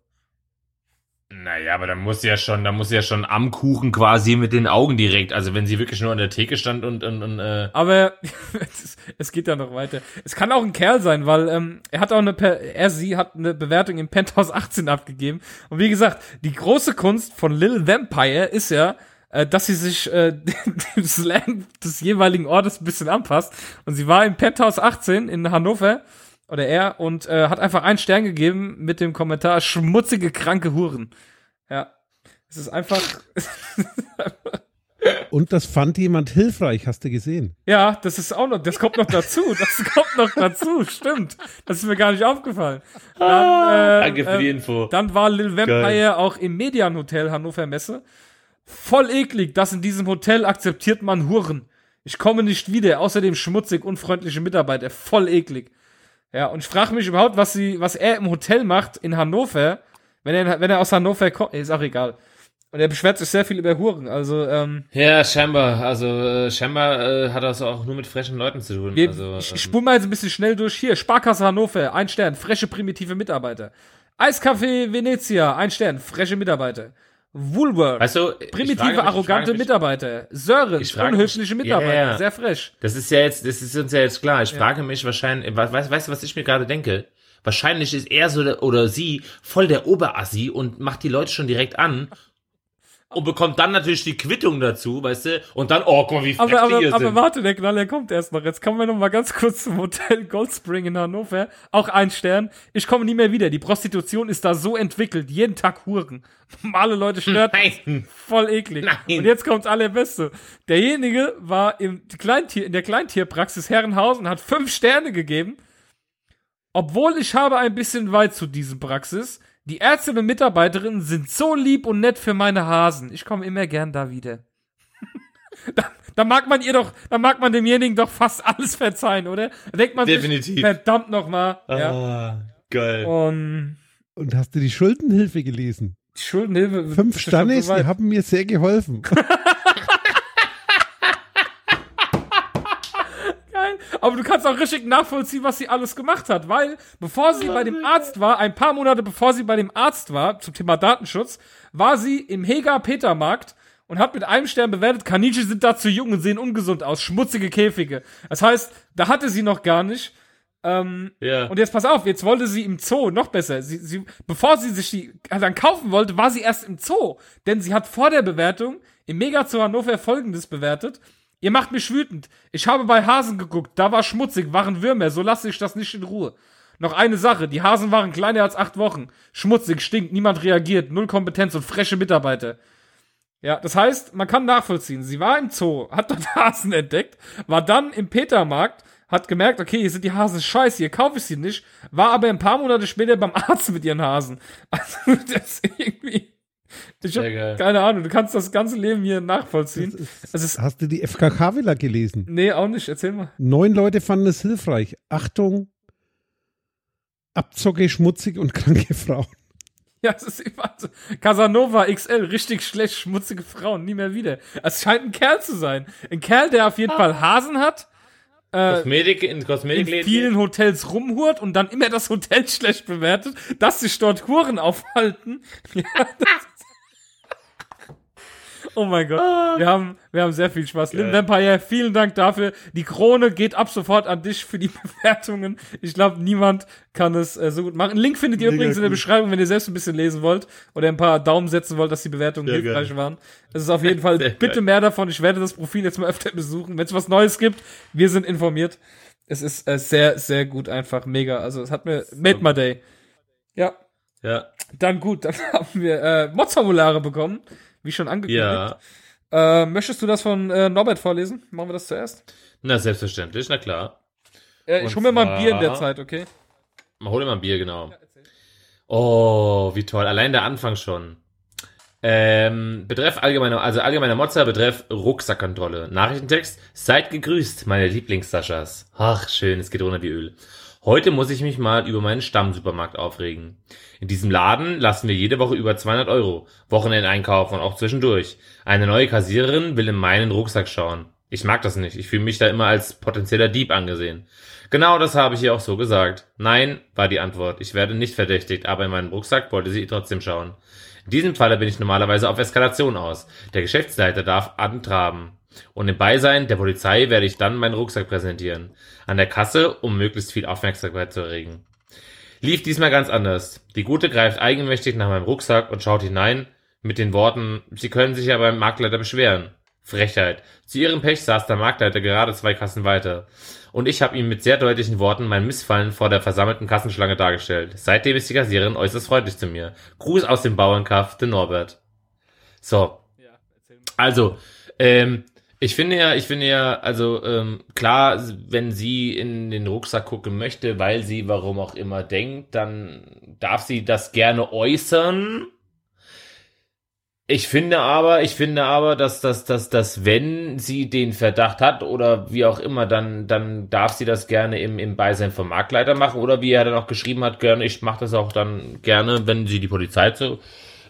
Naja, aber da muss sie ja schon, da muss ja schon am Kuchen quasi mit den Augen direkt. Also wenn sie wirklich nur an der Theke stand und, und, und äh, Aber es, geht ja noch weiter. Es kann auch ein Kerl sein, weil ähm, er hat auch eine, er, sie hat eine Bewertung im Penthouse 18 abgegeben. Und wie gesagt, die große Kunst von Lil Vampire ist ja, äh, dass sie sich äh, dem Slang des jeweiligen Ortes ein bisschen anpasst. Und sie war im Penthouse 18 in Hannover oder er und äh, hat einfach einen Stern gegeben mit dem Kommentar schmutzige kranke Huren. Ja. Es ist einfach Und das fand jemand hilfreich, hast du gesehen. Ja, das ist auch noch, das kommt noch dazu. Das kommt noch dazu, stimmt. Das ist mir gar nicht aufgefallen. Dann, äh, danke für die äh, Info. Dann war Lil Vampire auch im Median Hotel Hannover Messe. Voll eklig, dass in diesem Hotel akzeptiert man Huren. Ich komme nicht wieder, außerdem schmutzig, unfreundliche Mitarbeiter, voll eklig. Ja, und ich frage mich überhaupt, was sie, was er im Hotel macht in Hannover, wenn er, wenn er aus Hannover kommt, ist auch egal. Und er beschwert sich sehr viel über Huren, also, ähm, Ja, scheinbar. Also äh, scheinbar äh, hat das auch nur mit frischen Leuten zu tun. Wir, also, ich ähm, spule mal jetzt ein bisschen schnell durch. Hier, Sparkasse Hannover, ein Stern, freche primitive Mitarbeiter. Eiscafé Venezia, ein Stern, freche Mitarbeiter. Woolworth, weißt du, primitive, mich- ich arrogante mich- Mitarbeiter. Sören, unhöfliche Mitarbeiter, Ja, ja. sehr fresh. Das ist ja jetzt, das ist uns ja jetzt klar. Ich frage mich wahrscheinlich, we- weißt, weißt du, was ich mir gerade denke? Wahrscheinlich ist er so der, oder sie voll der Oberassi und macht die Leute schon direkt an und bekommt dann natürlich die Quittung dazu, weißt du? Und dann, oh, guck mal, wie frech Aber, die aber, hier aber sind. warte, der Knaller kommt erst noch. Jetzt kommen wir noch mal ganz kurz zum Hotel Goldspring in Hannover. Auch ein Stern. Ich komme nie mehr wieder. Die Prostitution ist da so entwickelt. Jeden Tag Huren. Normale Leute stört. das. Nein. Voll eklig. Nein. Und jetzt kommt's allerbeste. Derjenige war im Kleintier, in der Kleintierpraxis Herrenhausen, hat fünf Sterne gegeben. Obwohl ich habe ein bisschen weit zu diesem Praxis. Die Ärzte und Mitarbeiterinnen sind so lieb und nett für meine Hasen. Ich komme immer gern da wieder. da, da mag man ihr doch, da mag man demjenigen doch fast alles verzeihen, oder? Da denkt man Definitiv. sich, verdammt nochmal. Ja. Ah, geil. Und Und hast du die Schuldenhilfe gelesen? die Schuldenhilfe. Fünf ja Stannis, die haben mir sehr geholfen. Geil. Aber du kannst auch richtig nachvollziehen, was sie alles gemacht hat, weil bevor sie bei dem Arzt war, ein paar Monate bevor sie bei dem Arzt war, zum Thema Datenschutz, war sie im Hega Petermarkt und hat mit einem Stern bewertet, Kaninchen sind da zu jung und sehen ungesund aus, schmutzige Käfige. Das heißt, da hatte sie noch gar nicht. Ähm, Ja. und jetzt pass auf, jetzt wollte sie im Zoo noch besser. Sie, sie, bevor sie sich die dann kaufen wollte, war sie erst im Zoo. Denn sie hat vor der Bewertung im Mega Zoo Hannover folgendes bewertet. Ihr macht mich wütend. Ich habe bei Hasen geguckt, da war schmutzig, waren Würmer, so lasse ich das nicht in Ruhe. Noch eine Sache, die Hasen waren kleiner als acht Wochen. Schmutzig, stinkt, niemand reagiert, null Kompetenz und freche Mitarbeiter. Ja, das heißt, man kann nachvollziehen. Sie war im Zoo, hat dort Hasen entdeckt, war dann im Petermarkt, hat gemerkt, okay, hier sind die Hasen scheiße, hier kaufe ich sie nicht, war aber ein paar Monate später beim Arzt mit ihren Hasen. Also, das ist irgendwie. Ich hab keine Ahnung, du kannst das ganze Leben hier nachvollziehen. Ist, Hast du die FKK-Villa gelesen? nee, auch nicht, erzähl mal. Neun Leute fanden es hilfreich. Achtung, Abzocke, schmutzig und kranke Frauen. Ja, es ist immer so. Casanova XL, richtig schlecht, schmutzige Frauen, nie mehr wieder. Es scheint ein Kerl zu sein. Ein Kerl, der auf jeden Fall Hasen hat, Kosmetik in in Kosmetikläden. vielen Hotels rumhurt und dann immer das Hotel schlecht bewertet, dass sich dort Huren aufhalten. Ja, das Oh mein Gott. Wir haben, wir haben sehr viel Spaß. Lin Vampire, vielen Dank dafür. Die Krone geht ab sofort an dich für die Bewertungen. Ich glaube, niemand kann es äh, so gut machen. Link findet ihr Mega übrigens in der gut. Beschreibung, wenn ihr selbst ein bisschen lesen wollt oder ein paar Daumen setzen wollt, dass die Bewertungen Sehr hilfreich geil. waren. Es ist auf jeden Fall Sehr bitte geil. mehr davon. Ich werde das Profil jetzt mal öfter besuchen. Wenn es was Neues gibt, wir sind informiert. Es ist äh, sehr, sehr gut einfach. Mega. Also es hat mir made my day. Ja, Ja. dann gut. Dann haben wir äh, Mods-Formulare bekommen, wie schon angekündigt. Ja. Äh, möchtest du das von äh, Norbert vorlesen? Machen wir das zuerst? Na, selbstverständlich, na klar. Äh, ich Und hol mir mal ein Bier in der Zeit, okay? Mal hol dir mal ein Bier, genau. Oh, wie toll. Allein der Anfang schon. Ähm, betreff allgemeiner, also allgemeiner Mozza, betreff Rucksackkontrolle. Nachrichtentext. Seid gegrüßt, meine Lieblings-Saschas. Ach, schön, es geht runter wie Öl. Heute muss ich mich mal über meinen Stammsupermarkt aufregen. In diesem Laden lassen wir jede Woche über 200 Euro. Wochenendeinkauf und auch zwischendurch. Eine neue Kassiererin will in meinen Rucksack schauen. Ich mag das nicht. Ich fühle mich da immer als potenzieller Dieb angesehen. Genau das habe ich ihr auch so gesagt. Nein, war die Antwort. Ich werde nicht verdächtigt, aber in meinem Rucksack wollte sie trotzdem schauen. In diesem Falle bin ich normalerweise auf Eskalation aus. Der Geschäftsleiter darf antraben. Und im Beisein der Polizei werde ich dann meinen Rucksack präsentieren. An der Kasse, um möglichst viel Aufmerksamkeit zu erregen. Lief diesmal ganz anders. Die Gute greift eigenmächtig nach meinem Rucksack und schaut hinein mit den Worten, Sie können sich ja beim Marktleiter beschweren. Frechheit. Zu ihrem Pech saß der Marktleiter gerade zwei Kassen weiter. Und ich habe ihm mit sehr deutlichen Worten mein Missfallen vor der versammelten Kassenschlange dargestellt. Seitdem ist die Kassiererin äußerst freundlich zu mir. Gruß aus dem Bauernkaff, der Norbert. So, also, ähm, ich finde ja, ich finde ja, also ähm, klar, wenn sie in den Rucksack gucken möchte, weil sie warum auch immer denkt, dann darf sie das gerne äußern. Ich finde aber, ich finde aber, dass, dass, dass, dass wenn sie den Verdacht hat oder wie auch immer, dann, dann darf sie das gerne im, im Beisein vom Marktleiter machen oder wie er dann auch geschrieben hat, gerne, ich mache das auch dann gerne, wenn sie die Polizei zu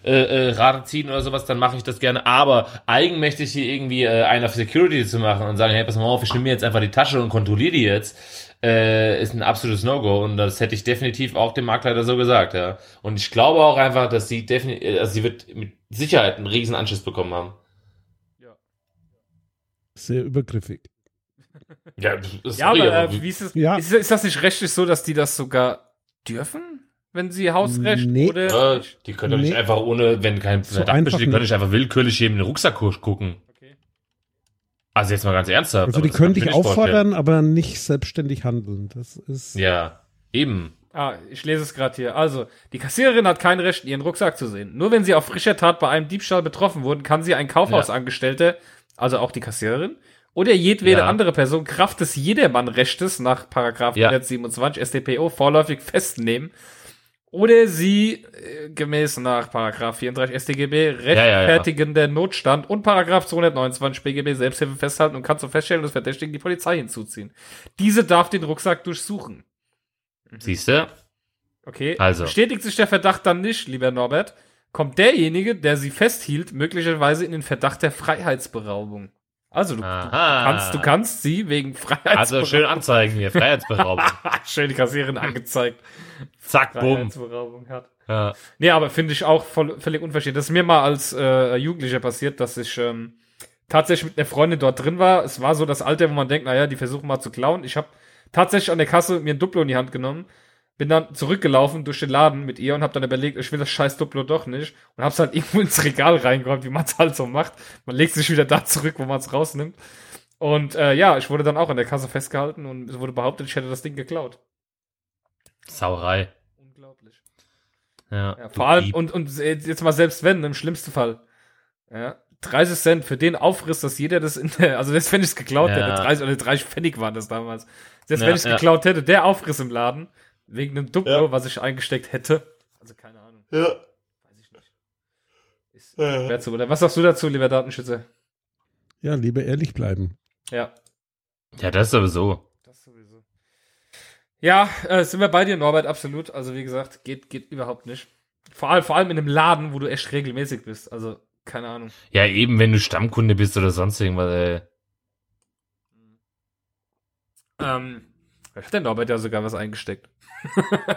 äh, äh, Rate ziehen oder sowas, dann mache ich das gerne. Aber eigenmächtig hier irgendwie äh, einen auf Security zu machen und sagen, hey, pass mal auf, ich nehme mir jetzt einfach die Tasche und kontrolliere die jetzt, äh, ist ein absolutes No-Go. Und das hätte ich definitiv auch dem Marktleiter so gesagt, ja. Und ich glaube auch einfach, dass sie definitiv, also sie wird mit Sicherheit einen riesen Anschiss bekommen haben. Sehr übergriffig. Ja, das Ja, aber äh, wie ist es? Ja. Ist, ist das nicht rechtlich so, dass die das sogar dürfen, wenn sie Hausrecht Nee. oder? ja, die können doch nicht Nee. einfach ohne, wenn kein So Verdacht besteht, die können nicht. einfach willkürlich jedem in den Rucksack gu- gucken. Okay. Also jetzt mal ganz ernsthaft. Also die können ich dich auffordern, aber nicht selbstständig handeln. Das ist Ja, eben. Ah, ich lese es gerade hier. Also, die Kassiererin hat kein Recht, ihren Rucksack zu sehen. Nur wenn sie auf frischer Tat bei einem Diebstahl betroffen wurden, kann sie ein Kaufhausangestellter, also auch die Kassiererin, oder jedwede Ja. andere Person Kraft des Jedermannrechtes nach Paragraph Ja. 127 StPO vorläufig festnehmen oder sie äh, gemäß nach Paragraph 34 StGB ja, ja. rechtfertigender Notstand und Paragraph 229 BGB Selbsthilfe festhalten und kann zum Feststellen des Verdächtigen die Polizei hinzuziehen. Diese darf den Rucksack durchsuchen. Siehst du? Okay. Also. Bestätigt sich der Verdacht dann nicht, lieber Norbert, kommt derjenige, der sie festhielt, möglicherweise in den Verdacht der Freiheitsberaubung. Also du, kannst, du kannst sie wegen Freiheitsberaubung. Also schön anzeigen hier, Freiheitsberaubung. schön die Kassiererin angezeigt, Zack, bumm. Freiheitsberaubung hat. Ja. Nee, aber finde ich auch voll, völlig unverschämt. Das ist mir mal als äh, Jugendlicher passiert, dass ich ähm, tatsächlich mit einer Freundin dort drin war. Es war so das Alter, wo man denkt, naja, die versuchen mal zu klauen. Ich habe tatsächlich an der Kasse mir ein Duplo in die Hand genommen, bin dann zurückgelaufen durch den Laden mit ihr und habe dann überlegt, ich will das scheiß Duplo doch nicht und hab's halt irgendwo ins Regal reingeräumt, wie man es halt so macht. Man legt sich wieder da zurück, wo man es rausnimmt. Und äh, ja, ich wurde dann auch an der Kasse festgehalten und es wurde behauptet, ich hätte das Ding geklaut. Sauerei. Unglaublich. Ja, Ja, vor allem, und, und jetzt mal selbst wenn, im schlimmsten Fall. Ja, 30 Cent für den Aufriss, dass jeder das in der, also selbst wenn ich es geklaut Ja. hätte, 30 oder 30 Pfennig waren das damals. Selbst Ja, wenn ich es geklaut hätte, der Aufriss im Laden, wegen einem Duplo, Ja. was ich eingesteckt hätte. Also keine Ahnung. Ja. Weiß ich nicht. Ist schwer zu, oder was sagst du dazu, lieber Datenschützer? Ja, lieber ehrlich bleiben. Ja. ja, das sowieso. Das sowieso. Ja, äh, sind wir bei dir, Norbert, absolut. Also wie gesagt, geht, geht überhaupt nicht. Vor allem, vor allem in einem Laden, wo du echt regelmäßig bist. Also, keine Ahnung. Ja, eben, wenn du Stammkunde bist oder sonst irgendwas, ey. Ähm, da hat der Norbert ja sogar was eingesteckt.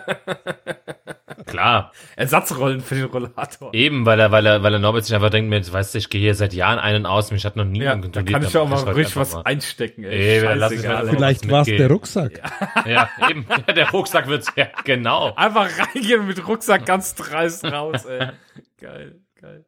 Klar. Ersatzrollen für den Rollator. Eben, weil er, weil er, weil er Norbert sich einfach denkt, mir, weißt du, ich gehe hier seit Jahren einen aus, mich hat noch Ja, niemand da kann ich ja auch mal ruhig was mal. einstecken, ey. Ey, dann lass mal-. Vielleicht war es der. Rucksack. Ja, eben. Der Rucksack wird, ja, genau. Einfach reingehen mit Rucksack ganz dreist raus, ey. Geil, geil.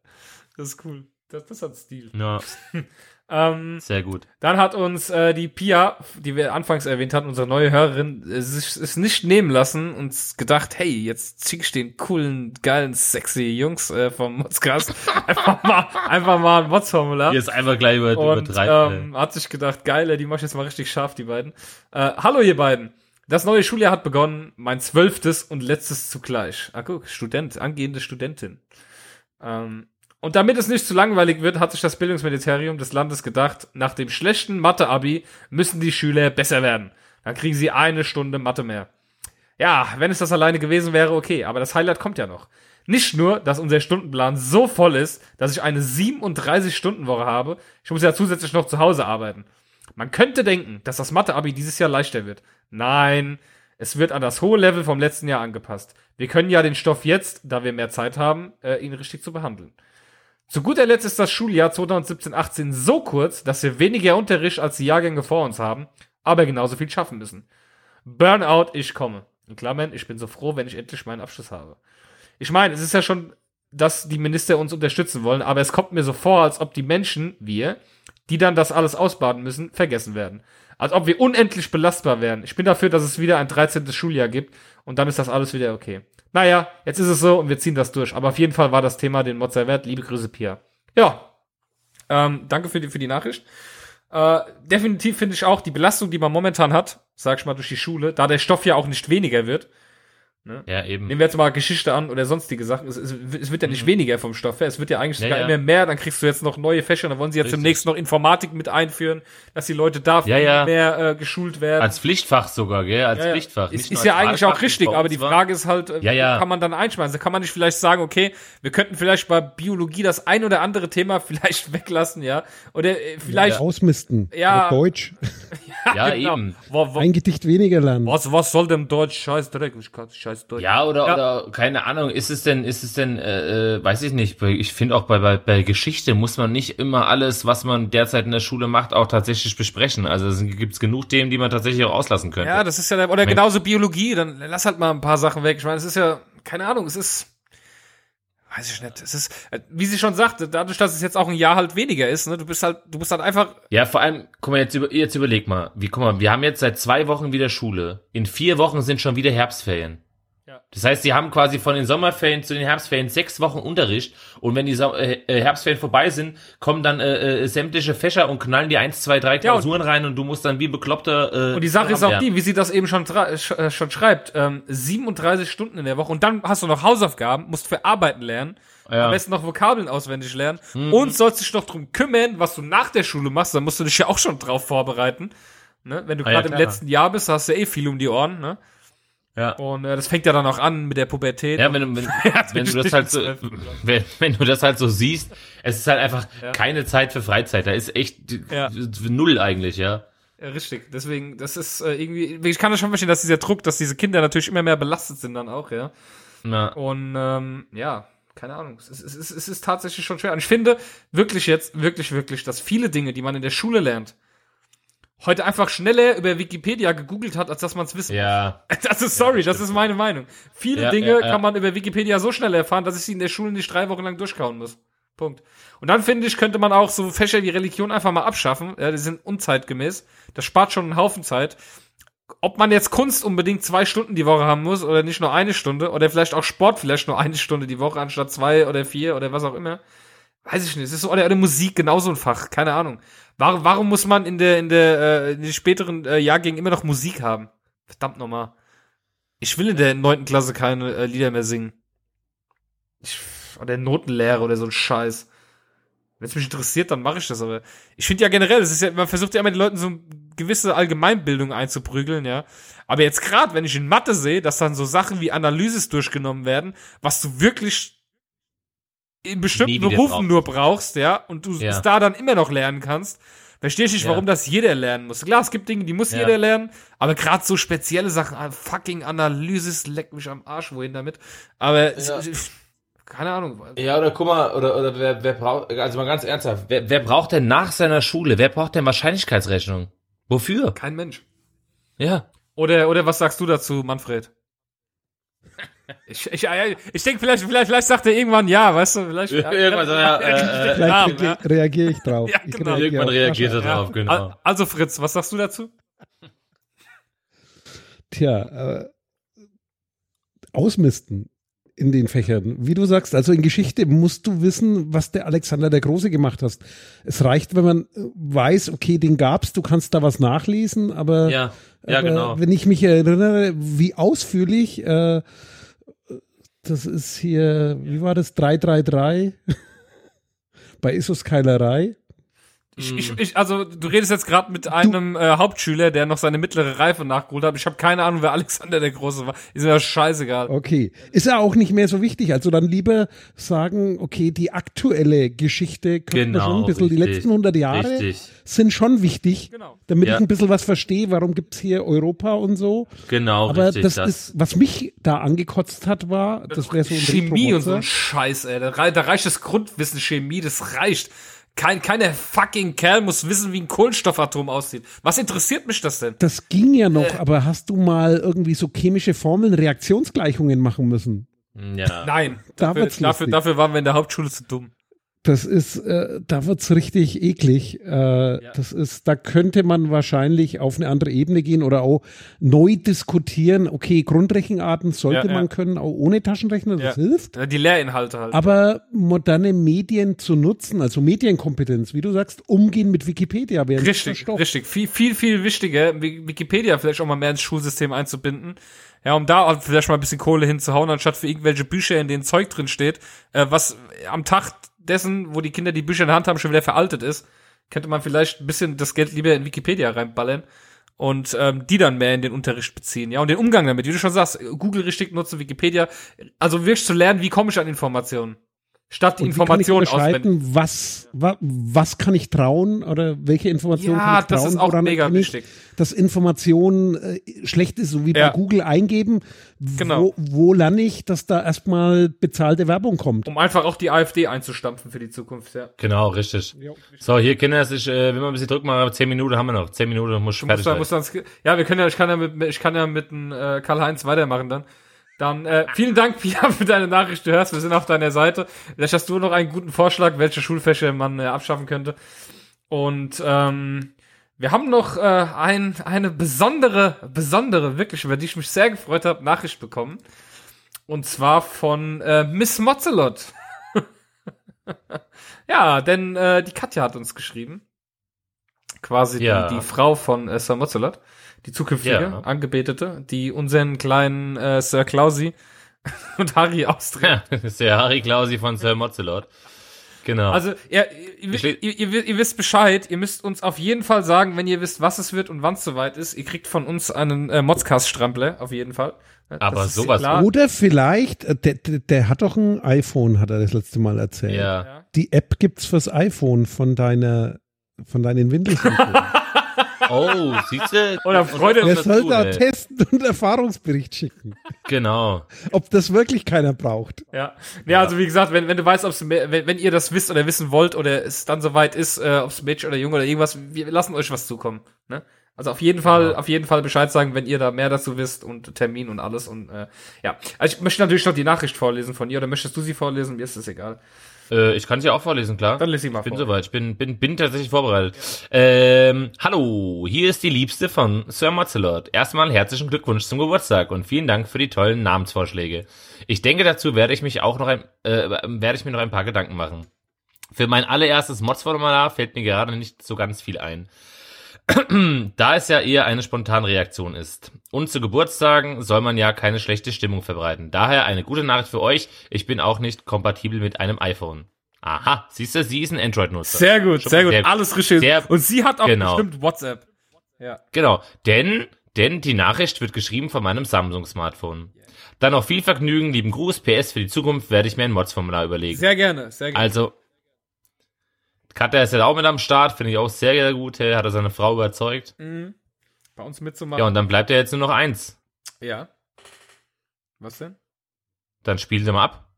Das ist cool. Das, das hat Stil. Ja, Ähm, sehr gut. Dann hat uns äh, die Pia, die wir anfangs erwähnt hatten, unsere neue Hörerin, äh, sich es nicht nehmen lassen und gedacht, hey, jetzt zieh ich den coolen, geilen, sexy Jungs äh, vom Modscast einfach mal, einfach mal ein Mods-Formular. Hier ist einfach gleich über, Und übertreiben. ähm, hat sich gedacht, geil, die mach ich jetzt mal richtig scharf, die beiden. Äh, hallo ihr beiden. Das neue Schuljahr hat begonnen, mein zwölftes und letztes zugleich. Ah, guck, Student, angehende Studentin. Ähm, und damit es nicht zu langweilig wird, hat sich das Bildungsministerium des Landes gedacht, nach dem schlechten Mathe-Abi müssen die Schüler besser werden. Dann kriegen sie eine Stunde Mathe mehr. Ja, wenn es das alleine gewesen wäre, okay, aber das Highlight kommt ja noch. Nicht nur, dass unser Stundenplan so voll ist, dass ich eine 37-Stunden-Woche habe, ich muss ja zusätzlich noch zu Hause arbeiten. Man könnte denken, dass das Mathe-Abi dieses Jahr leichter wird. Nein, es wird an das hohe Level vom letzten Jahr angepasst. Wir können ja den Stoff jetzt, da wir mehr Zeit haben, äh, ihn richtig zu behandeln. Zu guter Letzt ist das Schuljahr 2017-18 so kurz, dass wir weniger Unterricht als die Jahrgänge vor uns haben, aber genauso viel schaffen müssen. Burnout, ich komme. In Klammern, ich bin so froh, wenn ich endlich meinen Abschluss habe. Ich meine, es ist ja schon, dass die Minister uns unterstützen wollen, aber es kommt mir so vor, als ob die Menschen, wir, die dann das alles ausbaden müssen, vergessen werden. Als ob wir unendlich belastbar wären. Ich bin dafür, dass es wieder ein 13. Schuljahr gibt und dann ist das alles wieder okay. Naja, jetzt ist es so und wir ziehen das durch. Aber auf jeden Fall war das Thema den Mod sehr wert. Liebe Grüße, Pia. Ja, ähm, danke für die, für die Nachricht. Äh, definitiv finde ich auch die Belastung, die man momentan hat, sag ich mal, durch die Schule, da der Stoff ja auch nicht weniger wird. Ja, eben. Nehmen wir jetzt mal Geschichte an oder sonstige Sachen. Es, es, es wird ja nicht weniger vom Stoff her. Es wird ja eigentlich Mhm. Ja, sogar ja. immer mehr. Dann kriegst du jetzt noch neue Fächer. Dann wollen sie jetzt Richtig. demnächst noch Informatik mit einführen, dass die Leute da Ja, ja. mehr äh, geschult werden. Als Pflichtfach sogar, gell? Als Ja, ja. Pflichtfach. Ist, Nicht ist nur ja als eigentlich auch Wahlfach, richtig, aber die. Frage ist halt, äh, Ja, ja. kann man dann einschmeißen? Da kann man nicht vielleicht sagen, okay, wir könnten vielleicht bei Biologie das ein oder andere Thema vielleicht weglassen, ja? Oder äh, vielleicht, Ausmisten. Ja. Oder Deutsch. Ja, genau. eben. Wo, wo, Ein Gedicht weniger lernen. was, was soll dem Deutsch? Scheiß Dreck, ich kann scheiß Deutsch. Ja, oder, Ja. oder keine Ahnung, ist es denn, ist es denn, äh, äh, weiß ich nicht, ich finde auch bei, bei, bei Geschichte muss man nicht immer alles, was man derzeit in der Schule macht, auch tatsächlich besprechen. Also es gibt genug Themen, die man tatsächlich auch auslassen könnte. Ja, das ist ja, der- oder genauso Biologie, dann lass halt mal ein paar Sachen weg. Ich meine, es ist ja, keine Ahnung, es ist, weiß ich nicht, es ist, äh, wie sie schon sagte, dadurch, dass es jetzt auch ein Jahr halt weniger ist, ne, du bist halt, du bist halt einfach, Ja, vor allem, guck mal, jetzt, über, jetzt überleg mal, wie, guck mal, wir haben jetzt seit zwei Wochen wieder Schule. In vier Wochen sind schon wieder Herbstferien. Ja. Das heißt, sie haben quasi von den Sommerferien zu den Herbstferien sechs Wochen Unterricht und wenn die Sau- äh, äh, Herbstferien vorbei sind, kommen dann äh, äh, sämtliche Fächer und knallen die eins, zwei, drei Ja, und- Klausuren rein und du musst dann wie ein bekloppter äh, Und die Sache ist auch die, wie sie das eben schon, sch äh, schon schreibt, ähm, 37 Stunden in der Woche und dann hast du noch Hausaufgaben, musst für Arbeiten lernen, Ja. am besten noch Vokabeln auswendig lernen und sollst dich noch drum kümmern, was du nach der Schule machst, dann musst du dich ja auch schon drauf vorbereiten. Ne? Wenn du Ah, ja, gerade im letzten Jahr bist, hast du eh viel um die Ohren. Ne? Ja. Und äh, das fängt ja dann auch an mit der Pubertät. Ja, wenn, du- wenn, wenn du das halt so, wenn, wenn du das halt so siehst, es ist halt einfach keine Zeit für Freizeit. Da ist echt Ja. null eigentlich, ja. Ja, richtig. Deswegen, das ist äh, irgendwie, ich kann das schon verstehen, dass dieser Druck, dass diese Kinder natürlich immer mehr belastet sind dann auch, ja. Na, Und ähm, ja, keine Ahnung. Es es, ist, es ist tatsächlich schon schwer. Und ich finde wirklich jetzt, wirklich, wirklich, dass viele Dinge, die man in der Schule lernt, heute einfach schneller über Wikipedia gegoogelt hat, als dass man es wissen. ja. Das ist sorry, das ist meine Meinung. Viele Ja, Dinge ja, ja. kann man über Wikipedia so schnell erfahren, dass ich sie in der Schule nicht drei Wochen lang durchkauen muss. Punkt. Und dann finde ich, könnte man auch so Fächer wie Religion einfach mal abschaffen. Ja, die sind unzeitgemäß. Das spart schon einen Haufen Zeit. Ob man jetzt Kunst unbedingt zwei Stunden die Woche haben muss oder nicht nur eine Stunde oder vielleicht auch Sport vielleicht nur eine Stunde die Woche anstatt zwei oder vier oder was auch immer. Weiß ich nicht. Es ist so, oder Musik genauso ein Fach. Keine Ahnung. Warum, warum muss man in der, in der, äh, in den späteren äh, Jahrgängen immer noch Musik haben? Verdammt nochmal. Ich will in der neunten Klasse keine äh, Lieder mehr singen. Ich, oder Notenlehre oder so ein Scheiß. Wenn es mich interessiert, dann mache ich das, aber ich finde ja generell, es ist ja, man versucht ja immer den Leuten so eine gewisse Allgemeinbildung einzuprügeln, ja. Aber jetzt gerade, wenn ich in Mathe sehe, dass dann so Sachen wie Analysis durchgenommen werden, was du wirklich in bestimmten Berufen brauchst. nur brauchst, ja, und du Ja. es da dann immer noch lernen kannst, verstehe ich nicht, Ja. warum das jeder lernen muss. Klar, es gibt Dinge, die muss Ja. jeder lernen, aber gerade so spezielle Sachen, ah, fucking Analysis, leck mich am Arsch, wohin damit. Aber es- keine Ahnung. Ja, oder guck mal, oder, oder wer, wer braucht, also mal ganz ernsthaft, wer, wer braucht denn nach seiner Schule, wer braucht denn Wahrscheinlichkeitsrechnung? Wofür? Kein Mensch. Ja. Oder, oder was sagst du dazu, Manfred? Ich, ich, ich, denke, vielleicht, vielleicht, vielleicht sagt er irgendwann ja, weißt du, vielleicht. Irgendwann so, ja, äh, äh, Vielleicht Ja, reagier- reagiere ich drauf. Ja, Ich genau. reagiere Irgendwann reagiert er drauf, genau. Al- Also Fritz, was sagst du dazu? Tja, äh, ausmisten in den Fächern. Wie du sagst, also in Geschichte musst du wissen, was der Alexander der Große gemacht hat. Es reicht, wenn man äh, weiß, okay, den gab's, du kannst da was nachlesen, aber, ja, ja, aber genau. wenn ich mich erinnere, wie ausführlich, äh, das ist hier, wie war das, 333 bei Issus Keilerei. Ich, ich, ich, also du redest jetzt gerade mit einem äh, Hauptschüler, der noch seine mittlere Reife nachgeholt hat. Ich habe keine Ahnung, wer Alexander der Große war. Ist mir das scheißegal. Okay. Ist ja auch nicht mehr so wichtig. Also dann lieber sagen, okay, die aktuelle Geschichte könnte Genau, schon ein bisschen, die richtig. letzten 100 Jahre Richtig. sind schon wichtig, Genau. damit Ja. ich ein bisschen was verstehe, warum gibt's hier Europa und so. Genau, Aber richtig. das, ist, was mich da angekotzt hat, war, das wäre so ein Chemie und so ein. Scheiß, ey. Da, da reicht das Grundwissen Chemie, das reicht. Kein, keiner fucking Kerl muss wissen, wie ein Kohlenstoffatom aussieht. Was interessiert mich das denn? Das ging ja Äh. noch, aber hast du mal irgendwie so chemische Formeln, Reaktionsgleichungen machen müssen? ja. Nein, Da dafür, dafür, dafür waren wir in der Hauptschule zu dumm. Das ist, äh, da wird's richtig eklig. Äh, Das ist, da könnte man wahrscheinlich auf eine andere Ebene gehen oder auch neu diskutieren. Okay, Grundrechenarten sollte Ja, ja. man können, auch ohne Taschenrechner, das Ja. hilft. Ja, Die Lehrinhalte halt. Aber moderne Medien zu nutzen, also Medienkompetenz, wie du sagst, umgehen mit Wikipedia wäre Richtig, richtig. Viel, viel, viel wichtiger, Wi- Wikipedia vielleicht auch mal mehr ins Schulsystem einzubinden. Ja, um da vielleicht mal ein bisschen Kohle hinzuhauen, anstatt für irgendwelche Bücher, in denen Zeug drin steht, äh, was am Tag dessen, wo die Kinder die Bücher in der Hand haben, schon wieder veraltet ist, könnte man vielleicht ein bisschen das Geld lieber in Wikipedia reinballern und ähm, die dann mehr in den Unterricht beziehen. Ja, und den Umgang damit, wie du schon sagst, Google richtig nutzen, Wikipedia, also wirklich zu lernen, wie komme ich an Informationen. Statt die Und wie kann ich Informationen auswendig. was, wa, was kann ich trauen oder welche Informationen Ja, kann ich trauen? das ist auch mega wichtig. Dass Information äh, schlecht ist, so wie Ja. bei Google eingeben. Genau. Wo, wo lerne ich, dass da erstmal bezahlte Werbung kommt? Um einfach auch die AfD einzustampfen für die Zukunft, ja. Genau, richtig. So, hier, Kinder, ich, äh, wenn wir ein bisschen drücken, mal zehn Minuten haben wir noch. Zehn Minuten muss ich fertig musst dann, musst dann, ja, wir können ja, ich kann ja mit, ich kann ja mit äh, Karl-Heinz weitermachen dann. Dann, äh, vielen Dank, Pia, für deine Nachricht. Du hörst, wir sind auf deiner Seite. Vielleicht hast du noch einen guten Vorschlag, welche Schulfächer man äh, abschaffen könnte. Und ähm, wir haben noch äh, ein, eine besondere, besondere, wirklich, über die ich mich sehr gefreut habe, Nachricht bekommen. Und zwar von äh, Miss Mozzelot. ja, denn äh, die Katja hat uns geschrieben. Quasi Ja. die, die Frau von äh, Sir Mozzelot. Die zukünftige Ja. Angebetete, die unseren kleinen äh, Sir Klausi und Harry austritt. Ja, das ist der Harry Klausi von Sir Mozzelot. Genau. Also, ihr, ihr, ihr, ihr, ihr, wisst Bescheid. Ihr müsst uns auf jeden Fall sagen, wenn ihr wisst, was es wird und wann es soweit ist. Ihr kriegt von uns einen äh, Modscast-Strampler, auf jeden Fall. Das Aber sowas- klar. Oder vielleicht, äh, der, der, der hat doch ein iPhone, hat er das letzte Mal erzählt. ja. Ja. Die App gibt's fürs iPhone von deiner, von deinen Windelsymptomen. Oh, siehst du? Oder Freude- Er soll da testen und Erfahrungsbericht schicken. Genau. Ob das wirklich keiner braucht. Ja. ja, also wie gesagt, wenn, wenn du weißt, ob's, wenn, wenn ihr das wisst oder wissen wollt oder es dann soweit ist, äh, ob's Mädchen oder Junge oder irgendwas, wir lassen euch was zukommen. Ne? Also auf jeden Fall, Genau. auf jeden Fall Bescheid sagen, wenn ihr da mehr dazu wisst und Termin und alles und äh, ja. Also ich möchte natürlich noch die Nachricht vorlesen von ihr oder möchtest du sie vorlesen? Mir ist das egal. Äh, ich kann sie auch vorlesen, klar. Dann lese ich mal Ich bin vor. soweit. Ich bin, bin, bin tatsächlich vorbereitet. Ähm, hallo, hier ist die Liebste von Sir Mozzelot. Erstmal herzlichen Glückwunsch zum Geburtstag und vielen Dank für die tollen Namensvorschläge. Ich denke, dazu werde ich mich auch noch ein, äh, werde ich mir noch ein paar Gedanken machen. Für mein allererstes Mods-Formular fällt mir gerade nicht so ganz viel ein. da es ja eher eine Spontanreaktion ist. Und zu Geburtstagen soll man ja keine schlechte Stimmung verbreiten. Daher eine gute Nachricht für euch. Ich bin auch nicht kompatibel mit einem iPhone. Aha, siehst du, sie ist ein Android-Nutzer. Sehr gut, Schon sehr gut. sehr- Alles richtig. sehr- und sie hat auch genau. bestimmt WhatsApp. Ja. Genau, denn, denn die Nachricht wird geschrieben von meinem Samsung-Smartphone. Dann noch viel Vergnügen, lieben Gruß, PS, für die Zukunft werde ich mir ein Mods-Formular überlegen. Sehr gerne, sehr gerne. Also, Katja ist ja auch mit am Start, finde ich auch sehr, sehr gut. Hey, Hat er seine Frau überzeugt. Mhm. Bei uns mitzumachen. Ja, und dann bleibt ja jetzt nur noch eins. ja. Was denn? Dann spielt er mal ab.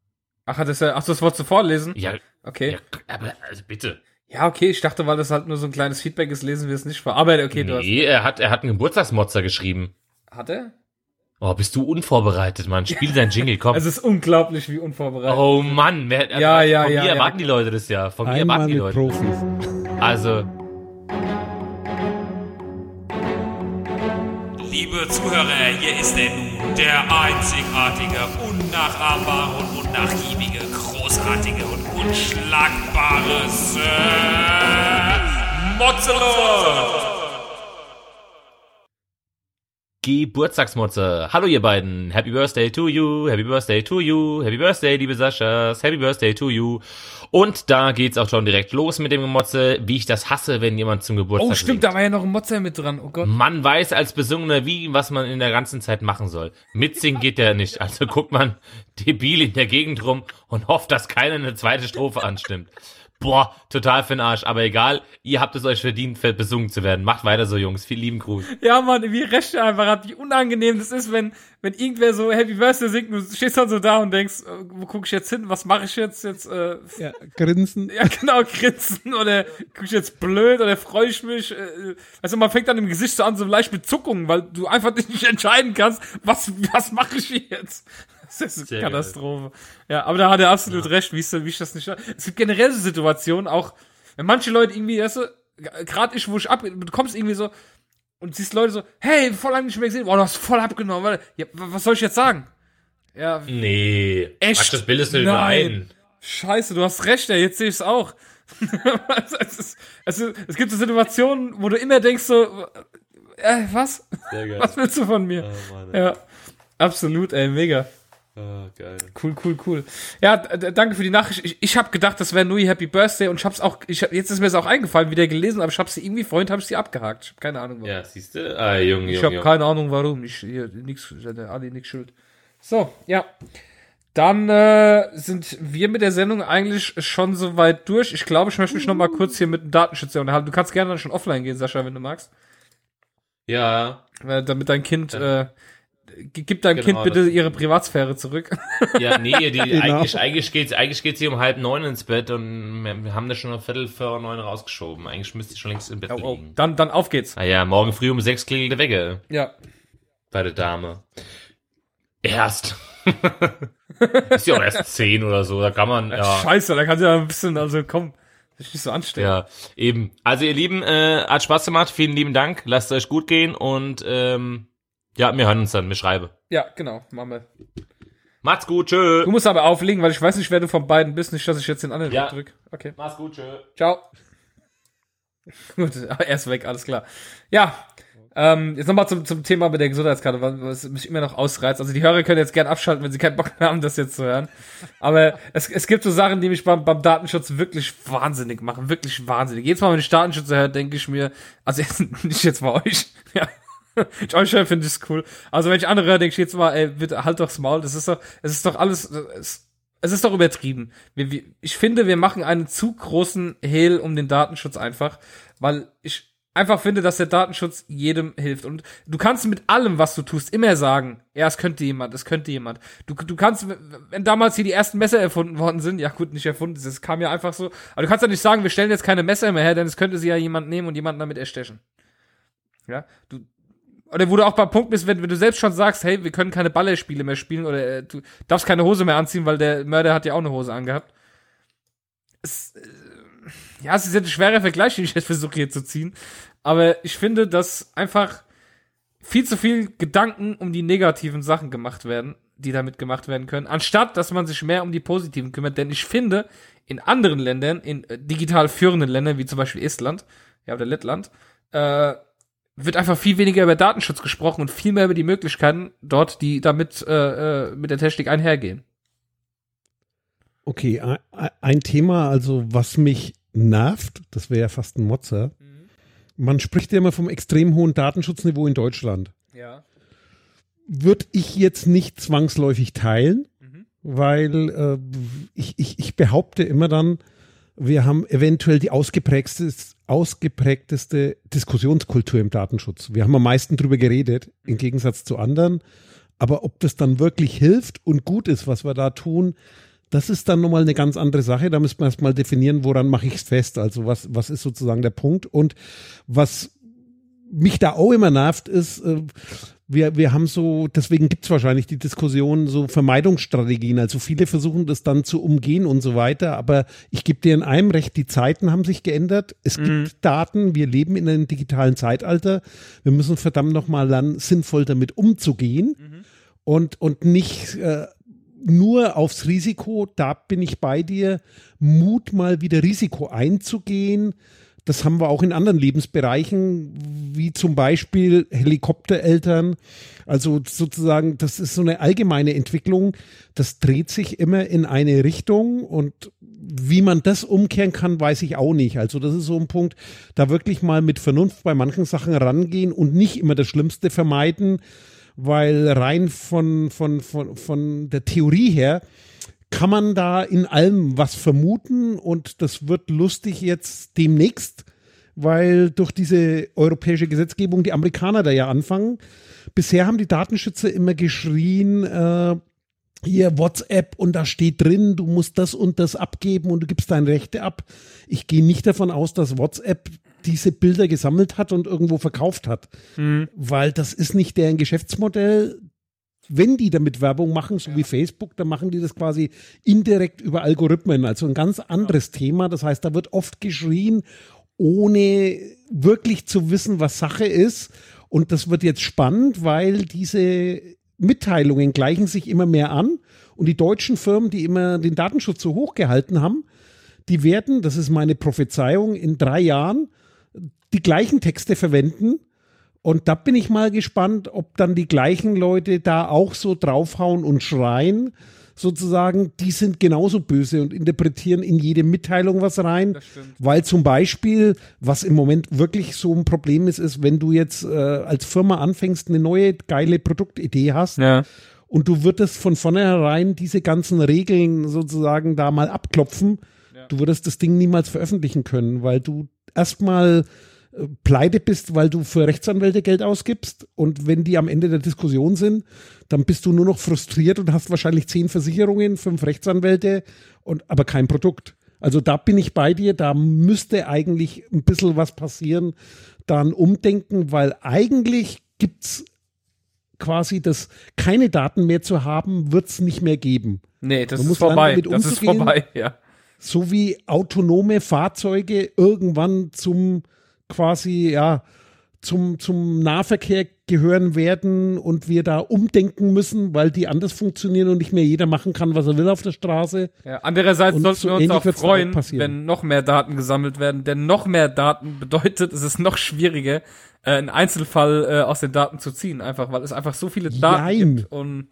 Ach, hat das ach, das wolltest du vorlesen? Ja, Okay. ja aber also bitte. Ja, okay, ich dachte, weil das halt nur so ein kleines Feedback ist, lesen wir es nicht vor. Aber okay, du hast. nee, er hat, er hat einen Geburtstagsmotzer geschrieben. Hat er? Oh, bist du unvorbereitet, Mann. Spiel dein Jingle, komm. Es ist unglaublich, wie unvorbereitet. oh Mann, wer, also Ja, ja, von ja, mir ja. erwarten die Leute das ja. Von mir Einmal erwarten die Leute. Profis. Also, Liebe Zuhörer, hier ist er nun, der einzigartige, unnachahmbare und unnachgiebige, großartige und unschlagbare Sir Mozzelot. Geburtstagsmotze. Hallo ihr beiden. Happy Birthday to you. Happy Birthday to you. Happy Birthday, liebe Saschas. Happy Birthday to you. Und da geht's auch schon direkt los mit dem Gemotze, wie ich das hasse, wenn jemand zum Geburtstag oh, stimmt, singt. da war ja noch ein Mozart mit dran. Oh Gott. Man weiß als Besungener wie, was man in der ganzen Zeit machen soll. Mitsingen geht ja nicht. Also guckt man debil in der Gegend rum und hofft, dass keiner eine zweite Strophe anstimmt. Boah, total für den Arsch. Aber egal, ihr habt es euch verdient, besungen zu werden. Macht weiter so, Jungs. Viel lieben Gruß. Ja, Mann, wie recht einfach hat, wie unangenehm das ist, wenn, wenn irgendwer so Happy Birthday singt und du stehst dann so da und denkst, äh, wo guck ich jetzt hin? Was mache ich jetzt? Jetzt, äh, Ja, grinsen. ja, genau, grinsen oder guck ich jetzt blöd oder freue ich mich? Äh, also man fängt dann im Gesicht so an, so leicht mit Zuckungen, weil du einfach nicht entscheiden kannst, was, was mache ich jetzt? Das ist eine Katastrophe. Ja, aber da hat er absolut recht, wie, ist, wie ich das nicht. Es gibt generell so Situationen, auch wenn manche Leute irgendwie, weißt du, gerade ich, wo ich ab, du kommst irgendwie so und siehst Leute so, hey, voll lange nicht mehr gesehen, boah, du hast voll abgenommen, ja, wa- was soll ich jetzt sagen? Ja, Nee. Echt? Das bildest du dir Nein. ein. Scheiße, du hast recht, ey, jetzt sehe ich es auch. es, ist, es, ist, es gibt so Situationen, wo du immer denkst so, äh, was? Sehr geil. Was willst du von mir? Mann. Ja, absolut, ey, mega. Oh, geil. Cool, cool, cool. Ja, danke für die Nachricht. Ich, ich habe gedacht, das wäre nur Happy Birthday und ich hab's auch, ich hab, jetzt ist mir das auch eingefallen, wieder gelesen, aber ich habe sie irgendwie vorhin habe ich sie abgehakt. Ich habe keine Ahnung warum. Ja, siehst du? Ah, Junge, ich Junge, habe Junge. keine Ahnung warum. Ich hier nix, Ali nix schuld. So, ja. Dann äh, sind wir mit der Sendung eigentlich schon so weit durch. Ich glaube, ich möchte mich noch mal kurz hier mit dem Datenschützer unterhalten. Du kannst gerne dann schon offline gehen, Sascha, wenn du magst. Ja, Äh, damit dein Kind, äh, g- gib deinem Genau, Kind bitte das- ihre Privatsphäre zurück. ja, nee, die, Genau. eigentlich, eigentlich geht's, eigentlich geht's hier um halb neun ins Bett und wir, haben das schon eine Viertel vor neun rausgeschoben. Eigentlich müsste ich schon längst im Bett oh, oh. liegen. Dann, dann auf geht's. Ah ja, morgen früh um sechs klingelt der Wecker Ja. bei der Dame. Erst. ist ja auch erst zehn oder so, da kann man, ja. Scheiße, da kannst du ja ein bisschen, also komm, dich nicht so anstellen. Ja, eben. Also ihr Lieben, äh, hat Spaß gemacht, vielen lieben Dank, lasst es euch gut gehen und ähm, ja, wir hören uns dann, wir schreiben. Ja, genau, machen wir. Macht's gut, tschö. Du musst aber auflegen, weil ich weiß nicht, wer du von beiden bist. Nicht, dass ich jetzt den anderen Ja. drück. Okay. Macht's gut, tschö. Ciao. Gut, er ist weg, alles klar. Ja, ähm, jetzt nochmal zum, zum Thema mit der Gesundheitskarte, was, mich immer noch ausreizt. Also die Hörer können jetzt gern abschalten, wenn sie keinen Bock mehr haben, das jetzt zu hören. Aber es, es gibt so Sachen, die mich beim, beim Datenschutz wirklich wahnsinnig machen. Wirklich wahnsinnig. Jedes Mal, wenn ich Datenschutz höre, denke ich mir, also jetzt, nicht jetzt mal euch, ja. Ich höre, finde ich es cool. Also wenn ich andere höre, denke ich jetzt mal, ey, bitte halt doch's Maul. Das ist doch, es ist doch alles, es, es ist doch übertrieben. Wir, wir, ich finde, wir machen einen zu großen Hehl um den Datenschutz einfach, weil ich einfach finde, dass der Datenschutz jedem hilft. Und du kannst mit allem, was du tust, immer sagen, ja, es könnte jemand, es könnte jemand. Du, du kannst, wenn damals hier die ersten Messer erfunden worden sind, ja gut, nicht erfunden, das kam ja einfach so, aber du kannst ja nicht sagen, wir stellen jetzt keine Messer mehr her, denn es könnte sie ja jemand nehmen und jemanden damit erstechen. Ja, du, oder wo du auch beim Punkt bist, wenn, wenn du selbst schon sagst, hey, wir können keine Ballerspiele mehr spielen oder äh, du darfst keine Hose mehr anziehen, weil der Mörder hat ja auch eine Hose angehabt. Es, äh, ja, es ist jetzt ein schwerer Vergleich, den ich jetzt versuche hier zu ziehen. Aber ich finde, dass einfach viel zu viel Gedanken um die negativen Sachen gemacht werden, die damit gemacht werden können, anstatt dass man sich mehr um die positiven kümmert. Denn ich finde, in anderen Ländern, in äh, digital führenden Ländern, wie zum Beispiel Estland, ja, oder Lettland, äh, wird einfach viel weniger über Datenschutz gesprochen und viel mehr über die Möglichkeiten dort, die damit äh, äh, mit der Technik einhergehen. Okay, ein, Thema, also was mich nervt, das wäre ja fast ein Motzer. Man spricht ja immer vom extrem hohen Datenschutzniveau in Deutschland. Ja. Würde ich jetzt nicht zwangsläufig teilen, weil äh, ich, ich, ich behaupte immer dann, wir haben eventuell die ausgeprägteste, ausgeprägteste Diskussionskultur im Datenschutz. Wir haben am meisten drüber geredet, im Gegensatz zu anderen. Aber ob das dann wirklich hilft und gut ist, was wir da tun, das ist dann nochmal eine ganz andere Sache. Da müssen wir erstmal definieren, woran mache ich es fest. Also was, was ist sozusagen der Punkt? Und was mich da auch immer nervt, ist, äh, wir, wir haben so, deswegen gibt es wahrscheinlich die Diskussion, so Vermeidungsstrategien. Also viele versuchen das dann zu umgehen und so weiter. Aber ich gebe dir in einem recht, die Zeiten haben sich geändert. Es gibt Daten, wir leben in einem digitalen Zeitalter. Wir müssen verdammt nochmal lernen, sinnvoll damit umzugehen und, und nicht äh, nur aufs Risiko, da bin ich bei dir, Mut mal wieder Risiko einzugehen. Das haben wir auch in anderen Lebensbereichen, wie zum Beispiel Helikoptereltern. Also sozusagen, das ist so eine allgemeine Entwicklung. Das dreht sich immer in eine Richtung und wie man das umkehren kann, weiß ich auch nicht. Also das ist so ein Punkt, da wirklich mal mit Vernunft bei manchen Sachen rangehen und nicht immer das Schlimmste vermeiden, weil rein von, von, von, von der Theorie her kann man da in allem was vermuten und das wird lustig jetzt demnächst, weil durch diese europäische Gesetzgebung die Amerikaner da ja anfangen. Bisher haben die Datenschützer immer geschrien, äh, hier WhatsApp und da steht drin, du musst das und das abgeben und du gibst deine Rechte ab. Ich gehe nicht davon aus, dass WhatsApp diese Bilder gesammelt hat und irgendwo verkauft hat, weil das ist nicht deren Geschäftsmodell. Wenn die damit Werbung machen, so wie Facebook, dann machen die das quasi indirekt über Algorithmen, also ein ganz anderes Thema. Das heißt, da wird oft geschrien, ohne wirklich zu wissen, was Sache ist. Und das wird jetzt spannend, weil diese Mitteilungen gleichen sich immer mehr an. Und die deutschen Firmen, die immer den Datenschutz so hoch gehalten haben, die werden, das ist meine Prophezeiung, in drei Jahren die gleichen Texte verwenden. Und da bin ich mal gespannt, ob dann die gleichen Leute da auch so draufhauen und schreien, sozusagen, die sind genauso böse und interpretieren in jede Mitteilung was rein. Weil zum Beispiel, was im Moment wirklich so ein Problem ist, ist, wenn du jetzt äh, als Firma anfängst, eine neue geile Produktidee hast, Ja. und du würdest von vornherein diese ganzen Regeln sozusagen da mal abklopfen, du würdest das Ding niemals veröffentlichen können, weil du erstmal pleite bist, weil du für Rechtsanwälte Geld ausgibst und wenn die am Ende der Diskussion sind, dann bist du nur noch frustriert und hast wahrscheinlich zehn Versicherungen, fünf Rechtsanwälte und aber kein Produkt. Also da bin ich bei dir, da müsste eigentlich ein bisschen was passieren, dann umdenken, weil eigentlich gibt's quasi das keine Daten mehr zu haben, wird's nicht mehr geben. Nee, das Man ist vorbei. Das ist vorbei, ja. So wie autonome Fahrzeuge irgendwann zum quasi, ja, zum, zum Nahverkehr gehören werden und wir da umdenken müssen, weil die anders funktionieren und nicht mehr jeder machen kann, was er will auf der Straße. Ja, andererseits Und sollten so wir uns auch freuen, auch wenn noch mehr Daten gesammelt werden, denn noch mehr Daten bedeutet, es ist noch schwieriger, äh, einen Einzelfall äh, aus den Daten zu ziehen, einfach, weil es einfach so viele Daten Jein. gibt und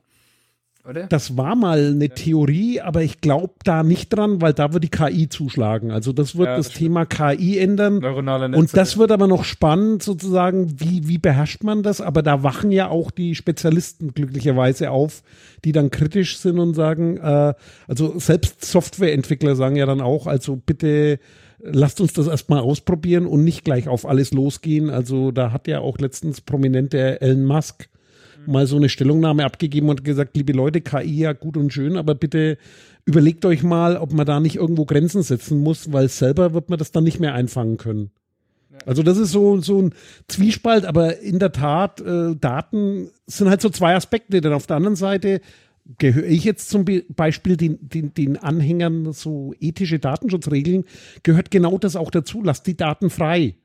oder? Das war mal eine Theorie, aber ich glaube da nicht dran, weil da wird die KI zuschlagen. Also das wird Ja, das, das Thema KI ändern. Neuronale Netze. Und das wird aber noch spannend, sozusagen, wie, wie beherrscht man das? Aber da wachen ja auch die Spezialisten glücklicherweise auf, die dann kritisch sind und sagen, äh, also selbst Softwareentwickler sagen ja dann auch, also bitte lasst uns das erstmal ausprobieren und nicht gleich auf alles losgehen. Also da hat ja auch letztens prominent der Elon Musk mal so eine Stellungnahme abgegeben und gesagt, liebe Leute, KI ja gut und schön, aber bitte überlegt euch mal, ob man da nicht irgendwo Grenzen setzen muss, weil selber wird man das dann nicht mehr einfangen können. Also das ist so, so ein Zwiespalt, aber in der Tat, äh, Daten sind halt so zwei Aspekte, denn auf der anderen Seite gehöre ich jetzt zum Be Beispiel den, den, den Anhängern so ethische Datenschutzregeln, gehört genau das auch dazu, lasst die Daten frei.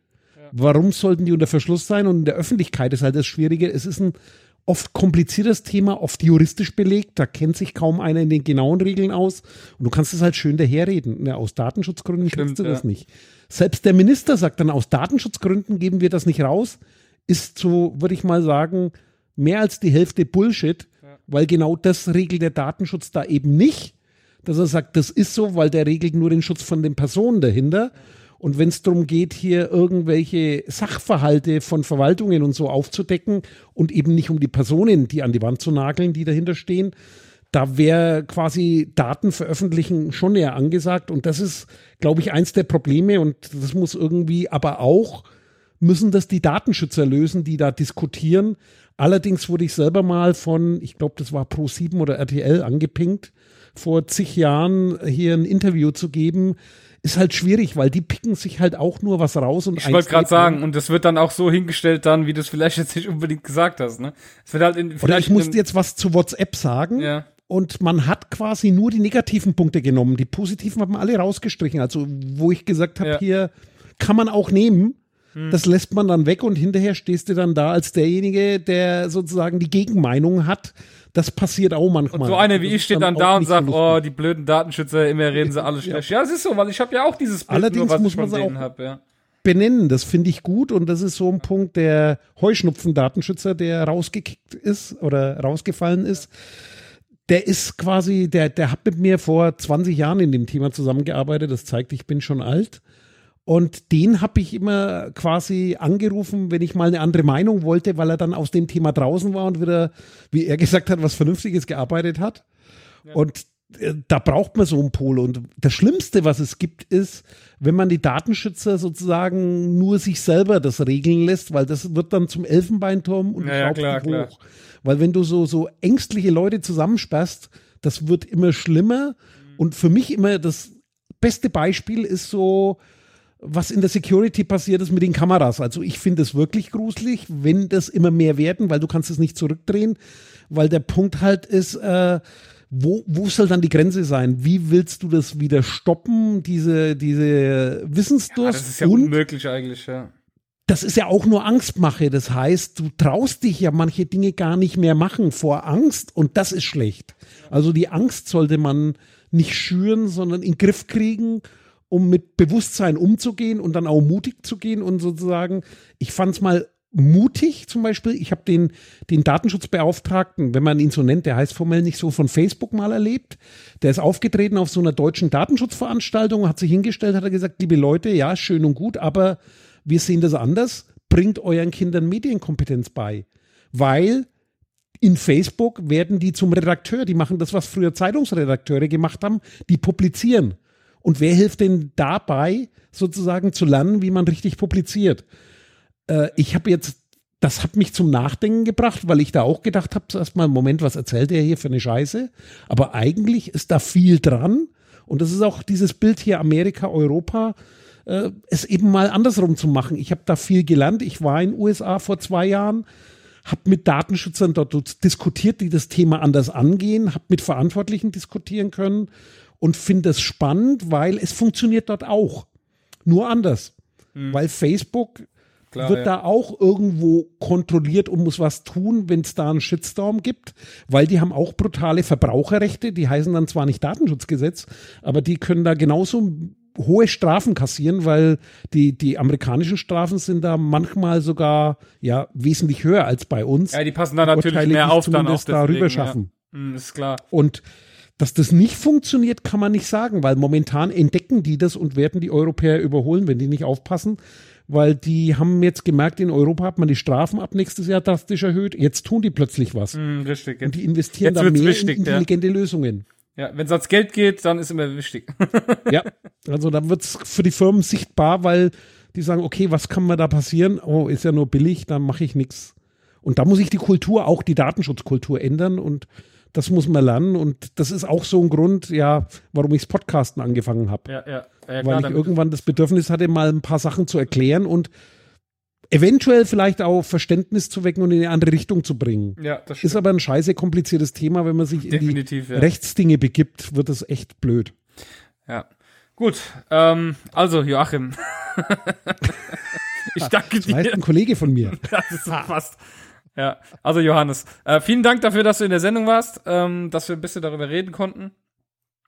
Warum sollten die unter Verschluss sein? Und in der Öffentlichkeit ist halt das Schwierige, es ist ein oft kompliziertes Thema, oft juristisch belegt, da kennt sich kaum einer in den genauen Regeln aus und du kannst es halt schön daherreden. Ja, aus Datenschutzgründen Stimmt, kannst du ja. das nicht. Selbst der Minister sagt dann, aus Datenschutzgründen geben wir das nicht raus, ist so, würde ich mal sagen, mehr als die Hälfte Bullshit, weil genau das regelt der Datenschutz da eben nicht, dass er sagt, das ist so, weil der regelt nur den Schutz von den Personen dahinter. Und wenn es darum geht, hier irgendwelche Sachverhalte von Verwaltungen und so aufzudecken und eben nicht um die Personen, die an die Wand zu nageln, die dahinter stehen, da wäre quasi Daten veröffentlichen schon eher angesagt. Und das ist, glaube ich, eins der Probleme. Und das muss irgendwie aber auch, müssen das die Datenschützer lösen, die da diskutieren. Allerdings wurde ich selber mal von, ich glaube, das war Pro7 oder RTL angepinkt, vor zig Jahren hier ein Interview zu geben. Ist halt schwierig, weil die picken sich halt auch nur was raus und Ich wollte gerade sagen, und das wird dann auch so hingestellt dann, wie du es vielleicht jetzt nicht unbedingt gesagt hast, ne? Es wird halt in, Oder ich musste jetzt was zu WhatsApp sagen. Ja. Und man hat quasi nur die negativen Punkte genommen. Die positiven haben alle rausgestrichen. Also, wo ich gesagt habe, Ja. hier kann man auch nehmen. Das lässt man dann weg und hinterher stehst du dann da als derjenige, der sozusagen die Gegenmeinung hat. Das passiert auch manchmal. So einer wie ich steht dann dann da und so sagt, oh, die blöden Datenschützer, immer reden sie alles schlecht. Ja, es ist so, weil ich habe ja auch dieses Bild Allerdings nur, was muss ich man von habe, ja. benennen. Das finde ich gut und das ist so ein Punkt, der Heuschnupfen-Datenschützer, der rausgekickt ist oder rausgefallen ist. Der ist quasi, der, der hat mit mir vor 20 Jahren in dem Thema zusammengearbeitet. Das zeigt, ich bin schon alt. Und den habe ich immer quasi angerufen, wenn ich mal eine andere Meinung wollte, weil er dann aus dem Thema draußen war und wieder, wie er gesagt hat, was Vernünftiges gearbeitet hat. Und äh, da braucht man so einen Pol. Und das Schlimmste, was es gibt, ist, wenn man die Datenschützer sozusagen nur sich selber das regeln lässt, weil das wird dann zum Elfenbeinturm und Ja, ja, klar, die klar. hoch. Weil wenn du so, so ängstliche Leute zusammensperrst, das wird immer schlimmer. Und für mich immer das beste Beispiel ist so, was in der Security passiert ist mit den Kameras. Also ich finde es wirklich gruselig, wenn das immer mehr werden, weil du kannst es nicht zurückdrehen, weil der Punkt halt ist, äh, wo, wo soll dann die Grenze sein? Wie willst du das wieder stoppen, diese, diese ja. Wissensdurst? Das ist ja Und unmöglich eigentlich, ja. das ist ja auch nur Angstmache. Das heißt, du traust dich ja manche Dinge gar nicht mehr machen vor Angst und das ist schlecht. Also die Angst sollte man nicht schüren, sondern in den Griff kriegen, um mit Bewusstsein umzugehen und dann auch mutig zu gehen und sozusagen, ich fand es mal mutig zum Beispiel, ich habe den, den Datenschutzbeauftragten, wenn man ihn so nennt, der heißt formell nicht so, von Facebook mal erlebt. Der ist aufgetreten auf so einer deutschen Datenschutzveranstaltung, hat sich hingestellt, hat er gesagt, liebe Leute, ja, schön und gut, aber wir sehen das anders, bringt euren Kindern Medienkompetenz bei. Weil in Facebook werden die zum Redakteur, die machen das, was früher Zeitungsredakteure gemacht haben, die publizieren. Und wer hilft denn dabei, sozusagen zu lernen, wie man richtig publiziert? Äh, ich habe jetzt, das hat mich zum Nachdenken gebracht, weil ich da auch gedacht habe, zuerst mal, Moment, was erzählt der hier für eine Scheiße? Aber eigentlich ist da viel dran. Und das ist auch dieses Bild hier Amerika, Europa, äh, es eben mal andersrum zu machen. Ich habe da viel gelernt. Ich war in den USA vor zwei Jahren, habe mit Datenschützern dort diskutiert, die das Thema anders angehen, habe mit Verantwortlichen diskutieren können und finde es spannend, weil es funktioniert dort auch. Nur anders. Weil Facebook klar, wird ja. da auch irgendwo kontrolliert und muss was tun, wenn es da einen Shitstorm gibt, weil die haben auch brutale Verbraucherrechte, die heißen dann zwar nicht Datenschutzgesetz, aber die können da genauso hohe Strafen kassieren, weil die, die amerikanischen Strafen sind da manchmal sogar ja wesentlich höher als bei uns. Ja, die passen da natürlich Urteile, mehr auf dann auch zumindest darüber deswegen, schaffen. Ja. Hm, ist klar. Und dass das nicht funktioniert, kann man nicht sagen, weil momentan entdecken die das und werden die Europäer überholen, wenn die nicht aufpassen. Weil die haben jetzt gemerkt, in Europa hat man die Strafen ab nächstes Jahr drastisch erhöht. Jetzt tun die plötzlich was. Hm, richtig. Und die investieren Jetzt da mehr wichtig, in ja. intelligente Lösungen. Ja, wenn es ans Geld geht, dann ist immer wichtig. Ja, also da wird's für die Firmen sichtbar, weil die sagen, okay, was kann mir da passieren? Oh, ist ja nur billig, dann mache ich nichts. Und da muss ich die Kultur, auch die Datenschutzkultur ändern und das muss man lernen und das ist auch so ein Grund, ja, warum ich das Podcasten angefangen habe. ja, ja. ja weil klar, ich damit- irgendwann das Bedürfnis hatte, mal ein paar Sachen zu erklären und eventuell vielleicht auch Verständnis zu wecken und in eine andere Richtung zu bringen. ja, das Ist aber ein scheiße kompliziertes Thema, wenn man sich in Definitiv, die ja. Rechtsdinge begibt, wird es echt blöd. Ja. Gut, ähm, also Joachim. ich danke Das weiß dir. ein Kollege von mir. Das ist fast. Ja, also Johannes, äh, vielen Dank dafür, dass du in der Sendung warst, ähm, dass wir ein bisschen darüber reden konnten.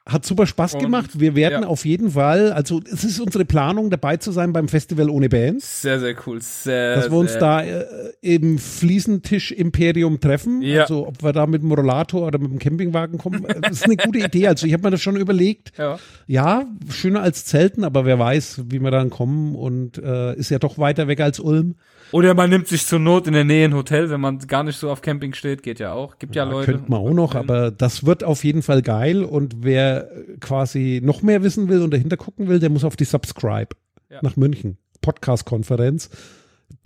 Hat super Spaß Und- gemacht. Wir werden ja. auf jeden Fall, also es ist unsere Planung, dabei zu sein beim Festival ohne Bands. Sehr, sehr cool. Sehr, Dass wir uns da äh, im Fliesentisch-Imperium treffen. Ja. Also ob wir da mit dem Rollator oder mit dem Campingwagen kommen. äh, Das ist eine gute Idee. Also ich habe mir das schon überlegt. Ja. Ja, schöner als Zelten, aber wer weiß, wie wir dann kommen und äh, ist ja doch weiter weg als Ulm. Oder man nimmt sich zur Not in der Nähe ein Hotel, wenn man gar nicht so auf Camping steht, geht ja auch. Gibt ja, Leute. Könnte man auch noch, aber das wird auf jeden Fall geil und wer äh, quasi noch mehr wissen will und dahinter gucken will, der muss auf die Subscribe Ja. nach München. Podcast-Konferenz.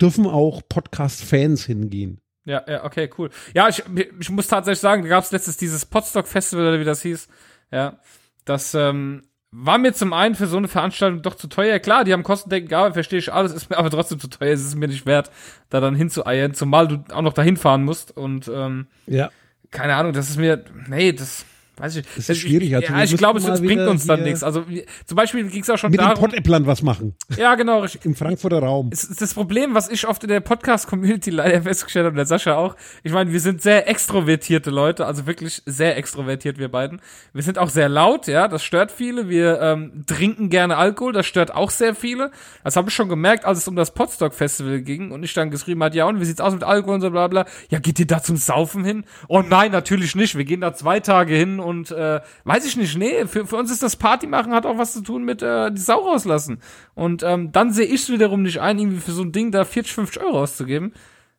Dürfen auch Podcast-Fans hingehen. Ja, ja, okay, cool. Ja, ich, ich muss tatsächlich sagen, da gab es letztes dieses Potstock Festival oder wie das hieß. Ja, das ähm, war mir zum einen für so eine Veranstaltung doch zu teuer. Klar, die haben kostendeckend gearbeitet, verstehe ich alles, ist mir aber trotzdem zu teuer. Es ist mir nicht wert, da dann hinzueiern, zumal du auch noch dahin fahren musst und ähm, Ja. keine Ahnung, das ist mir, nee, das weiß ich. Das ist schwierig, also ja, wir ich glaube, es bringt uns dann nichts. Also wie, zum Beispiel ging es auch schon Mit dem darum. Pottäpplern was machen. Ja, genau, richtig. Im Frankfurter Raum. Es ist das Problem, was ich oft in der Podcast-Community leider festgestellt habe, und der Sascha auch. Ich meine, wir sind sehr extrovertierte Leute, also wirklich sehr extrovertiert, wir beiden. Wir sind auch sehr laut, ja, das stört viele. Wir ähm, trinken gerne Alkohol, das stört auch sehr viele. Das habe ich schon gemerkt, als es um das Podstock-Festival ging und ich dann geschrieben hat, ja, und wie sieht's aus mit Alkohol und so bla bla. Ja, geht ihr da zum Saufen hin? Oh nein, natürlich nicht. Wir gehen da zwei Tage hin und äh, weiß ich nicht, nee, für, für uns ist das Party machen, hat auch was zu tun mit äh, die Sau rauslassen. Und ähm, dann sehe ich es wiederum nicht ein, irgendwie für so ein Ding da 40, 50 Euro auszugeben,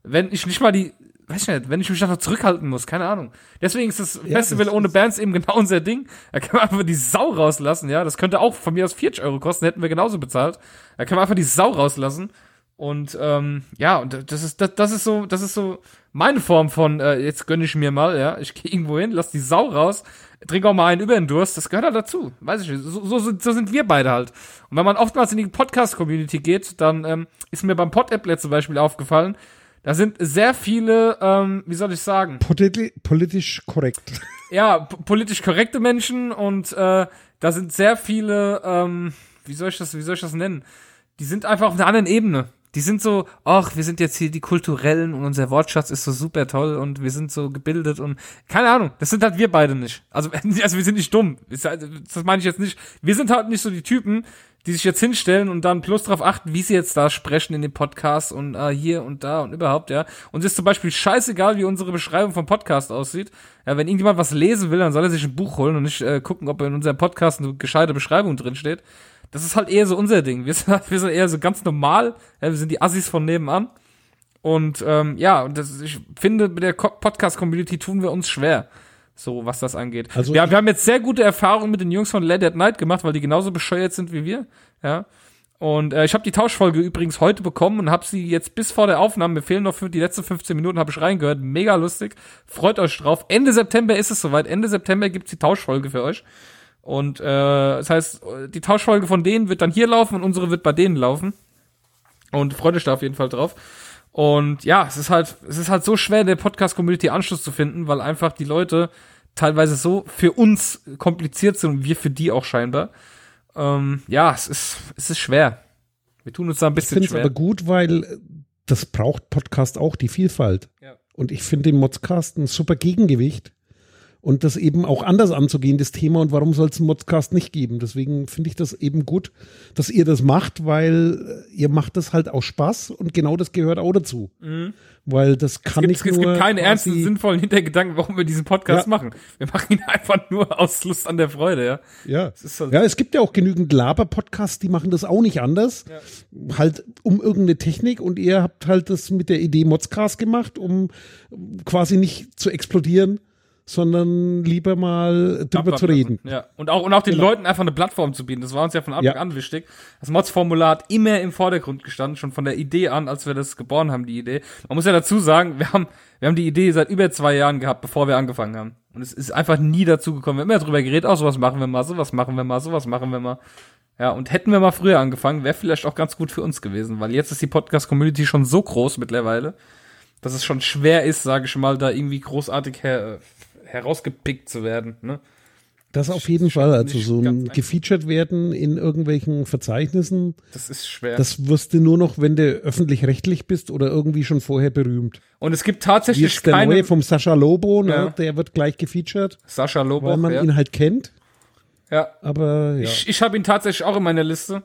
wenn ich nicht mal die, weiß ich nicht, wenn ich mich einfach zurückhalten muss, keine Ahnung. Deswegen ist das Ja, Festival das ohne Bands eben genau unser Ding. Da kann man einfach die Sau rauslassen, ja. Das könnte auch von mir aus 40 Euro kosten, hätten wir genauso bezahlt. Da kann man einfach die Sau rauslassen. Und ähm, ja, und das ist das, das ist so, das ist so meine Form von äh, jetzt gönn ich mir mal, ja, ich gehe irgendwo hin, lass die Sau raus, trink auch mal einen über den Durst, das gehört halt dazu, weiß ich nicht. So, so, so, sind wir beide halt. Und wenn man oftmals in die Podcast-Community geht, dann ähm, ist mir beim Pod-Applet zum Beispiel aufgefallen, da sind sehr viele, ähm, wie soll ich sagen, Politi politisch korrekt. ja, politisch korrekte Menschen und äh, da sind sehr viele, ähm, wie soll ich das, wie soll ich das nennen? Die sind einfach auf einer anderen Ebene. Die sind so, ach, wir sind jetzt hier die Kulturellen und unser Wortschatz ist so super toll und wir sind so gebildet und keine Ahnung, das sind halt wir beide nicht. Also, also wir sind nicht dumm. Halt- Das meine ich jetzt nicht. Wir sind halt nicht so die Typen, die sich jetzt hinstellen und dann bloß darauf achten, wie sie jetzt da sprechen in dem Podcast und äh, hier und da und überhaupt, ja. Uns ist zum Beispiel scheißegal, wie unsere Beschreibung vom Podcast aussieht. Ja, wenn irgendjemand was lesen will, dann soll er sich ein Buch holen und nicht äh, gucken, ob in unserem Podcast eine gescheite Beschreibung drin steht. Das ist halt eher so unser Ding. Wir sind, halt- wir sind eher so ganz normal. Ja, wir sind die Assis von nebenan. Und ähm, ja, und das, ich finde, mit der Co- Podcast-Community tun wir uns schwer. So, was das angeht. Also wir, ich- wir haben jetzt sehr gute Erfahrungen mit den Jungs von Lady at Night gemacht, weil die genauso bescheuert sind wie wir. Ja. Und äh, ich habe die Tauschfolge übrigens heute bekommen und habe sie jetzt bis vor der Aufnahme, mir fehlen noch für die letzten 15 Minuten, habe ich reingehört. Mega lustig. Freut euch drauf. Ende September ist es soweit. Ende September gibt's die Tauschfolge für euch. Und äh, das heißt, die Tauschfolge von denen wird dann hier laufen und unsere wird bei denen laufen. Und freut euch da auf jeden Fall drauf. Und ja, es ist halt, es ist halt so schwer, der Podcast-Community Anschluss zu finden, weil einfach die Leute teilweise so für uns kompliziert sind und wir für die auch scheinbar. Ähm, ja, es ist, es ist schwer. Wir tun uns da ein Ich bisschen finde es schwer. aber gut, weil das braucht Podcast auch, die Vielfalt. Ja. Und ich finde den Modcast ein super Gegengewicht. Und das eben auch anders anzugehen, das Thema. Und warum soll es einen Modcast nicht geben? Deswegen finde ich das eben gut, dass ihr das macht, weil äh, ihr macht das halt auch Spaß und genau das gehört auch dazu. Weil das kann Mhm. es gibt, nicht es gibt keine quasi- ernsten, sinnvollen Hintergedanken, warum wir diesen Podcast Ja. machen. Wir machen ihn einfach nur aus Lust an der Freude, ja. Ja. halt- ja, es gibt ja auch genügend Laber-Podcasts, die machen das auch nicht anders. Halt um irgendeine Technik und ihr habt halt das mit der Idee Modscast gemacht, um quasi nicht zu explodieren, sondern lieber mal drüber zu reden. Ja. Und auch, und auch den Genau. Leuten einfach eine Plattform zu bieten. Das war uns ja von Anfang Ja. an wichtig. Das Mods-Formular hat immer im Vordergrund gestanden, schon von der Idee an, als wir das geboren haben, die Idee. Man muss ja dazu sagen, wir haben, wir haben die Idee seit über zwei Jahren gehabt, bevor wir angefangen haben. Und es ist einfach nie dazu gekommen. Wir haben immer drüber geredet, oh, sowas machen wir mal, sowas machen wir mal, sowas machen wir mal. Ja, und hätten wir mal früher angefangen, wäre vielleicht auch ganz gut für uns gewesen, weil jetzt ist die Podcast-Community schon so groß mittlerweile, dass es schon schwer ist, sage ich mal, da irgendwie großartig her, herausgepickt zu werden. Ne? Das auf jeden Fall. Also so ein gefeatured werden in irgendwelchen Verzeichnissen, Das ist schwer. das wirst du nur noch, wenn du öffentlich-rechtlich bist oder irgendwie schon vorher berühmt. und es gibt tatsächlich jetzt der keine neue vom Sascha Lobo, ne? Ja. der wird gleich gefeatured, Sascha weil Loboch, man ja. ihn halt kennt. ja. Aber ja. Ich, ich habe ihn tatsächlich auch in meiner Liste.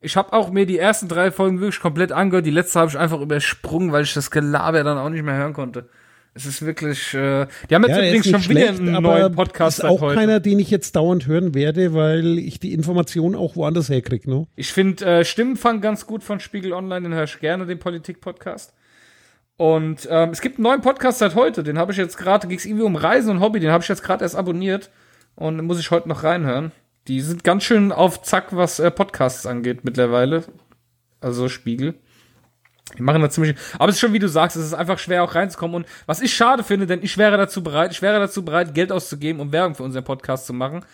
Ich habe auch mir die ersten drei Folgen wirklich komplett angehört. Die letzte habe ich einfach übersprungen, weil ich das Gelaber dann auch nicht mehr hören konnte. Es ist wirklich. Äh, die haben jetzt Ja, übrigens schon nicht wieder schlecht, einen neuen Podcast ist auch heute. keiner, den ich jetzt dauernd hören werde, weil ich die Informationen auch woanders herkriege. Ne? Ich finde äh, Stimmenfang ganz gut von Spiegel Online, den höre ich gerne, den Politik-Podcast. Und ähm, es gibt einen neuen Podcast seit heute, den habe ich jetzt gerade, ging es irgendwie um Reisen und Hobby, den habe ich jetzt gerade erst abonniert und den muss ich heute noch reinhören. Die sind ganz schön auf Zack, was äh, Podcasts angeht mittlerweile. Also Spiegel. Die machen da ziemlich. Aber es ist schon, wie du sagst, es ist einfach schwer auch reinzukommen. Und was ich schade finde, denn ich wäre dazu bereit, ich wäre dazu bereit, Geld auszugeben, um Werbung für unseren Podcast zu machen.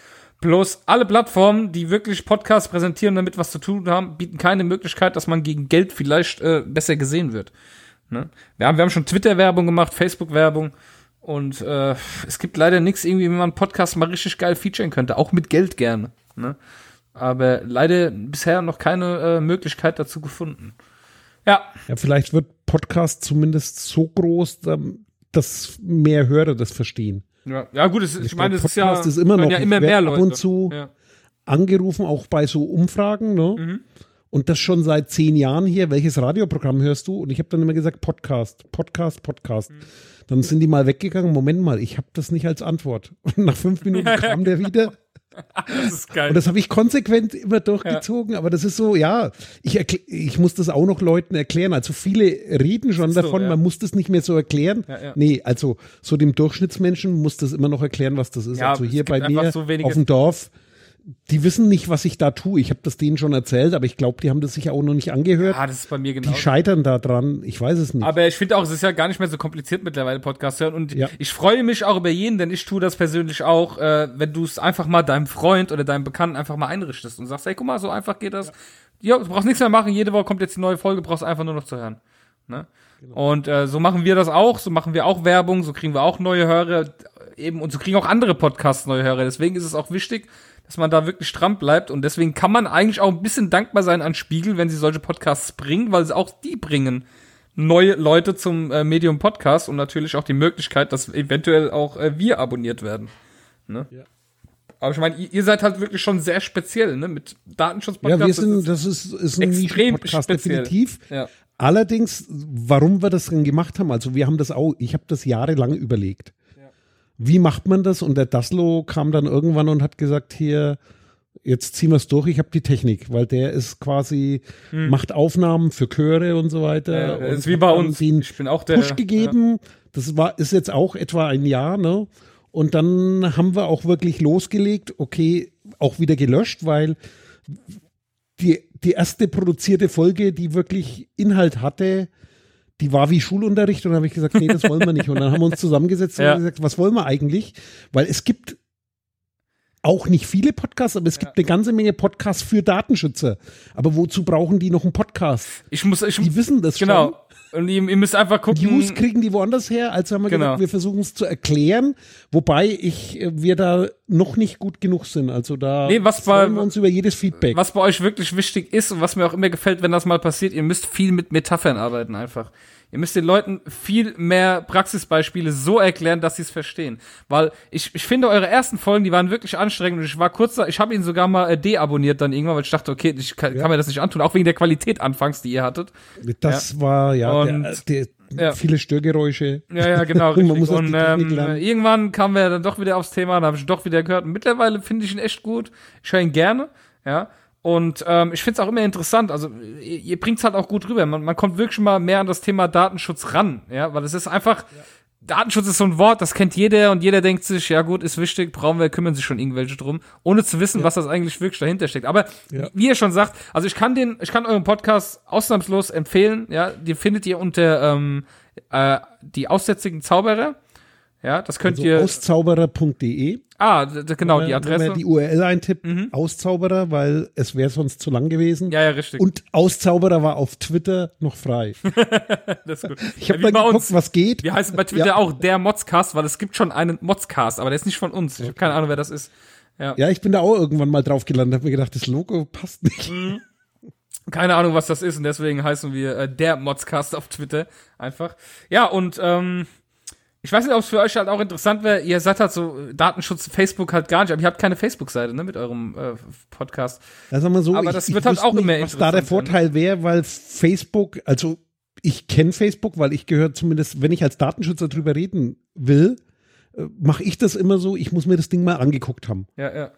Bloß alle Plattformen, die wirklich Podcasts präsentieren damit was zu tun haben, bieten keine Möglichkeit, dass man gegen Geld vielleicht äh, besser gesehen wird. Ne? Wir, haben, wir haben schon Twitter-Werbung gemacht, Facebook-Werbung und äh, es gibt leider nichts, irgendwie, wie man einen Podcast mal richtig geil featuren könnte, auch mit Geld gerne. Ne? Aber leider bisher noch keine äh, Möglichkeit dazu gefunden. Ja, Ja, vielleicht wird Podcast zumindest so groß, ähm, dass mehr Hörer das verstehen. ja, ja gut, es, ich, Ich meine, es ist ja, Podcast ist immer noch- ja immer mehr ab Leute. und zu- ja. Angerufen, auch bei so Umfragen, ne? Mhm. Und das schon seit zehn Jahren hier. Welches Radioprogramm hörst du? Und ich habe dann immer gesagt, Podcast, Podcast, Podcast. Mhm. Dann sind die mal weggegangen. Moment mal, ich habe das nicht als Antwort. Und nach fünf Minuten kam der wieder. Das ist geil. Und das habe ich konsequent immer durchgezogen, aber das ist so, ja, ich, ich muss das auch noch Leuten erklären. Also viele reden schon Ist so, davon, ja. man muss das nicht mehr so erklären. Ja, ja. Nee, also so dem Durchschnittsmenschen muss das immer noch erklären, was das ist. Ja, also hier bei mir so auf dem Dorf, die wissen nicht, was ich da tue. Ich habe das denen schon erzählt, aber ich glaube, die haben das sich auch noch nicht angehört. ah, das ist bei mir genau. die scheitern da dran. Ich weiß es nicht. Aber ich finde auch, es ist ja gar nicht mehr so kompliziert mittlerweile Podcast hören. Und Ja. ich freue mich auch über jeden, denn ich tue das persönlich auch, äh, wenn du es einfach mal deinem Freund oder deinem Bekannten einfach mal einrichtest und sagst, hey, guck mal, so einfach geht das. Ja, du brauchst nichts mehr machen, jede Woche kommt jetzt die neue Folge, brauchst einfach nur noch zu hören. Ne? Und äh, so machen wir das auch, so machen wir auch Werbung, so kriegen wir auch neue Hörer, eben, und so kriegen auch andere Podcasts neue Hörer. Deswegen ist es auch wichtig, dass man da wirklich stramm bleibt und deswegen kann man eigentlich auch ein bisschen dankbar sein an Spiegel, wenn sie solche Podcasts bringen, weil sie auch die bringen neue Leute zum äh, Medium Podcast und natürlich auch die Möglichkeit, dass eventuell auch äh, wir abonniert werden. Ne? Aber ich meine, ihr, ihr seid halt wirklich schon sehr speziell, ne? Mit Datenschutz-Podcast. ja, wir das sind, ist- das ist, ist ein extrem Nischen-Podcast, speziell. definitiv. Ja. Allerdings, warum wir das denn gemacht haben, also wir haben das auch, ich habe das jahrelang überlegt. Wie macht man das? Und der Daslo kam dann irgendwann und hat gesagt, hier, jetzt ziehen wir es durch, ich habe die Technik, weil der ist quasi, macht Aufnahmen für Chöre und so weiter. Hm. Ja, und ist wie bei uns. Ich bin auch der- Push gegeben. Das war, ist jetzt auch etwa ein Jahr, ne? Und dann haben wir auch wirklich losgelegt, okay, auch wieder gelöscht, weil die, die erste produzierte Folge, die wirklich Inhalt hatte, die war wie Schulunterricht und dann habe ich gesagt, nee, das wollen wir nicht. Und dann haben wir uns zusammengesetzt Ja. und gesagt, was wollen wir eigentlich? Weil es gibt auch nicht viele Podcasts, aber es gibt eine ganze Menge Podcasts für Datenschützer. Aber wozu brauchen die noch einen Podcast? Ich muss, ich, Die wissen das schon. genau. Und ihr, ihr müsst einfach gucken. News kriegen die woanders her, also haben wir Genau. gesagt, wir versuchen es zu erklären, wobei ich äh, wir da noch nicht gut genug sind. Also da Nee, was freuen bei- wir uns über jedes Feedback. Was bei euch wirklich wichtig ist und was mir auch immer gefällt, wenn das mal passiert, ihr müsst viel mit Metaphern arbeiten einfach. Ihr müsst den Leuten viel mehr Praxisbeispiele so erklären, dass sie es verstehen. Weil ich, ich finde, eure ersten Folgen, die waren wirklich anstrengend und ich war kurz, da- ich habe ihn sogar mal äh, deabonniert dann irgendwann, weil ich dachte, okay, ich kann, kann mir das nicht antun, auch wegen der Qualität anfangs, die ihr hattet. das war ja Und- der, der, ja. viele Störgeräusche. Ja, ja, genau, richtig. und ähm, irgendwann kamen wir dann doch wieder aufs Thema, dann habe ich doch wieder gehört. Und mittlerweile finde ich ihn echt gut. Ich höre ihn gerne, ja. Und ähm, ich finde es auch immer interessant. Also ihr, ihr bringt es halt auch gut rüber. Man, man kommt wirklich mal mehr an das Thema Datenschutz ran, ja, weil es ist einfach. Datenschutz ist so ein Wort, das kennt jeder und jeder denkt sich, ja gut, ist wichtig, brauchen wir, kümmern sich schon irgendwelche drum, ohne zu wissen, was das eigentlich wirklich dahinter steckt. Aber Ja. wie ihr schon sagt, also ich kann den, ich kann euren Podcast ausnahmslos empfehlen, ja, den findet ihr unter ähm, äh, die aussätzigen Zauberer. Ja, das könnt Also ihr. auszauberer.de. ah, genau, die Wenn Adresse. Mhm. man die URL eintippt, Auszauberer, weil es wäre sonst zu lang gewesen. ja, ja, richtig. Und Auszauberer war auf Twitter noch frei. das ist gut. Ich habe Ja, geguckt, uns. was geht. Wir heißen bei Twitter Ja. auch der Modscast, weil es gibt schon einen Modscast, aber der ist nicht von uns. Ich habe keine Ahnung, wer das ist. Ja, ich bin da auch irgendwann mal drauf gelandet, habe mir gedacht, das Logo passt nicht. Mhm. Keine Ahnung, was das ist und deswegen heißen wir äh, der Modscast auf Twitter einfach. Ja, und ähm, ich weiß nicht, ob es für euch halt auch interessant wäre, ihr seid halt so äh, Datenschutz, Facebook halt gar nicht, aber ihr habt keine Facebook-Seite, ne, mit eurem äh, Podcast. Ja, sag mal so, Aber ich, das wird halt auch immer was da der interessant werden, Vorteil wäre, weil Facebook, also ich kenne Facebook, weil ich gehöre zumindest, wenn ich als Datenschützer drüber reden will, äh, mache ich das immer so, ich muss mir das Ding mal angeguckt haben. Ja, ja.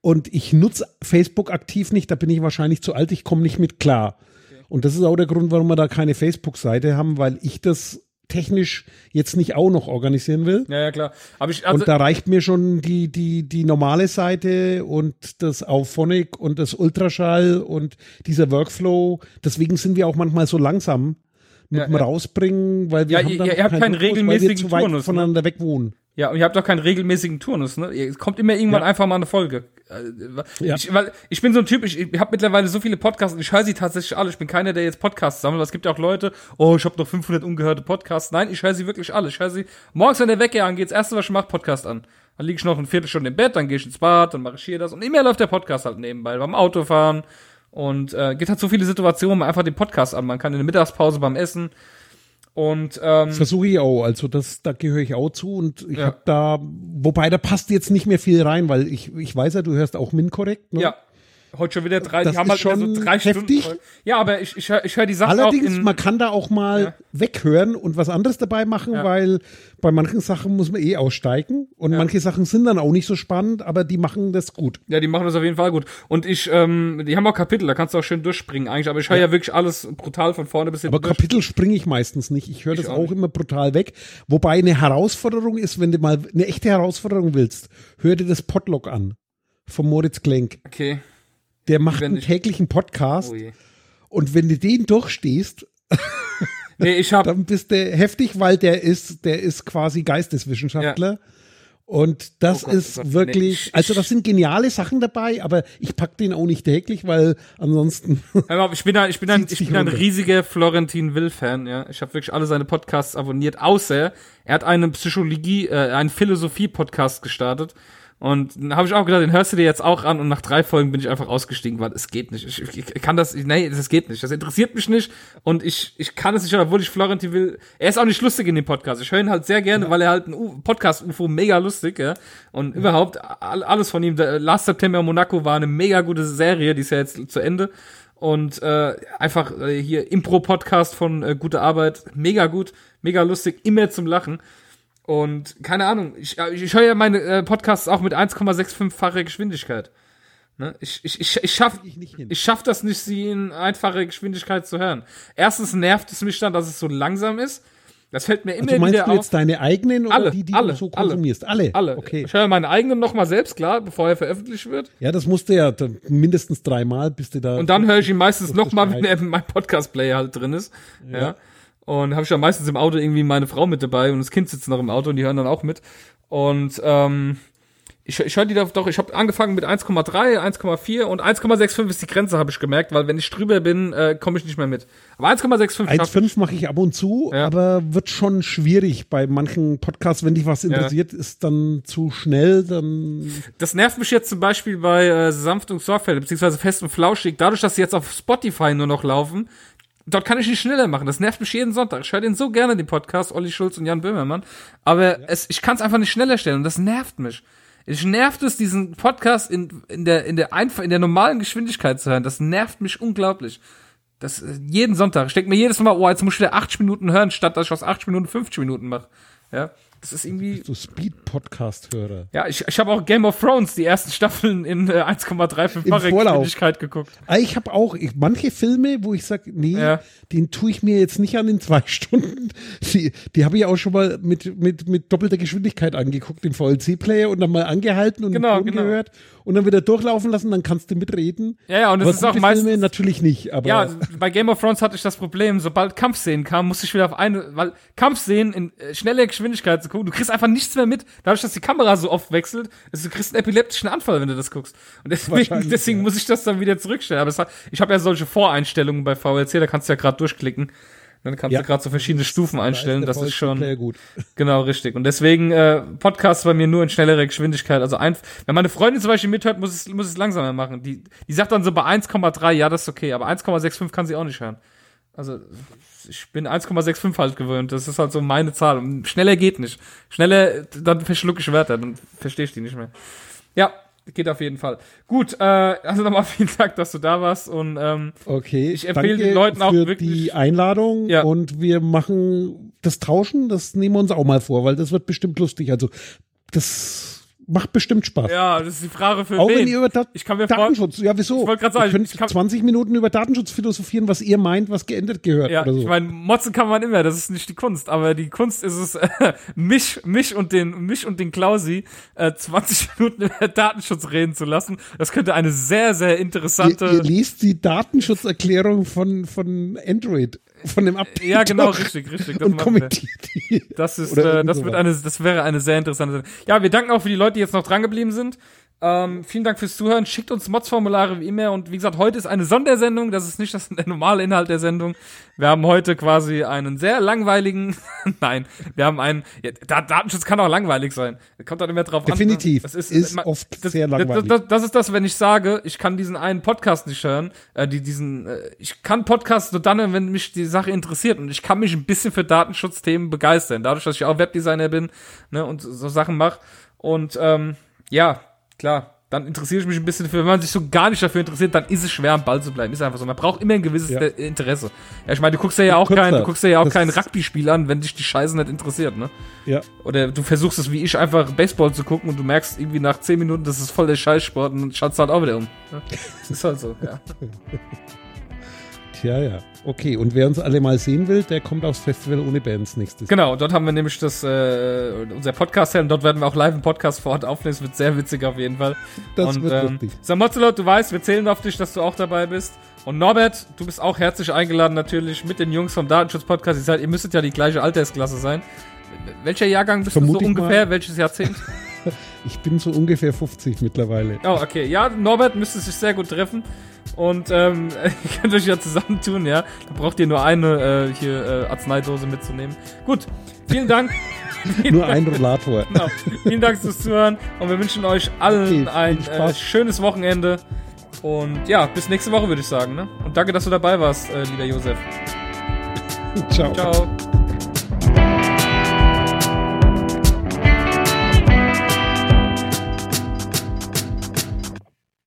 Und ich nutze Facebook aktiv nicht, da bin ich wahrscheinlich zu alt, ich komme nicht mit klar. Und das ist auch der Grund, warum wir da keine Facebook-Seite haben, weil ich das technisch jetzt nicht auch noch organisieren will. Ja, ja, klar. Aber ich, also, und da reicht mir schon die, die, die normale Seite und das Auphonic und das Ultraschall und dieser Workflow. Deswegen sind wir auch manchmal so langsam mit Ja, dem ja. Rausbringen, weil wir Ja, haben ihr- dann ihr habt keinen Rhythmus, weil wir regelmäßigen zu weit Turnus, ne? voneinander weg wohnen. Ja, und ihr habt doch keinen regelmäßigen Turnus, ne? Ihr es kommt immer irgendwann Ja. einfach mal eine Folge. Äh, Ja. Ich, weil ich bin so ein Typ, ich, ich habe mittlerweile so viele Podcasts und ich höre sie tatsächlich alle. Ich bin keiner, der jetzt Podcasts sammelt. aber Es gibt ja auch Leute, oh, ich habe noch 500 ungehörte Podcasts. Nein, ich höre sie wirklich alle. Ich höre sie morgens, wenn der Wecker angeht, das erste, was ich mache, Podcast an. Dann liege ich noch eine Viertelstunde im Bett, dann gehe ich ins Bad, dann mache ich hier das und immer läuft der Podcast halt nebenbei, beim Autofahren. Und äh, gibt halt so viele Situationen, man einfach den Podcast an. Man kann in der Mittagspause beim Essen und ähm, Versuche ich auch. Also das, da gehöre ich auch zu und ich Ja. habe da, wobei da passt jetzt nicht mehr viel rein, weil ich, ich weiß ja, du hörst auch Min korrekt. Ne? Ja. Heute schon wieder drei, Das die haben halt schon so drei heftig. Stunden. Ja, aber ich, ich höre ich hör die Sachen Allerdings, auch in, man kann da auch mal Ja. weghören und was anderes dabei machen, Ja. weil bei manchen Sachen muss man eh aussteigen und manche Sachen sind dann auch nicht so spannend, aber die machen das gut. Ja, die machen das auf jeden Fall gut. Und ich, ähm, die haben auch Kapitel, da kannst du auch schön durchspringen eigentlich, aber ich höre ja. wirklich alles brutal von vorne bis hinten Aber durch. Kapitel springe ich meistens nicht. Ich höre das auch auch, immer brutal weg. Wobei eine Herausforderung ist, wenn du mal eine echte Herausforderung willst, hör dir das Podlog an. Von Moritz Klenk. Okay. Der macht einen ich- täglichen Podcast Oh und wenn du den durchstehst, Nee, ich habe dann bist du heftig, weil der ist, der ist quasi Geisteswissenschaftler. Und das Oh Gott, ist oh Gott, nee, wirklich, ich- also das sind geniale Sachen dabei, aber ich pack den auch nicht täglich, weil ansonsten, mal, ich bin ein, ich bin ein, ich bin ein riesiger Florentin Will-Fan, ja. Ich habe wirklich alle seine Podcasts abonniert, außer er hat einen Psychologie, äh, einen Philosophie-Podcast gestartet. Und dann habe ich auch gedacht, den hörst du dir jetzt auch an und nach drei Folgen bin ich einfach ausgestiegen, weil es geht nicht. Ich, ich, ich kann das, nee, das geht nicht. Das interessiert mich nicht und ich, ich kann es nicht, obwohl ich Florentin will. Er ist auch nicht lustig in dem Podcast. Ich höre ihn halt sehr gerne, weil er halt ein Podcast-UFO mega lustig, ja. Und überhaupt all, alles von ihm. Last September Monaco war eine mega gute Serie, die ist ja jetzt zu Ende. Und äh, einfach äh, hier Impro-Podcast von äh, Gute Arbeit, mega gut, mega lustig, immer zum Lachen. Und keine Ahnung, ich, äh, ich, höre ja meine äh, Podcasts auch mit 1,65-facher Geschwindigkeit. Ne? Ich, ich, ich, ich schaff, ich schaff das nicht, sie in einfacher Geschwindigkeit zu hören. Erstens nervt es mich dann, dass es so langsam ist. Das fällt mir immer also meinst wieder du auf. jetzt deine eigenen oder Alle, die, die alle, du so alle. konsumierst? Alle. Alle. Okay. Ich höre meine eigenen noch mal selbst, klar, bevor er veröffentlicht wird. Ja, das musste ja da- mindestens dreimal, bis du da. Und dann höre ich ihn meistens noch mal, wenn er in meinem Podcast-Player halt drin ist. Ja. Und habe ich dann meistens im Auto irgendwie meine Frau mit dabei und das Kind sitzt noch im Auto und die hören dann auch mit. Und ähm, Ich, ich höre die doch, ich habe angefangen mit 1,3, 1,4 und 1,65 ist die Grenze, habe ich gemerkt, weil wenn ich drüber bin, äh, komme ich nicht mehr mit. Aber 1,65 schaff ich. 1,5 mache ich ab und zu, Ja. aber wird schon schwierig bei manchen Podcasts, wenn dich was interessiert, ist dann zu schnell, dann Das nervt mich jetzt zum Beispiel bei äh, Sanft und Sorgfältig, beziehungsweise Fest und Flauschig, dadurch, dass sie jetzt auf Spotify nur noch laufen. Dort kann ich nicht schneller machen. Das nervt mich jeden Sonntag. Ich höre den so gerne, den Podcast, Olli Schulz und Jan Böhmermann. Aber es, ich kann es einfach nicht schneller stellen und das nervt mich. Ich nervt es, diesen Podcast in, in der, in der einfach, in der normalen Geschwindigkeit zu hören. Das nervt mich unglaublich. Das, äh, jeden Sonntag. Ich denke mir jedes Mal, oh, jetzt muss ich wieder 80 Minuten hören, statt dass ich aus 80 Minuten 50 Minuten mache. Ja. Das ist irgendwie, so Speed-Podcast-Hörer. ja, ich, ich habe auch Game of Thrones, die ersten Staffeln in äh, 1,35-facher Im Vorlauf. Geschwindigkeit geguckt. Ah, Ich habe auch ich, manche Filme, wo ich sage, nee, Ja. den tue ich mir jetzt nicht an in zwei Stunden. Die, die habe ich auch schon mal mit, mit, mit doppelter Geschwindigkeit angeguckt, im VLC-Player und dann mal angehalten und Genau, genau. Und dann wieder durchlaufen lassen, dann kannst du mitreden. Ja, ja, und das Aber ist auch meistens. Filme natürlich nicht, aber Ja, bei Game of Thrones hatte ich das Problem, sobald Kampfszenen kamen, musste ich wieder auf eine, weil Kampfszenen in äh, schneller Geschwindigkeit zu gucken, du kriegst einfach nichts mehr mit, dadurch, dass die Kamera so oft wechselt, also du kriegst einen epileptischen Anfall, wenn du das guckst. Und deswegen, deswegen ja. muss ich das dann wieder zurückstellen. Aber hat, ich habe ja solche Voreinstellungen bei VLC, da kannst du ja gerade durchklicken. Dann kannst Ja. du gerade so verschiedene Stufen einstellen, der das ist schon. Gut. Genau, richtig. Und deswegen äh, Podcast bei mir nur in schnellerer Geschwindigkeit. Also ein, wenn meine Freundin zum Beispiel mithört, muss es, muss es langsamer machen. Die, die sagt dann so bei 1,3, ja, das ist okay, aber 1,65 kann sie auch nicht hören. Also ich bin 1,65 halt gewöhnt. Das ist halt so meine Zahl. Und schneller geht nicht. Schneller, dann verschlucke ich Wörter, dann verstehe ich die nicht mehr. Ja, geht auf jeden Fall. Gut, äh, also nochmal vielen Dank, dass du da warst und ähm, Okay, Ich empfehle den Leuten auch für wirklich- die Einladung Ja. und wir machen das Tauschen, das nehmen wir uns auch mal vor, weil das wird bestimmt lustig. Also das macht bestimmt Spaß. ja, das ist die Frage für auch wen. wenn ihr über Dat ich kann mir Datenschutz, ja wieso? Ich wollte gerade sagen, ihr könnt ich kann- 20 Minuten über Datenschutz philosophieren, was ihr meint, was geändert gehört Ja, oder so. ich meine, motzen kann man immer, das ist nicht die Kunst, aber die Kunst ist es, äh, mich, mich und den, mich und den Klausi äh, 20 Minuten über Datenschutz reden zu lassen. Das könnte eine sehr, sehr ihr, interessante. ihr liest die Datenschutzerklärung von, von Android, von dem Update. ja, genau, richtig, richtig. Das, Und kommentiert die. das ist, äh, das wird eine, das wäre eine sehr interessante Sendung. Ja, wir danken auch für die Leute, die jetzt noch dran geblieben sind. Ähm, vielen Dank fürs Zuhören. Schickt uns Mods-Formulare wie immer. Und wie gesagt, heute ist eine Sondersendung. Das ist nicht das, der normale Inhalt der Sendung. Wir haben heute quasi einen sehr langweiligen. Nein, wir haben einen. Ja, Da- Datenschutz kann auch langweilig sein. Kommt dann immer drauf Definitiv. an. Das Ist ma- oft das, sehr langweilig. Das, das, das ist das, wenn ich sage, ich kann diesen einen Podcast nicht hören. Äh, die, diesen, äh, ich kann Podcasts nur dann, wenn mich die Sache interessiert. Und ich kann mich ein bisschen für Datenschutzthemen begeistern. Dadurch, dass ich auch Webdesigner bin ne, und so Sachen mache. Und ähm, ja, klar, dann interessiere ich mich ein bisschen dafür. Wenn man sich so gar nicht dafür interessiert, dann ist es schwer, am Ball zu bleiben. Ist einfach so. Man braucht immer ein gewisses Ja. äh, Interesse. Ja, ich meine, du guckst ja, ja auch kein, du guckst ja, ja auch Das kein Rugby-Spiel an, wenn dich die Scheiße nicht interessiert, ne? Ja. Oder du versuchst es wie ich einfach Baseball zu gucken und du merkst irgendwie nach 10 Minuten, das ist voll der Scheißsport und dann schaltest du halt auch wieder um. ne? Das ist halt so, ja. Tja, ja. Okay, und wer uns alle mal sehen will, der kommt aufs Festival ohne Bands nächstes Genau, dort haben wir nämlich das, äh, unser podcast und dort werden wir auch live einen Podcast vor Ort aufnehmen. Es wird sehr witzig auf jeden Fall. Das und, wird ähm, lustig. Samotzelot, du weißt, wir zählen auf dich, dass du auch dabei bist. Und Norbert, du bist auch herzlich eingeladen natürlich mit den Jungs vom Datenschutz-Podcast. Ihr, seid, ihr müsstet ja die gleiche Altersklasse sein. Welcher Jahrgang bist Vermute du so ungefähr? mal. Welches Jahrzehnt? Ich bin so ungefähr 50 mittlerweile. Oh, okay. Ja, Norbert müsste sich sehr gut treffen. Und ähm, ihr könnt euch ja zusammentun, ja. Da braucht ihr nur eine äh, hier äh, Arzneidose mitzunehmen. Gut, vielen Dank. Nur ein Rollator. Genau. Vielen Dank fürs Zuhören und wir wünschen euch allen Okay, ein äh, schönes Wochenende. Und ja, bis nächste Woche würde ich sagen. Ne? Und danke, dass du dabei warst, äh, lieber Josef. Ciao. Ciao.